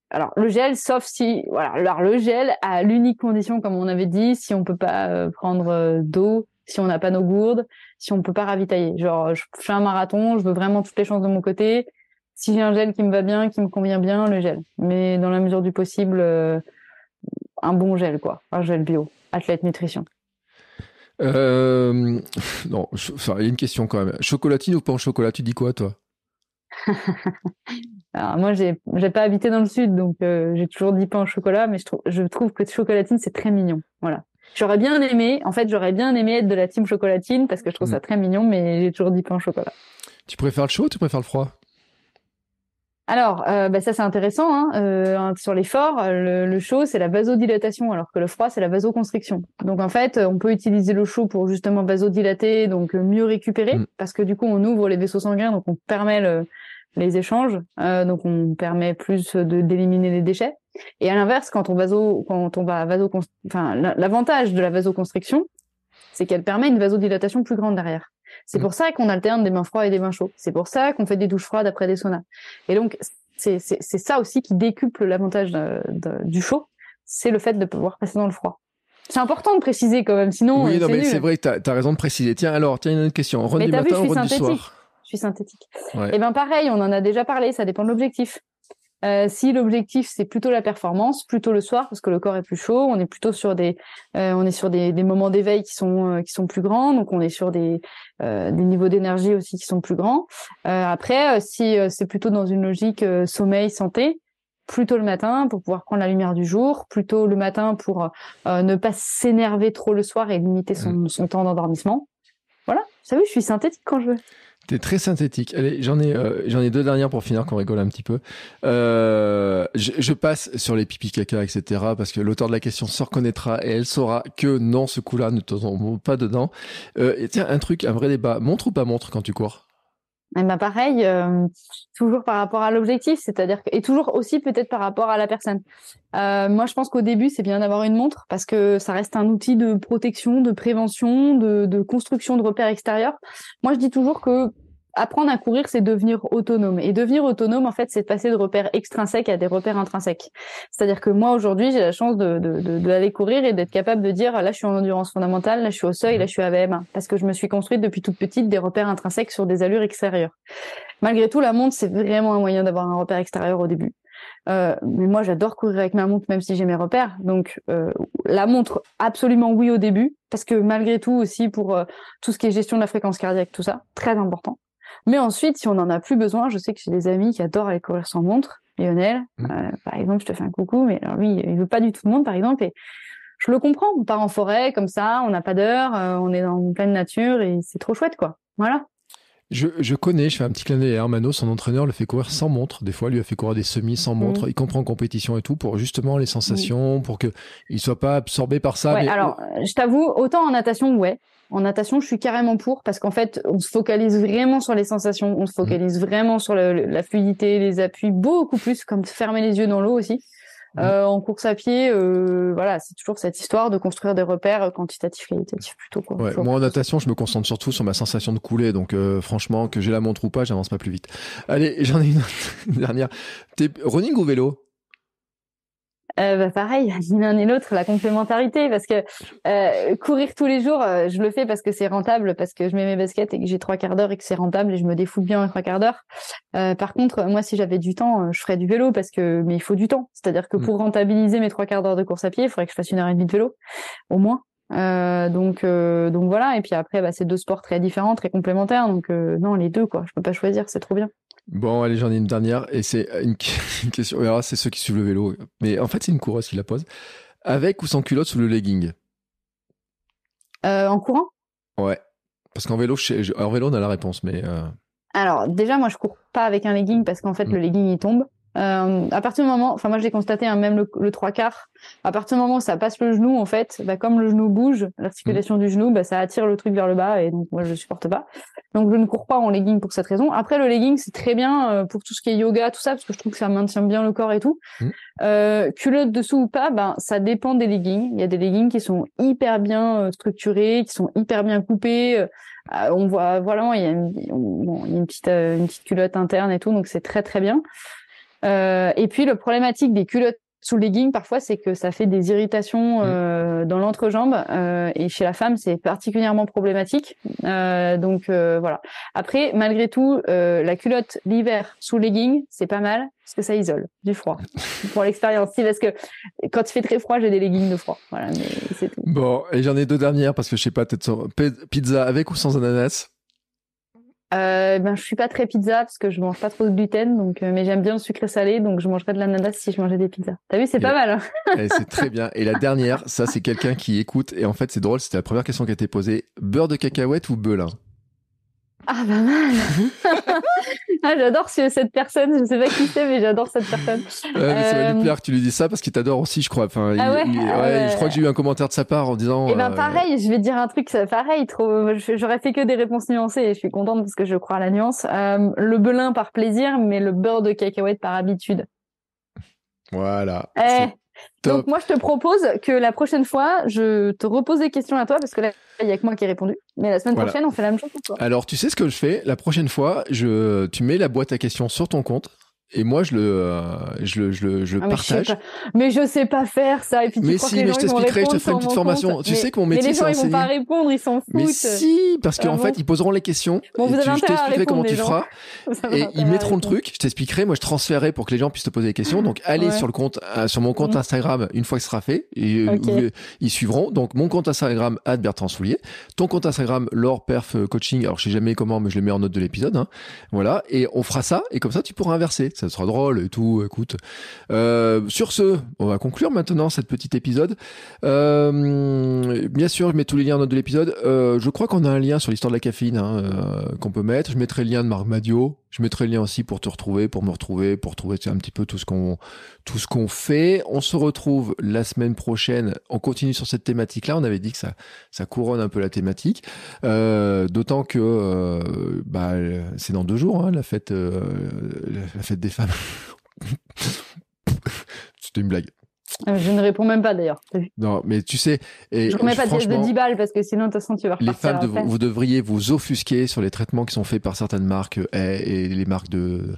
alors le gel, sauf si, voilà, alors le gel à l'unique condition, comme on avait dit, si on peut pas euh, prendre euh, d'eau, si on n'a pas nos gourdes, si on peut pas ravitailler. Genre, je fais un marathon, je veux vraiment toutes les chances de mon côté. Si j'ai un gel qui me va bien, qui me convient bien, le gel. Mais dans la mesure du possible, euh, un bon gel, quoi. Un gel bio, athlète nutrition.
Euh, non, enfin, il y a une question quand même. Chocolatine ou pas en chocolat, tu dis quoi, toi?
Alors moi, j'ai j'ai pas habité dans le sud, donc euh, j'ai toujours dit pain au chocolat, mais je trouve je trouve que chocolatine c'est très mignon. Voilà. J'aurais bien aimé, en fait, j'aurais bien aimé être de la team chocolatine parce que je trouve ça mm. très mignon, mais j'ai toujours dit pain au chocolat.
Tu préfères le chaud ou tu préfères le froid?
Alors, euh, bah ça c'est intéressant. Hein. Euh, sur l'effort, le, le chaud c'est la vasodilatation, alors que le froid c'est la vasoconstriction. Donc en fait, on peut utiliser le chaud pour justement vasodilater, donc mieux récupérer, mm. parce que du coup on ouvre les vaisseaux sanguins, donc on permet le, les échanges, euh, donc on permet plus de d'éliminer les déchets. Et à l'inverse, quand on vaso, quand on va vaso, enfin l'avantage de la vasoconstriction, c'est qu'elle permet une vasodilatation plus grande derrière. C'est mmh. pour ça qu'on alterne des bains froids et des bains chauds. C'est pour ça qu'on fait des douches froides après des saunas. Et donc c'est ça aussi qui décuple l'avantage du chaud, c'est le fait de pouvoir passer dans le froid. C'est important de préciser quand même, sinon.
Oui, non, mais c'est vrai, tu as, raison de préciser. Tiens, alors, tiens, une autre question. Run du matin, run du soir
synthétique. Et eh ben pareil, on en a déjà parlé, ça dépend de l'objectif. Euh, si l'objectif c'est plutôt la performance, plutôt le soir parce que le corps est plus chaud, on est plutôt sur des, euh, on est sur des, des moments d'éveil qui sont euh, qui sont plus grands, donc on est sur des des niveaux d'énergie aussi qui sont plus grands. après, si c'est plutôt dans une logique sommeil santé, plutôt le matin pour pouvoir prendre la lumière du jour, plutôt le matin pour ne pas s'énerver trop le soir et limiter son, mmh. son temps d'endormissement. Voilà, vous savez, je suis synthétique quand je veux.
T'es très synthétique. Allez, j'en ai, euh, j'en ai deux dernières pour finir, qu'on rigole un petit peu. Euh, je, passe sur les pipi caca, etc. Parce que l'auteur de la question se reconnaîtra et elle saura que non, ce coup-là, ne te pas dedans. Euh, et tiens, un truc, un vrai débat. Montre ou pas montre quand tu cours?
Eh ben pareil, euh, toujours par rapport à l'objectif, c'est-à-dire et toujours aussi peut-être par rapport à la personne. Euh, moi, je pense qu'au début, c'est bien d'avoir une montre parce que ça reste un outil de protection, de prévention, de, de construction de repères extérieurs. Moi, je dis toujours que apprendre à courir, c'est devenir autonome. Et devenir autonome, en fait, c'est passer de repères extrinsèques à des repères intrinsèques. C'est-à-dire que moi, aujourd'hui, j'ai la chance de, de, de, courir et d'être capable de dire, là, je suis en endurance fondamentale, là, je suis au seuil, là, je suis AVM. Parce que je me suis construite depuis toute petite des repères intrinsèques sur des allures extérieures. Malgré tout, la montre, c'est vraiment un moyen d'avoir un repère extérieur au début. Euh, mais moi, j'adore courir avec ma montre, même si j'ai mes repères. Donc, euh, la montre, absolument oui au début, parce que malgré tout aussi pour euh, tout ce qui est gestion de la fréquence cardiaque, tout ça, très important. Mais ensuite, si on n'en a plus besoin, je sais que j'ai des amis qui adorent aller courir sans montre. Lionel, mmh. euh, par exemple, je te fais un coucou, mais alors lui, il veut pas du tout de montre, par exemple, et je le comprends. On part en forêt comme ça, on n'a pas d'heure, euh, on est dans pleine nature et c'est trop chouette, quoi. Voilà.
Je, je, connais, je fais un petit clin d'œil à Hermano, son entraîneur le fait courir sans montre. Des fois, lui a fait courir des semis sans montre. Mmh. Il comprend en compétition et tout pour justement les sensations, pour que il soit pas absorbé par ça.
Ouais, alors, je t'avoue, autant en natation, ouais. En natation, je suis carrément pour parce qu'en fait, on se focalise vraiment sur les sensations, on se focalise mmh. vraiment sur la fluidité, les appuis, beaucoup plus, comme fermer les yeux dans l'eau aussi. Mmh. Euh, en course à pied, euh, voilà, c'est toujours cette histoire de construire des repères quantitatifs, qualitatifs plutôt. Quoi.
Ouais, moi en natation, je me concentre surtout sur ma sensation de couler, donc euh, franchement, que j'ai la montre ou pas, j'avance pas plus vite. Allez, j'en ai une, une dernière. T'es running ou vélo?
Euh, bah pareil, ni l'un ni l'autre, la complémentarité, parce que euh, courir tous les jours, euh, je le fais parce que c'est rentable, parce que je mets mes baskets et que j'ai trois quarts d'heure et que c'est rentable et je me défoule bien en trois quarts d'heure. Euh, par contre, moi, si j'avais du temps, je ferais du vélo parce que, mais il faut du temps. C'est-à-dire que mm. pour rentabiliser mes trois quarts d'heure de course à pied, il faudrait que je fasse une heure et demie de vélo, au moins. donc, donc voilà. Et puis après, bah, c'est deux sports très différents, très complémentaires. Donc non, les deux, quoi. Je peux pas choisir, c'est trop bien.
Bon, allez, j'en ai une dernière et c'est une, question. c'est ceux qui suivent le vélo, mais en fait, c'est une coureuse qui la pose. Avec ou sans culotte sous le legging?
Euh, En courant?
Ouais, parce qu'en vélo, en vélo, on a la réponse, mais. Euh...
Alors, déjà, moi, je cours pas avec un legging parce qu'en fait, le mm. legging il tombe. Euh, à partir du moment, enfin moi j'ai constaté hein, même le, le trois quarts, à partir du moment où ça passe le genou en fait, bah, comme le genou bouge, l'articulation du genou, bah, ça attire le truc vers le bas et donc moi je supporte pas. Donc je ne cours pas en legging pour cette raison. Après le legging c'est très bien euh, pour tout ce qui est yoga tout ça parce que je trouve que ça maintient bien le corps et tout. Mmh. Euh, culotte dessous ou pas, ben ça dépend des leggings. Il y a des leggings qui sont hyper bien euh, structurés, qui sont hyper bien coupés. Euh, on voit voilà il y a une, il y a une petite une petite culotte interne et tout donc c'est très très bien. Et puis le problématique des culottes sous legging, parfois, c'est que ça fait des irritations mm. euh, dans l'entrejambe. Euh, et chez la femme, c'est particulièrement problématique. Euh, donc voilà. Après, malgré tout, la culotte l'hiver sous legging, c'est pas mal parce que ça isole du froid. pour l'expérience, parce que quand il fait très froid, j'ai des leggings de froid. Voilà, mais c'est tout.
Bon, et j'en ai deux dernières parce que je sais pas, peut-être pizza avec ou sans ananas?
Euh, ben, je suis pas très pizza parce que je mange pas trop de gluten, donc euh, mais j'aime bien le sucré salé, donc je mangerais de l'ananas si je mangeais des pizzas. T'as vu, c'est pas mal. Hein
eh, c'est très bien. Et la dernière, ça c'est quelqu'un qui écoute et en fait c'est drôle, c'était la première question qui a été posée. Beurre de cacahuète ou belin?
Ah, pas mal. ah, j'adore cette personne. Je sais pas qui c'est, mais j'adore cette personne.
Ouais, ça va lui plaire que tu lui dises ça parce qu'il t'adore aussi, je crois. Enfin, ah ouais, ouais, je crois que j'ai eu un commentaire de sa part en disant.
Eh ben, euh, pareil, je vais dire un truc, pareil. Trop, j'aurais fait que des réponses nuancées et je suis contente parce que je crois à la nuance. Euh, le belin par plaisir, mais le beurre de cacahuète par habitude.
Voilà.
Eh, donc moi, je te propose que la prochaine fois, je te repose des questions à toi parce que là, il y a que moi qui ai répondu. Mais la semaine prochaine, on fait la même chose pour toi.
Alors, tu sais ce que je fais? La prochaine fois, je, tu mets la boîte à questions sur ton compte et moi je le euh, je le je le je ah, partage.
mais je, sais pas faire ça. Et puis tu
mais si mais je t'expliquerai je te ferai une petite formation. tu sais que mon métier
mais les gens ils vont pas répondre ils s'en foutent.
mais si parce qu'en fait ils poseront les questions
bon, vous
et
avez
je t'expliquerai comment tu
feras.
Et ils mettront le truc je t'expliquerai moi je transférerai pour que les gens puissent te poser des questions. Donc allez sur le compte euh, sur mon compte mhm. Instagram une fois que ce sera fait et euh, ils suivront. Donc mon compte Instagram Bertrand Soulier. Ton compte Instagram Laure Perf Coaching. Alors je sais jamais comment mais je le mets en note de l'épisode hein. voilà. Et on fera ça et comme ça tu pourras inverser ça sera drôle et tout Écoute, euh, sur ce, on va conclure maintenant cet petit épisode. Euh, bien sûr, je mets tous les liens dans de l'épisode. Euh, je crois qu'on a un lien sur l'histoire de la caféine hein, qu'on peut mettre. Je mettrai le lien de Marc Madio. Je mettrai le lien aussi pour te retrouver, pour me retrouver, pour trouver un petit peu tout ce qu'on tout ce qu'on fait. On se retrouve la semaine prochaine. On continue sur cette thématique-là. On avait dit que ça ça couronne un peu la thématique, d'autant que bah, c'est dans deux jours hein, la fête la fête des femmes. C'était une blague.
Euh, je ne réponds même pas d'ailleurs.
Non, mais tu sais. Et
je ne remets pas de 10 balles parce que sinon, de toute façon, tu vas
Les femmes, vous devriez vous offusquer sur les traitements qui sont faits par certaines marques eh, et, les marques de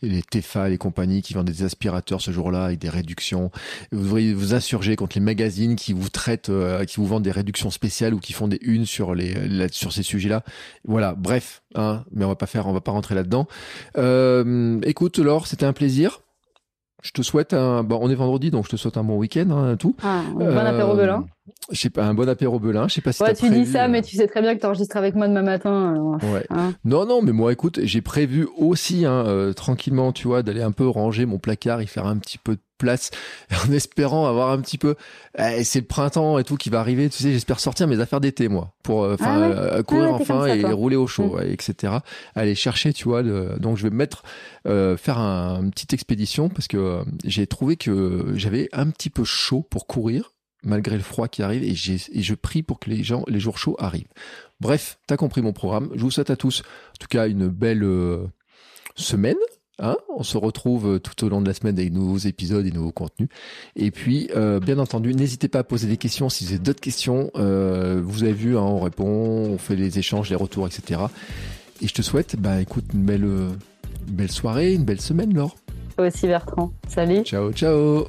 les Tefa, les compagnies qui vendent des aspirateurs ce jour-là avec des réductions. Vous devriez vous insurger contre les magazines qui vous traitent, euh, qui vous vendent des réductions spéciales ou qui font des unes sur les sur ces sujets-là. Voilà, bref, hein, mais on va pas faire, on va pas rentrer là-dedans. Euh, écoute, Laure, c'était un plaisir. Je te souhaite un. Bon, on est vendredi, donc je te souhaite un bon week-end, hein, tout.
Ah, un bon apéro.
Euh, je sais pas, un bon apéro belin. Je sais pas si
ouais,
tu
dis ça, mais tu sais très bien que tu enregistres avec moi demain matin.
ouais. Hein. non, non, mais moi, écoute, j'ai prévu aussi, hein, euh, tranquillement, tu vois, d'aller un peu ranger mon placard, y faire un petit peu de place en espérant avoir un petit peu eh, c'est le printemps et tout qui va arriver tu sais j'espère sortir mes affaires d'été moi pour euh, ah euh, courir enfin et rouler au chaud mm. etc aller chercher tu vois donc je vais mettre euh, faire un, une petite expédition parce que j'ai trouvé que j'avais un petit peu chaud pour courir malgré le froid qui arrive et, et je prie pour que les gens les jours chauds arrivent bref t'as compris mon programme je vous souhaite à tous en tout cas une belle semaine Hein on se retrouve euh, tout au long de la semaine avec de nouveaux épisodes et nouveaux contenus. Et puis, euh, bien entendu, n'hésitez pas à poser des questions. Si vous avez d'autres questions, euh, vous avez vu, hein, on répond, on fait les échanges, les retours, etc. Et je te souhaite, bah, écoute, une belle, une belle soirée, une belle semaine, Laure.
Toi aussi, Bertrand. Salut.
Ciao, ciao.